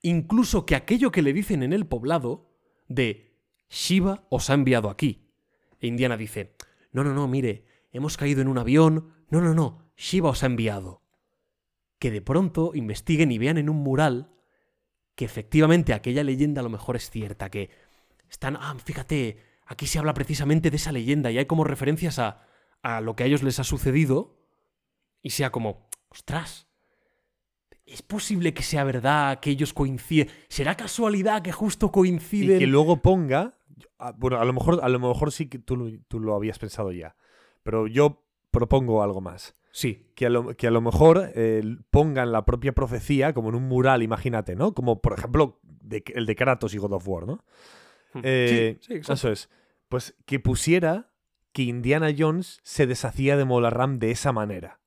incluso que aquello que le dicen en el poblado de Shiva os ha enviado aquí. E Indiana dice, no, no, no, mire, hemos caído en un avión, no, no, no, Shiva os ha enviado. Que de pronto investiguen y vean en un mural que efectivamente aquella leyenda a lo mejor es cierta, que están, ah, fíjate, aquí se habla precisamente de esa leyenda y hay como referencias a, a lo que a ellos les ha sucedido y sea como, ostras, es posible que sea verdad, que ellos coinciden, será casualidad que justo
Y
coinciden.
que luego ponga. Ah, Bueno, a lo mejor, a lo mejor sí que tú, lo- tú lo habías pensado ya. Pero yo propongo algo más.
Sí,
Que a lo, que a lo mejor eh, pongan la propia profecía como en un mural, imagínate, ¿no? Como por ejemplo de- el de Kratos y God of War, ¿no? Eh,
sí, sí, exacto.
Eso es. Pues que pusiera que Indiana Jones se deshacía de Molarram de esa manera.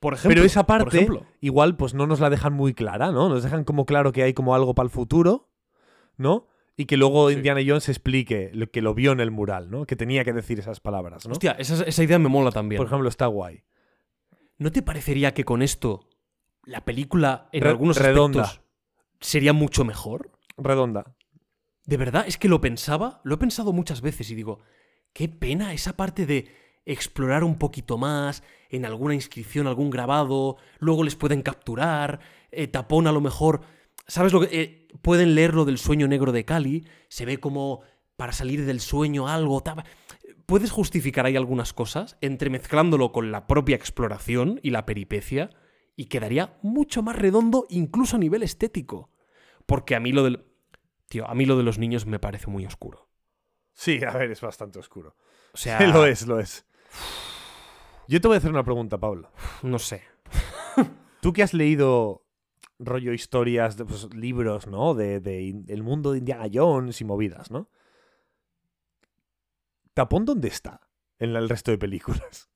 Por ejemplo,
Pero esa
por
parte,
ejemplo.
igual, pues no nos la dejan muy clara, ¿no? Nos dejan como claro que hay como algo para el futuro, ¿no? Y que luego
Sí.
Indiana Jones explique lo que lo vio en el mural, ¿no? Que tenía que decir esas palabras, ¿no?
Hostia, esa, esa idea me mola también.
Por ejemplo, está guay.
¿No te parecería que con esto la película en
Re-
algunos
redonda.
aspectos sería mucho mejor?
Redonda.
De verdad, es que lo pensaba, lo he pensado muchas veces y digo, qué pena esa parte de explorar un poquito más en alguna inscripción, algún grabado, luego les pueden capturar, eh, tapón a lo mejor, ¿sabes lo que? eh, pueden leer lo del sueño negro de Cali, se ve como para salir del sueño algo, puedes justificar ahí algunas cosas, entremezclándolo con la propia exploración y la peripecia, y quedaría mucho más redondo incluso a nivel estético. Porque a mí lo del... Tío, a mí lo de los niños me parece muy oscuro.
Sí, a ver, es bastante oscuro.
O sea,
lo es, lo es. Yo te voy a hacer una pregunta, Pablo.
no sé.
Tú que has leído rollo historias, de, pues, libros, ¿no? De, de el mundo de Indiana Jones y movidas, ¿no? ¿Tapón dónde está en el resto de películas?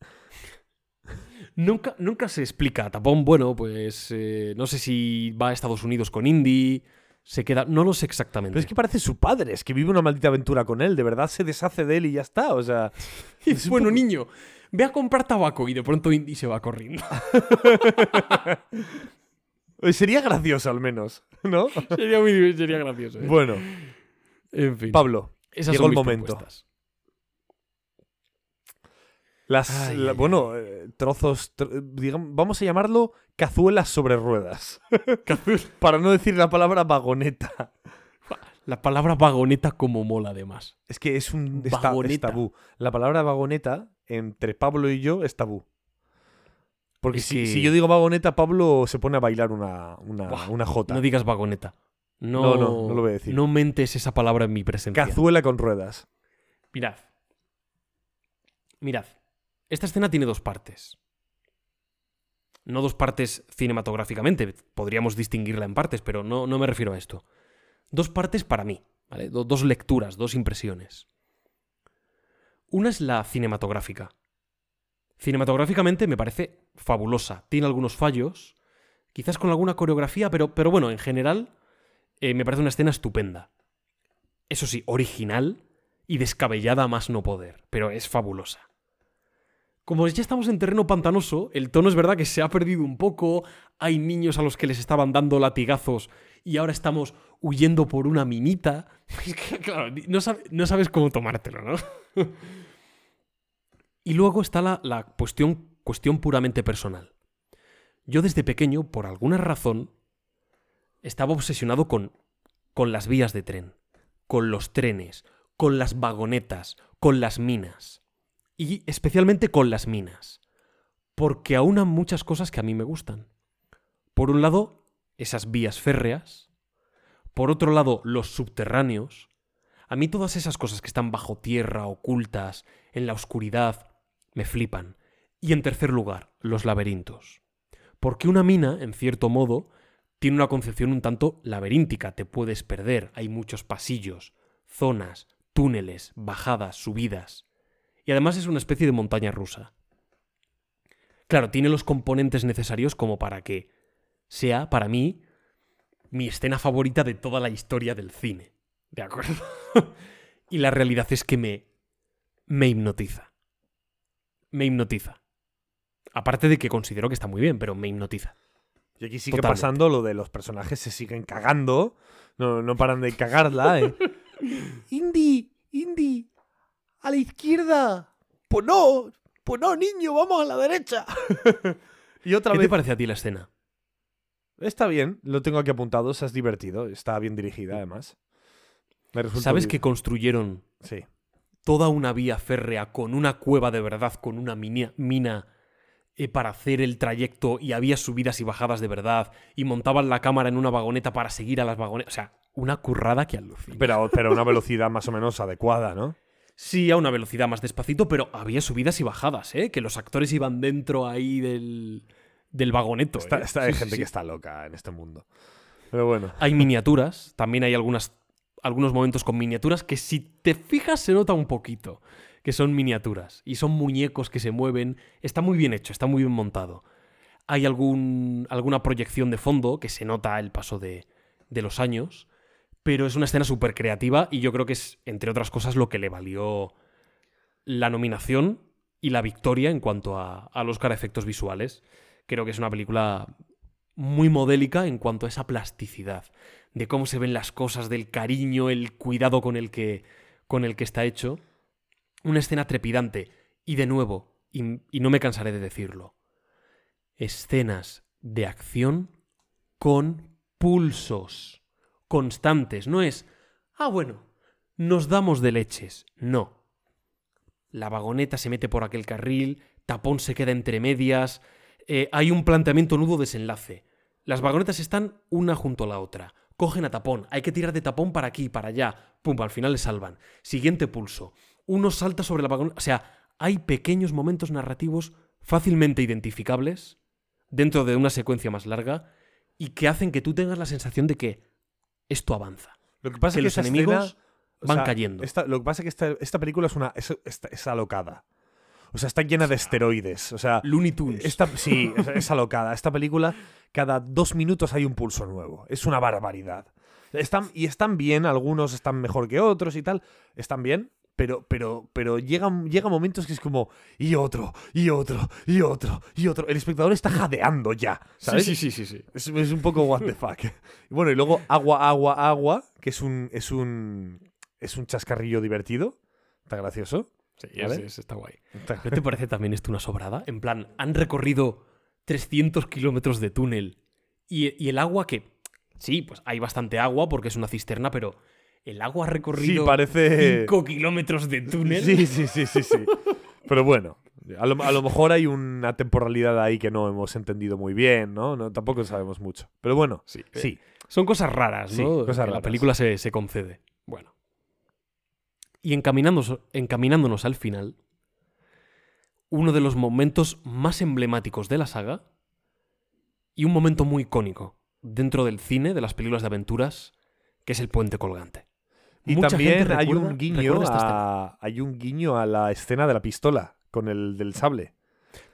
Nunca, nunca se explica. Tapón, bueno, pues eh, no sé si va a Estados Unidos con Indy, se queda... No lo sé exactamente.
Pero es que parece su padre, es que vive una maldita aventura con él, de verdad se deshace de él y ya está, o sea... es
bueno,
poco-
niño, ve a comprar tabaco y de pronto Indy se va corriendo.
Eh, Sería gracioso al menos, ¿no?
sería, muy, sería gracioso. ¿eh?
bueno,
en fin.
Pablo,
esas
llegó
son
el
mis
momento.
propuestas.
las,
Ay,
la-
ay,
bueno, eh, trozos, tro- digamos, vamos a llamarlo cazuelas sobre ruedas. Para no decir la palabra vagoneta.
La palabra vagoneta como mola, además.
Es que es un es tabú. La palabra vagoneta entre Pablo y yo es tabú. Porque si, yo digo vagoneta, Pablo se pone a bailar una, una,
Buah,
una jota.
No digas vagoneta. No,
No, no, no lo voy a decir.
No mentes esa palabra en mi presencia.
Cazuela con ruedas.
Mirad. Mirad. Esta escena tiene dos partes. No dos partes cinematográficamente. Podríamos distinguirla en partes, pero no, no me refiero a esto. Dos partes para mí. ¿vale? Do- dos lecturas, dos impresiones. Una es la cinematográfica. Cinematográficamente me parece fabulosa. Tiene algunos fallos, quizás con alguna coreografía, pero, bueno, en general eh, me parece una escena estupenda. Eso sí, original y descabellada a más no poder, pero es fabulosa. Como ya estamos en terreno pantanoso, el tono es verdad que se ha perdido un poco, hay niños a los que les estaban dando latigazos y ahora estamos huyendo por una minita. Es que, claro, no, no sabes cómo tomártelo, ¿no? y luego está la, cuestión, cuestión puramente personal. Yo desde pequeño, por alguna razón, estaba obsesionado con, con las vías de tren, con los trenes, con las vagonetas, con las minas. Y especialmente con las minas. Porque aunan muchas cosas que a mí me gustan. Por un lado, esas vías férreas. Por otro lado, los subterráneos. A mí todas esas cosas que están bajo tierra, ocultas, en la oscuridad, me flipan. Y en tercer lugar, los laberintos. Porque una mina, en cierto modo, tiene una concepción un tanto laberíntica, te puedes perder, hay muchos pasillos, zonas, túneles, bajadas, subidas. Y además es una especie de montaña rusa. Claro, tiene los componentes necesarios como para que sea, para mí, mi escena favorita de toda la historia del cine. ¿De acuerdo? y la realidad es que me. me hipnotiza. Me hipnotiza. Aparte de que considero que está muy bien, pero me hipnotiza.
Y aquí sigue
Totalmente.
pasando lo de los personajes se siguen cagando. No, no paran de cagarla, ¿eh? Indy, Indy, a la izquierda. Pues no, pues no, niño, vamos a la derecha. y otra
¿Qué
vez.
te parece a ti la escena?
Está bien, lo tengo aquí apuntado, se es divertido, está bien dirigida además. Me
¿Sabes que construyeron
Sí.
Toda una vía férrea con una cueva de verdad, con una mina, mina eh, para hacer el trayecto y había subidas y bajadas de verdad y montaban la cámara en una vagoneta para seguir a las vagonetas. O sea, una currada que alucina.
Pero, pero a una velocidad más o menos adecuada, ¿no?
Sí, a una velocidad más despacito, pero había subidas y bajadas, ¿eh? Que los actores iban dentro ahí del, del vagoneto.
Está,
¿eh?
está- hay
sí,
gente
sí.
que está loca en este mundo. Pero bueno.
Hay miniaturas, también hay algunas, algunos momentos con miniaturas que si te fijas se nota un poquito que son miniaturas y son muñecos que se mueven. Está muy bien hecho, está muy bien montado. Hay algún, alguna proyección de fondo que se nota el paso de, de los años, pero es una escena súper creativa y yo creo que es, entre otras cosas, lo que le valió la nominación y la victoria en cuanto a, al Oscar a efectos visuales. Creo que es una película muy modélica en cuanto a esa plasticidad, de cómo se ven las cosas, del cariño, el cuidado con el que, con el que está hecho. Una escena trepidante. Y de nuevo, y, y no me cansaré de decirlo, escenas de acción con pulsos constantes. No es, ah, bueno, nos damos de leches. No. La vagoneta se mete por aquel carril, tapón se queda entre medias, eh, hay un planteamiento nudo-desenlace. Las vagonetas están una junto a la otra. Cogen a tapón, hay que tirar de tapón para aquí, para allá. Pum, al final le salvan. Siguiente pulso. Uno salta sobre la vagoneta. O sea, hay pequeños momentos narrativos fácilmente identificables dentro de una secuencia más larga y que hacen que tú tengas la sensación de que esto avanza.
Lo que pasa
Que
es que
los enemigos
escena, o
van
sea,
cayendo.
esta- lo que pasa es que esta, esta película es una es, es- es alocada. O sea, está llena de esteroides. O sea,
Looney Tunes.
esta, sí, es, es alocada. Esta película, cada dos minutos hay un pulso nuevo. Es una barbaridad. Están, y están bien, algunos están mejor que otros y tal. Están bien, pero, pero, pero llegan, llega momentos que es como, y otro, y otro, y otro, y otro. El espectador está jadeando ya. ¿sabes?
Sí, sí, sí, sí, sí.
Es, es un poco what the fuck. Bueno, y luego agua, agua, agua, que es un, es un, es un chascarrillo divertido. Está gracioso.
Sí,
¿Vale?
ese está guay.
Está-
¿No te parece también esto una sobrada? En plan, han recorrido 300 kilómetros de túnel y, y el agua que... Sí, pues hay bastante agua porque es una cisterna, pero el agua ha
Sí,
recorrido
parece...
5 kilómetros de túnel.
Sí, sí, sí, sí, sí. Pero bueno, A lo, a lo mejor hay una temporalidad ahí que no hemos entendido muy bien, ¿no? no tampoco sabemos mucho. Pero bueno,
Sí.
sí.
Son cosas raras,
Sí,
¿no?
cosas
que La
raras.
película se, se concede. Bueno. Y encaminándonos, encaminándonos al final, uno de los momentos más emblemáticos de la saga y un momento muy icónico dentro del cine, de las películas de aventuras, que es el puente colgante.
Y
Mucha
también
gente
hay un guiño a, hay un guiño a la escena de la pistola con el del sable.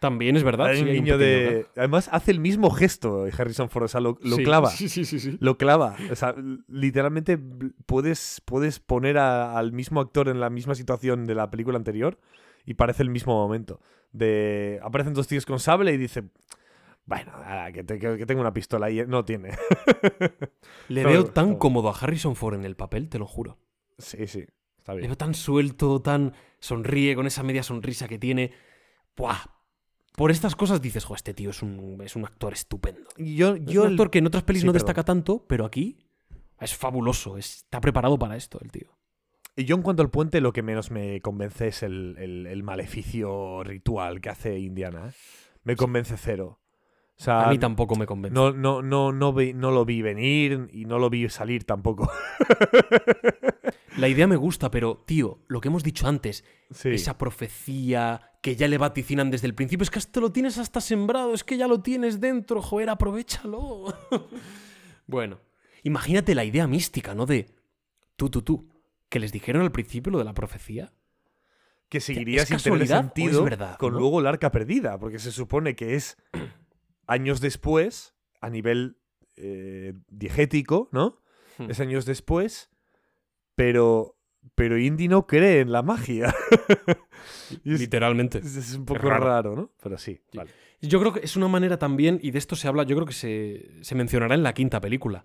También es verdad.
Hay
sí,
un
hay
guiño
pequeño
de.
gag.
Además, hace el mismo gesto Harrison Ford. O sea, lo, lo
Sí,
clava.
Sí, sí, sí, sí.
Lo clava. O sea, literalmente puedes, puedes poner a- al mismo actor en la misma situación de la película anterior y parece el mismo momento. De, aparecen dos tíos con sable y dice. Bueno, que, te- que- que tengo una pistola y no tiene.
Le
Todo,
veo tan
todo.
cómodo a Harrison Ford en el papel, te lo juro.
Sí, sí. Está
Le
bien.
veo tan suelto, tan sonríe con esa media sonrisa que tiene. ¡Buah! Por estas cosas dices, jo, este tío es un, es un actor estupendo.
Yo,
Es un actor que en otras pelis
Sí,
no
perdón.
destaca tanto, pero aquí es fabuloso. Está preparado para esto, el tío.
Y yo en cuanto al puente, lo que menos me convence es el, el- el maleficio ritual que hace Indiana. ¿eh? Me convence cero. O sea,
A mí tampoco me convence.
no, no, no, no, vi- no lo vi venir y no lo vi salir tampoco.
La idea me gusta, pero, tío, lo que hemos dicho antes,
Sí.
esa profecía que ya le vaticinan desde el principio, es que hasta lo tienes hasta sembrado, es que ya lo tienes dentro, joder, aprovechalo. bueno, imagínate la idea mística, ¿no? De tú, tú, tú, que les dijeron al principio lo de la profecía.
que seguiría
¿es
sin tener sentido
verdad,
con
no?
luego el arca perdida, porque se supone que es años después, a nivel eh, diegético, ¿no?
Hmm.
Es años después, pero, pero Indy no cree en la magia. Es,
Literalmente.
es- es un poco
raro.
raro. ¿no? Pero sí,
Sí.
vale.
Yo creo que es una manera también, y de esto se habla, yo creo que se, se mencionará en la quinta película.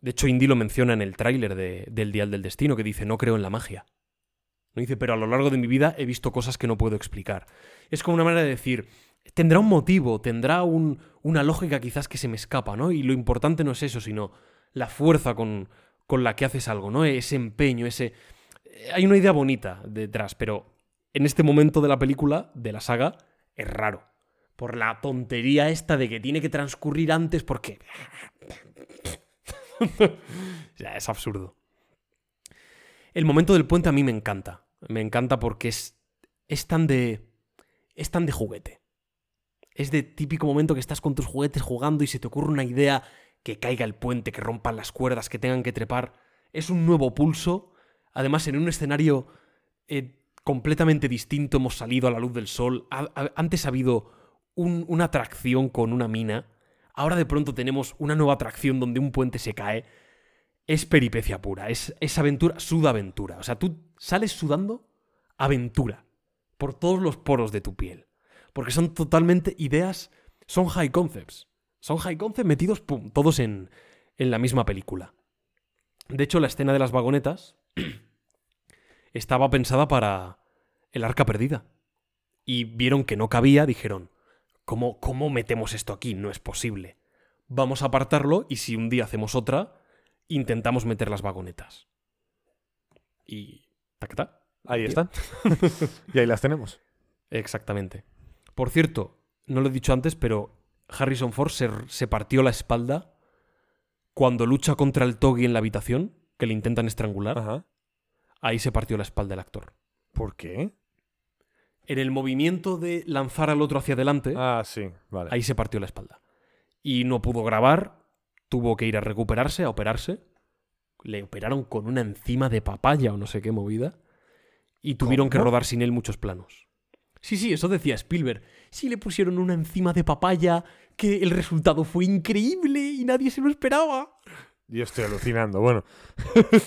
De hecho, Indy lo menciona en el tráiler de- del Dial del Destino, que dice, no creo en la magia. No dice, pero a lo largo de mi vida he visto cosas que no puedo explicar. Es como una manera de decir, tendrá un motivo, tendrá un- una lógica quizás que se me escapa, ¿no? Y lo importante no es eso, sino la fuerza con, la que haces algo, ¿no? Ese empeño, ese... eh, Hay una idea bonita detrás, pero en este momento de la película, de la saga, es raro. Por la tontería esta de que tiene que transcurrir antes porque... ya, es absurdo. El momento del puente a mí me encanta. Me encanta porque es, es tan de... Es tan de juguete. Es de típico momento que estás con tus juguetes jugando y se te ocurre una idea que caiga el puente, que rompan las cuerdas, que tengan que trepar. Es un nuevo pulso. Además, en un escenario eh, completamente distinto hemos salido a la luz del sol. Antes ha habido un- una atracción con una mina. Ahora de pronto tenemos una nueva atracción donde un puente se cae. Es peripecia pura, es, es aventura, suda aventura. O sea, tú sales sudando aventura por todos los poros de tu piel. Porque son totalmente ideas, son high concepts. Son high concepts metidos, pum, todos en, en la misma película. De hecho, la escena de las vagonetas estaba pensada para el arca perdida. Y vieron que no cabía, dijeron, ¿cómo, ¿cómo metemos esto aquí? No es posible. Vamos a apartarlo y si un día hacemos otra, intentamos meter las vagonetas. Y... ¿Tac,
Ahí están. y ahí las tenemos.
Exactamente. Por cierto, no lo he dicho antes, pero Harrison Ford se, se partió la espalda cuando lucha contra el Togi en la habitación, que le intentan estrangular.
Ajá.
Ahí se partió la espalda el actor.
¿Por qué?
En el movimiento de lanzar al otro hacia adelante,
Ah, sí, vale.
ahí se partió la espalda. Y no pudo grabar, tuvo que ir a recuperarse, a operarse. Le operaron con una enzima de papaya o no sé qué movida. Y tuvieron que rodar sin él muchos planos. Sí, sí, eso decía Spielberg. Sí le pusieron una enzima de papaya, que el resultado fue increíble y nadie se lo esperaba.
Yo estoy alucinando. Bueno,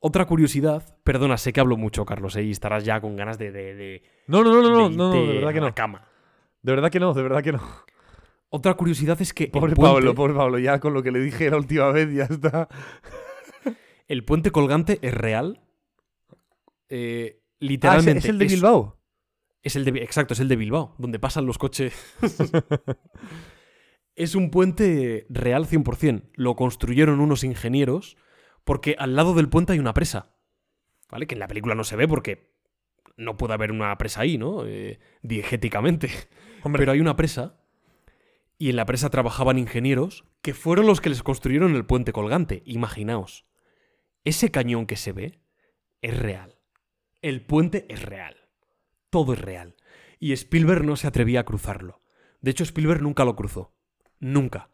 Otra curiosidad, perdona, sé que hablo mucho, Carlos, ¿eh? y estarás ya con ganas de, de, de-
no, no, no, no, no,
de
no, de
irte
verdad que no.
cama.
De verdad que no, de verdad que no.
Otra curiosidad es que
Pobre
puente-
Pablo, pobre Pablo, ya con lo que le dije la última vez ya está.
El puente colgante es real. Eh,
Ah,
literalmente.
¿es el de Bilbao?
es el de- exacto, es el de Bilbao, donde pasan los coches. es un puente real 100%. Lo construyeron unos ingenieros porque al lado del puente hay una presa. ¿Vale? Que en la película no se ve porque no puede haber una presa ahí, ¿no? Eh, diegéticamente.
Hombre,
Pero hay una presa y en la presa trabajaban ingenieros que fueron los que les construyeron el puente colgante. Imaginaos, ese cañón que se ve es real. El puente es real. Todo es real. Y Spielberg no se atrevía a cruzarlo. De hecho, Spielberg nunca lo cruzó. Nunca.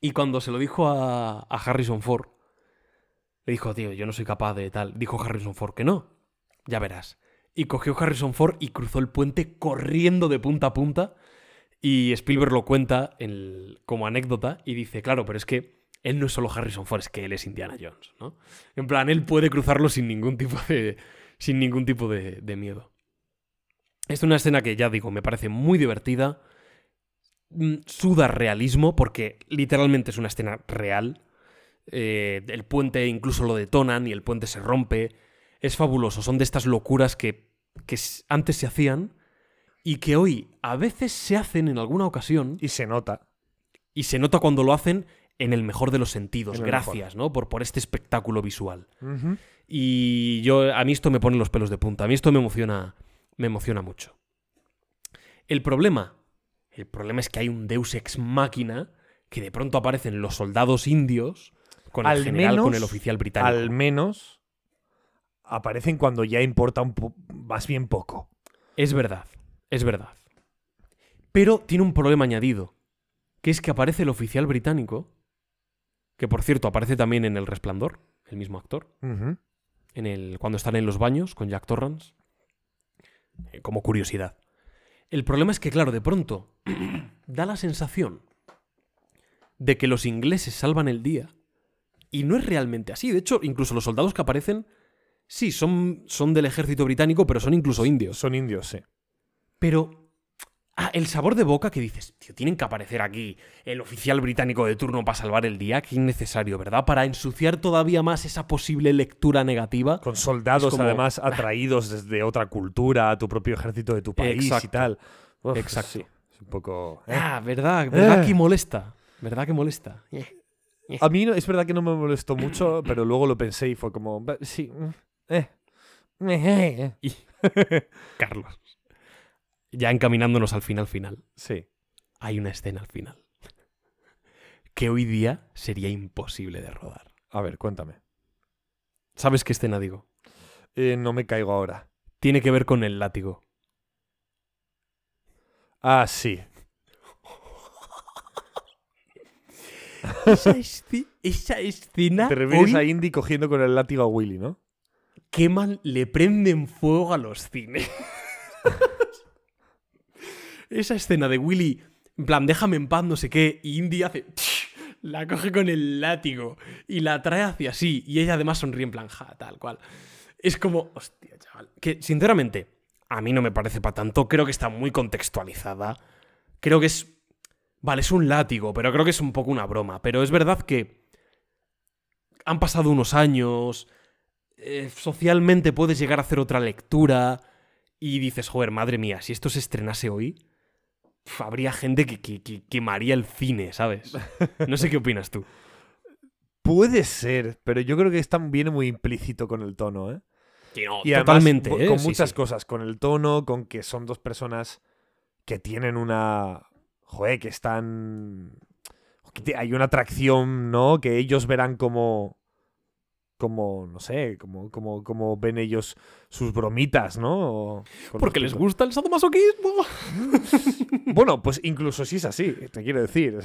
Y cuando se lo dijo a, Harrison Ford, le dijo, tío, yo no soy capaz de tal. Dijo Harrison Ford que no. Ya verás. Y cogió Harrison Ford y cruzó el puente corriendo de punta a punta. Y Spielberg lo cuenta en- como anécdota y dice, claro, pero es que él no es solo Harrison Ford, es que él es Indiana Jones, ¿no? En plan, él puede cruzarlo sin ningún tipo de, sin ningún tipo de, de miedo. Es una escena que, ya digo, me parece muy divertida. Mm, Suda realismo, porque literalmente es una escena real. Eh, el puente incluso lo detonan y el puente se rompe. Es fabuloso. Son de estas locuras que, que antes se hacían y que hoy a veces se hacen en alguna ocasión
y se nota.
y se nota cuando lo hacen en el mejor de los sentidos.
Mejor.
Gracias, ¿no? Por, por este espectáculo visual. Y yo, a mí esto me pone los pelos de punta. A mí esto me emociona, me emociona mucho. El problema, el problema es que hay un Deus ex máquina que de pronto aparecen los soldados indios con el
Al
general, con el oficial británico.
Al menos aparecen cuando ya importa un más bien poco.
Es verdad, es verdad. Pero tiene un problema añadido, que es que aparece el oficial británico, que por cierto aparece también en El Resplandor, el mismo actor, en el, cuando están en los baños con Jack Torrance, eh, como curiosidad. El problema es que, claro, de pronto da la sensación de que los ingleses salvan el día, y no es realmente así. De hecho, incluso los soldados que aparecen, sí, son, son del ejército británico, pero son incluso indios.
Son indios, sí.
Pero. Ah, el sabor de boca que dices, tío, tienen que aparecer aquí el oficial británico de turno para salvar el día, qué innecesario, ¿verdad? Para ensuciar todavía más esa posible lectura negativa.
Con soldados,
como-
además, atraídos desde otra cultura, a tu propio ejército de tu país y tal. Uf,
Exacto.
sí, es un poco. ¿eh?
Ah, ¿verdad? ¿Verdad
Eh.
que molesta? ¿Verdad que molesta? Eh.
A mí no- es verdad que no me molestó mucho, pero luego lo pensé y fue como. "Ba- Sí. mm, Eh. eh, eh".
Carlos. Ya encaminándonos al final final.
Sí.
Hay una escena al final. Que hoy día sería imposible de rodar.
A ver, cuéntame.
¿Sabes qué escena digo?
Eh, no me caigo ahora.
Tiene que ver con el látigo.
Ah, sí.
Esa, escena.
Te refieres
hoy
a Indy cogiendo con el látigo a Willy, ¿no?
queman, le prenden fuego a los cines. Esa escena de Willy, en plan, déjame en paz, no sé qué, y Indy hace. La coge con el látigo y la trae hacia sí, y ella además sonríe en plan, ja, tal cual. Es como, hostia, chaval. Que, sinceramente, a mí no me parece para tanto, creo que está muy contextualizada. Creo que es. Vale, es un látigo, pero creo que es un poco una broma. Pero es verdad que. Han pasado unos años eh, socialmente puedes llegar a hacer otra lectura y dices, joder, madre mía, si esto se estrenase hoy, habría gente que, que- que quemaría el cine, ¿sabes? No sé qué opinas tú.
Puede ser, pero yo creo que está, viene muy implícito con el tono, ¿eh?
Y no,
Y además,
totalmente, ¿eh?
con
Sí,
muchas
sí.
cosas, con el tono, con que son dos personas que tienen una... Joder, que están... que hay una atracción, ¿no? Que ellos verán como... Como, no sé, como, como, como ven ellos sus bromitas, ¿no?
Porque les gusta el sadomasoquismo.
Bueno, pues incluso si es así, te quiero decir.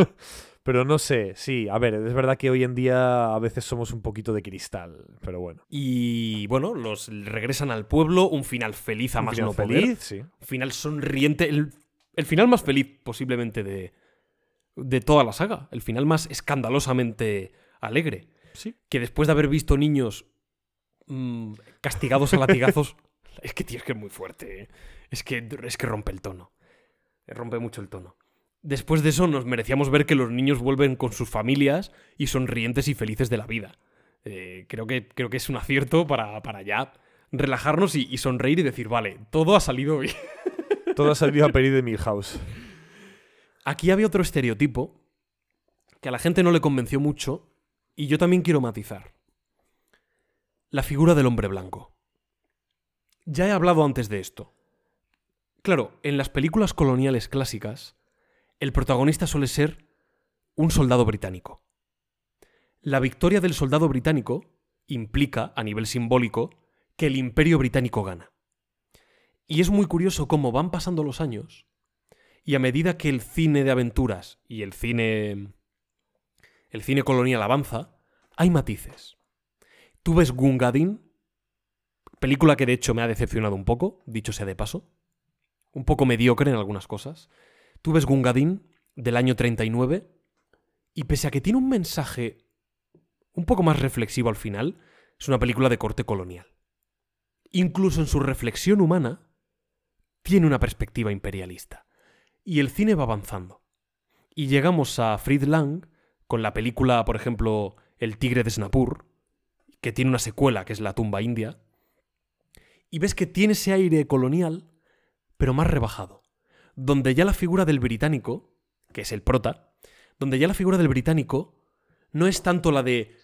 Pero no sé, sí, a ver, es verdad que hoy en día a veces somos un poquito de cristal, pero bueno.
Y bueno, los regresan al pueblo, un final feliz a
Un
más
final
no poder.
feliz, sí.
Un final sonriente. El, el final más feliz posiblemente de, de toda la saga. El final más escandalosamente alegre.
Sí.
Que después de haber visto niños mm, castigados a latigazos. es que, tío, es que es muy fuerte. ¿eh? Es, que, es que rompe el tono. Rompe mucho el tono. Después de eso nos merecíamos ver que los niños vuelven con sus familias y sonrientes y felices de la vida. Eh, creo, que, creo que es un acierto para, para ya relajarnos y, y sonreír y decir, vale, todo ha salido bien.
Todo ha salido a pedir de Milhouse.
Aquí había otro estereotipo que a la gente no le convenció mucho y yo también quiero matizar. La figura del hombre blanco. Ya he hablado antes de esto. Claro, en las películas coloniales clásicas, el protagonista suele ser un soldado británico. La victoria del soldado británico implica, a nivel simbólico, que el imperio británico gana. Y es muy curioso cómo van pasando los años y a medida que el cine de aventuras y el cine el cine colonial avanza, hay matices. Tú ves Gungadin, película que de hecho me ha decepcionado un poco, dicho sea de paso, un poco mediocre en algunas cosas. Tú ves Gungadin del año 39 y pese a que tiene un mensaje un poco más reflexivo al final, es una película de corte colonial. Incluso en su reflexión humana, tiene una perspectiva imperialista. Y el cine va avanzando. Y llegamos a Frid Lang con la película, por ejemplo, El tigre de Snapur, que tiene una secuela que es La tumba india, y ves que tiene ese aire colonial, pero más rebajado, donde ya la figura del británico, que es el prota, donde ya la figura del británico no es tanto la de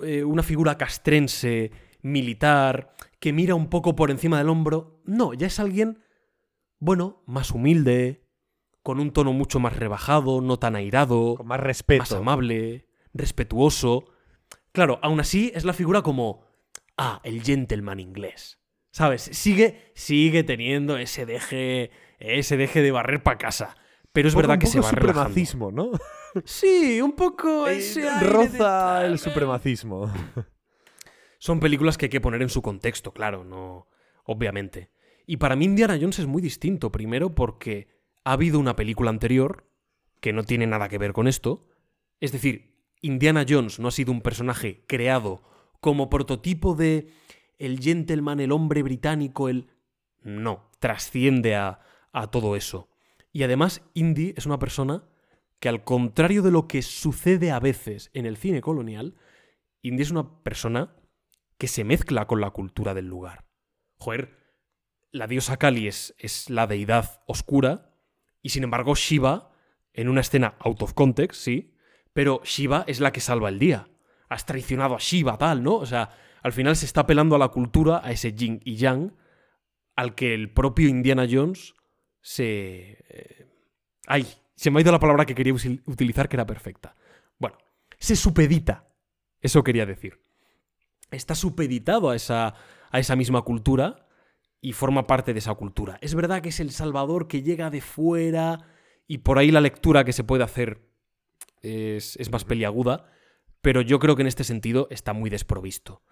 eh, una figura castrense, militar, que mira un poco por encima del hombro, no, ya es alguien, bueno, más humilde, con un tono mucho más rebajado, no tan airado,
Con más respeto.
más amable, respetuoso. Claro, aún así es la figura como, ah, el gentleman inglés. ¿Sabes? Sigue, sigue teniendo ese deje, ese deje de barrer para casa. Pero es verdad
un
que se
poco
va relajando.
supremacismo, ¿no?
Sí, un poco
Eh,
ese aire
Roza el
eh.
supremacismo.
Son películas que hay que poner en su contexto, claro, no. Obviamente. Y para mí Indiana Jones es muy distinto. Primero porque ha habido una película anterior que no tiene nada que ver con esto. Es decir, Indiana Jones no ha sido un personaje creado como prototipo de el gentleman, el hombre británico, el... No, trasciende a, todo eso. Y además, Indy es una persona que al contrario de lo que sucede a veces en el cine colonial, Indy es una persona que se mezcla con la cultura del lugar. Joder, la diosa Kali es, es la deidad oscura y sin embargo Shiva, en una escena out of context, sí, pero Shiva es la que salva el día. Has traicionado a Shiva, tal, ¿no? O sea, al final se está apelando a la cultura, a ese yin y yang, al que el propio Indiana Jones se... eh, Ay, se me ha ido la palabra que quería utilizar que era perfecta. Bueno, se supedita. Eso quería decir. Está supeditado a esa, a esa misma cultura y forma parte de esa cultura. Es verdad que es el Salvador que llega de fuera y por ahí la lectura que se puede hacer es, es más peliaguda, pero yo creo que en este sentido está muy desprovisto.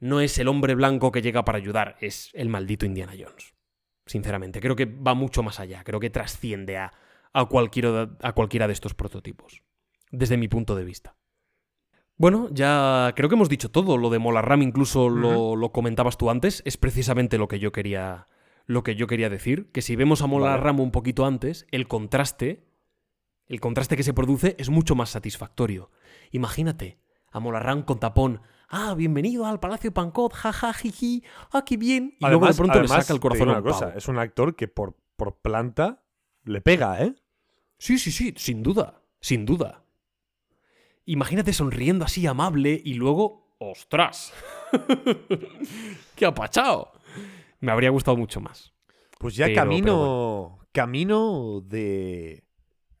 No es el hombre blanco que llega para ayudar, es el maldito Indiana Jones. Sinceramente, creo que va mucho más allá, creo que trasciende a, a, cualquiera, a cualquiera de estos prototipos, desde mi punto de vista. Bueno, ya creo que hemos dicho todo. Lo de Molarram incluso lo, lo comentabas tú antes. Es precisamente lo que yo quería. Lo que yo quería decir. Que si vemos a Molarram un poquito antes, el contraste. El contraste que se produce es mucho más satisfactorio. Imagínate a Molarram con tapón. Ah, bienvenido al Palacio Pancot, jaja, jiji, ah, qué bien. Y luego de pronto le saca el corazón
una
un
cosa. Es un actor que por, por planta le pega, ¿eh?
Sí, sí, sí, sin duda, sin duda. Imagínate sonriendo así amable y luego, ¡ostras! ¡Qué apachao! Me habría gustado mucho más.
Pues ya
Pero-
camino.
pero
Camino de.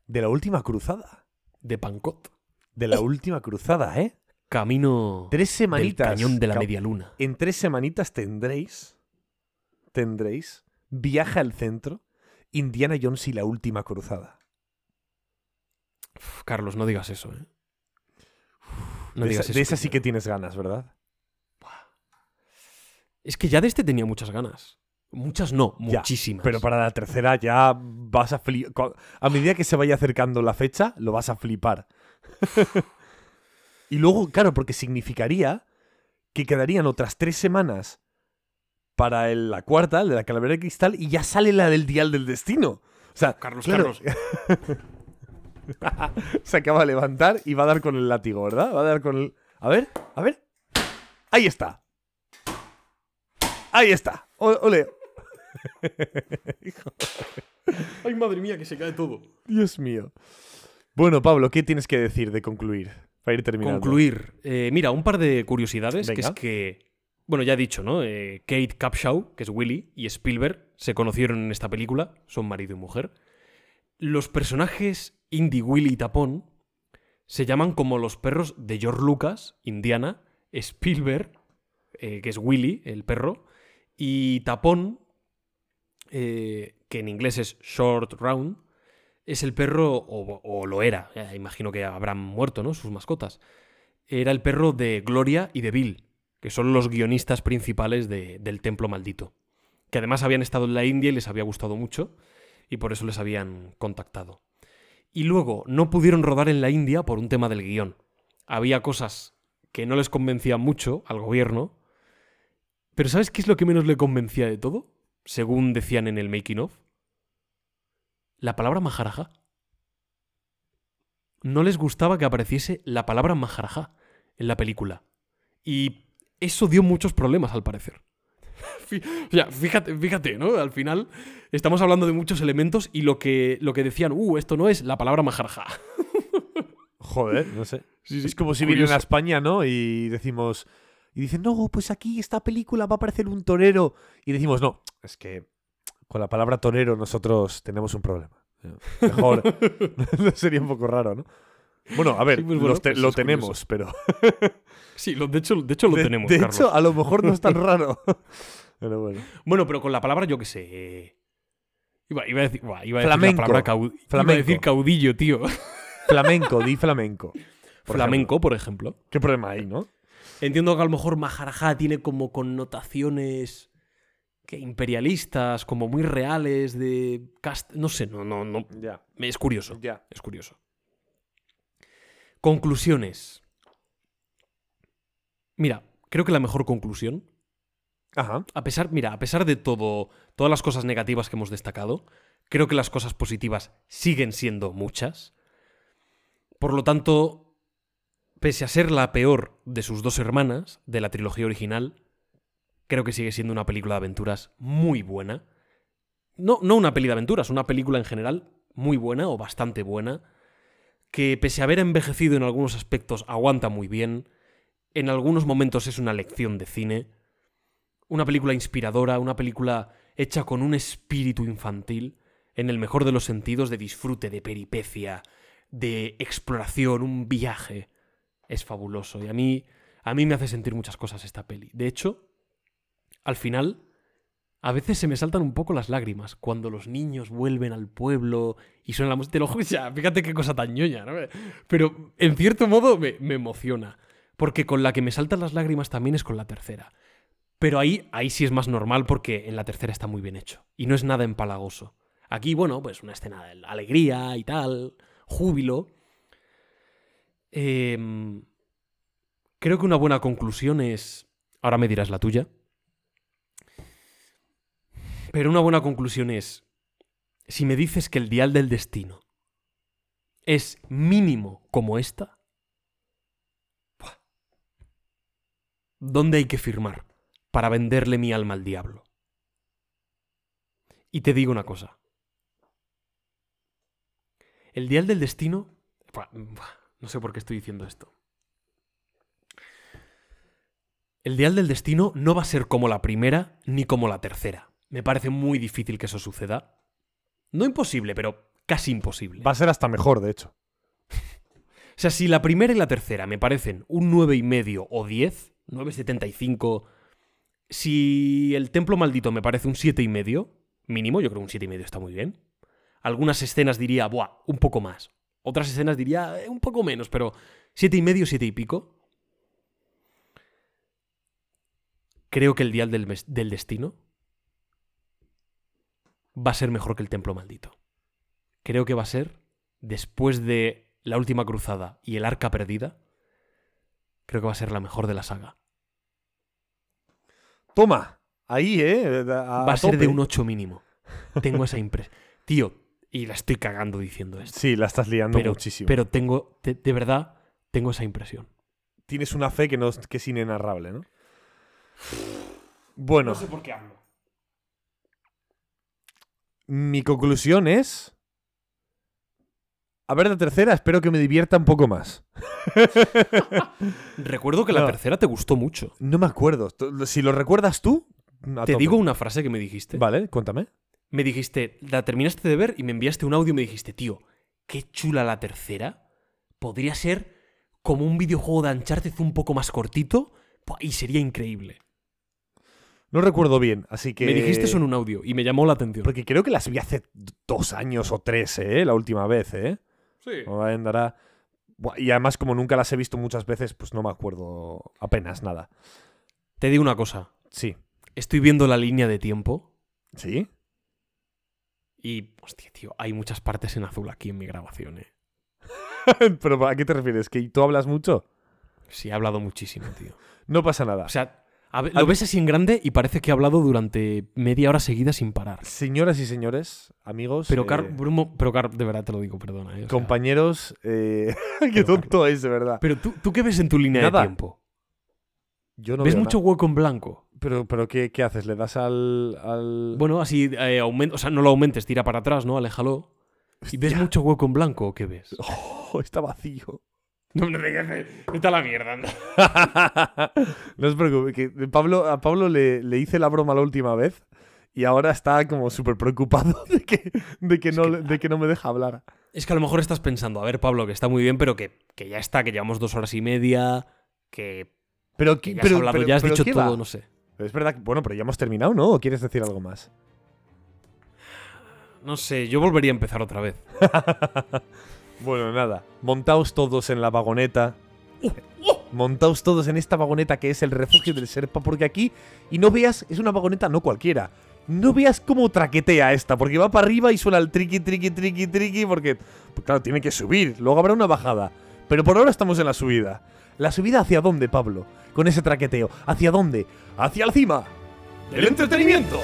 De la última cruzada.
De Pancot.
De la última cruzada, ¿eh?
Camino
Tres
del
semanitas.
cañón de la media luna.
En tres semanitas tendréis. Tendréis. Viaja al centro. Indiana Jones y la última cruzada.
Uf, Carlos, no digas eso, ¿eh? No
de
digas
esa,
eso.
de esa
que
sí que tienes ganas, ¿verdad?
Es que ya de este tenía muchas ganas. Muchas no,
Ya,
muchísimas.
Pero para la tercera ya vas a flipar. A medida que se vaya acercando la fecha, lo vas a flipar. y luego, claro, porque significaría que quedarían otras tres semanas para el- la cuarta, el de la calavera de cristal, y ya sale la del dial del destino. O sea,
Carlos,
claro,
Carlos.
se acaba de levantar y va a dar con el látigo, ¿verdad? Va a dar con el. A ver, a ver. Ahí está. Ahí está. O- Ole.
Ay, madre mía, que se cae todo.
Dios mío. Bueno, Pablo, ¿qué tienes que decir de concluir? Para ir terminando.
Concluir. Eh, mira, un par de curiosidades, que es que Bueno, ya he dicho, ¿no? Eh, Kate Capshaw, que es Willy, y Spielberg se conocieron en esta película, son marido y mujer. Los personajes Indy, Willy y Tapón se llaman como los perros de George Lucas, Indiana, Spielberg, eh, que es Willy, el perro, y Tapón, eh, que en inglés es Short Round, es el perro, o, lo era, imagino que habrán muerto, ¿no? Sus mascotas. Era el perro de Gloria y de Bill, que son los guionistas principales de- del Templo Maldito. Que además habían estado en la India y les había gustado mucho, y por eso les habían contactado. Y luego no pudieron rodar en la India por un tema del guion. Había cosas que no les convencían mucho al gobierno. Pero ¿sabes qué es lo que menos le convencía de todo? Según decían en el making of. La palabra Maharaja. No les gustaba que apareciese la palabra Maharaja en la película. Y eso dio muchos problemas al parecer. Fí- o sea, fíjate, fíjate, ¿no? Al final estamos hablando de muchos elementos y lo que, lo que decían, uh, esto no es la palabra Maharaja.
Joder, no sé.
Sí, sí,
Es como si vinieran a España, ¿no? Y decimos. Y dicen, no, pues aquí esta película va a aparecer un torero. Y decimos, no, es que con la palabra torero nosotros tenemos un problema. Mejor. Sería un poco raro, ¿no? Bueno, a ver,
Sí, pues bueno,
los te-
pues
lo
es
tenemos, pero.
Sí, lo- de, hecho, de hecho lo
de,
tenemos,
de
Carlos.
hecho, a lo mejor no es tan raro. Pero bueno.
Bueno, pero con la palabra, yo qué sé. Iba, iba a decir, buah, iba a decir
Flamenco.
la palabra cau- Iba a decir caudillo, tío.
Flamenco, di flamenco. por
Flamenco, por ejemplo.
¿Qué problema hay, no?
Entiendo que a lo mejor Maharaja tiene como connotaciones que imperialistas, como muy reales de cast... No sé, no, no, no.
Ya,
Es curioso.
ya.
Es curioso. Conclusiones. Mira, creo que la mejor conclusión
Ajá.
a pesar, mira, a pesar de todo, todas las cosas negativas que hemos destacado, creo que las cosas positivas siguen siendo muchas. Por lo tanto, pese a ser la peor de sus dos hermanas de la trilogía original, creo que sigue siendo una película de aventuras muy buena. No, no una peli de aventuras, una película en general muy buena o bastante buena, que pese a haber envejecido en algunos aspectos aguanta muy bien, en algunos momentos es una lección de cine, una película inspiradora, una película hecha con un espíritu infantil, en el mejor de los sentidos, de disfrute, de peripecia, de exploración, un viaje. Es fabuloso. Y a mí, a mí me hace sentir muchas cosas esta peli. De hecho, al final, a veces se me saltan un poco las lágrimas cuando los niños vuelven al pueblo y suena la música. Te lo ya, fíjate qué cosa tan ñoña, ¿no? Pero en cierto modo me, me emociona. Porque con la que me saltan las lágrimas también es con la tercera. Pero ahí, ahí sí es más normal porque en la tercera está muy bien hecho. Y no es nada empalagoso. Aquí, bueno, pues una escena de alegría y tal, júbilo. Em, creo que una buena conclusión es... Ahora me dirás la tuya. Pero una buena conclusión es... Si me dices que el dial del destino es mínimo como esta, ¿dónde hay que firmar para venderle mi alma al diablo? Y te digo una cosa. El dial del destino... no sé por qué estoy diciendo esto. El dial del destino no va a ser como la primera ni como la tercera. Me parece muy difícil que eso suceda. No imposible, pero casi imposible.
Va a ser hasta mejor, de hecho.
O sea, si la primera y la tercera me parecen un 9,5 o 10, 9,75. Si el templo maldito me parece un 7,5, mínimo, yo creo que un 7,5 está muy bien. Algunas escenas diría, buah, un poco más. Otras escenas diría, "Eh, un poco menos, pero 7,5, 7 y pico. Creo que el dial del, del destino va a ser mejor que el templo maldito. Creo que va a ser, después de la última cruzada y el arca perdida, creo que va a ser la mejor de la saga.
Toma, ahí, ¿eh? A,
va a ser de un 8 mínimo. Tengo esa impresión. Tío, y la estoy cagando diciendo esto.
Sí, la estás liando
Pero,
muchísimo.
pero tengo, de, de verdad, tengo esa impresión.
Tienes una fe que, no, es- que es inenarrable, ¿no? Bueno,
por qué hablo.
Mi conclusión es A ver la tercera, espero que me divierta un poco más.
Recuerdo que la
No.
tercera te gustó mucho.
No me acuerdo. Si lo recuerdas tú,
Te
tope.
digo una frase que me dijiste.
Vale, cuéntame.
Me dijiste, la terminaste de ver y me enviaste un audio y me dijiste, tío, qué chula la tercera. Podría ser como un videojuego de Uncharted un poco más cortito y sería increíble.
No recuerdo bien, así que.
Me dijiste eso en un audio y me llamó la atención.
Porque creo que las vi hace dos años o tres, ¿eh? La última vez, ¿eh?
Sí.
Andará- Y además, como nunca las he visto muchas veces, pues no me acuerdo apenas nada.
Te digo una cosa.
Sí.
Estoy viendo la línea de tiempo
¿Sí?
y, hostia, tío, hay muchas partes en azul aquí en mi grabación, eh.
¿Pero a qué te refieres? ¿Que tú hablas mucho?
Sí, he hablado muchísimo, tío.
No pasa nada.
O sea, a ver, lo ves así en grande y parece que he hablado durante media hora seguida sin parar.
Señoras y señores, amigos.
Pero,
eh,
Car, Bruno, pero Car, de verdad te lo digo, perdona. eh, sea,
compañeros. eh, qué tonto es, de verdad.
pero tú, ¿tú qué ves en tu línea
Nada.
de tiempo?
Yo no
¿Ves
veo
mucho
nada.
hueco en blanco?
Pero, pero ¿qué, qué haces? ¿Le das al. al...
Bueno, así eh, aumenta, o sea, no lo aumentes, tira para atrás, ¿no? Aléjalo. ¿Y ves mucho hueco en blanco o qué ves?
Oh, está vacío.
No, no vete a la mierda, anda.
no os preocupéis, que Pablo, a Pablo le, le hice la broma la última vez y ahora está como súper preocupado de que, de, que no,
que-
de que no me deja hablar.
Es que a lo mejor estás pensando, a ver, Pablo, que está muy bien, pero que, que ya está, que llevamos dos horas y media, que,
Pero,
que ya
pero,
has hablado,
pero-
ya has
pero
dicho
¿qué
todo,
va?
no sé.
Es verdad, que- bueno, pero ya hemos terminado, ¿no? ¿O quieres decir algo más?
No sé, yo volvería a empezar otra vez.
Bueno, nada. Montaos todos en la vagoneta. Montaos todos en esta vagoneta que es el refugio del Serpa, porque aquí, y no veas, es una vagoneta no cualquiera. No veas cómo traquetea esta, porque va para arriba y suena el triqui, triqui, triqui, triqui, porque, pues claro, tiene que subir, luego habrá una bajada. Pero por ahora estamos en la subida. ¿La subida hacia dónde, Pablo? Con ese traqueteo. ¿Hacia dónde? ¡Hacia la cima!
¡Del entretenimiento!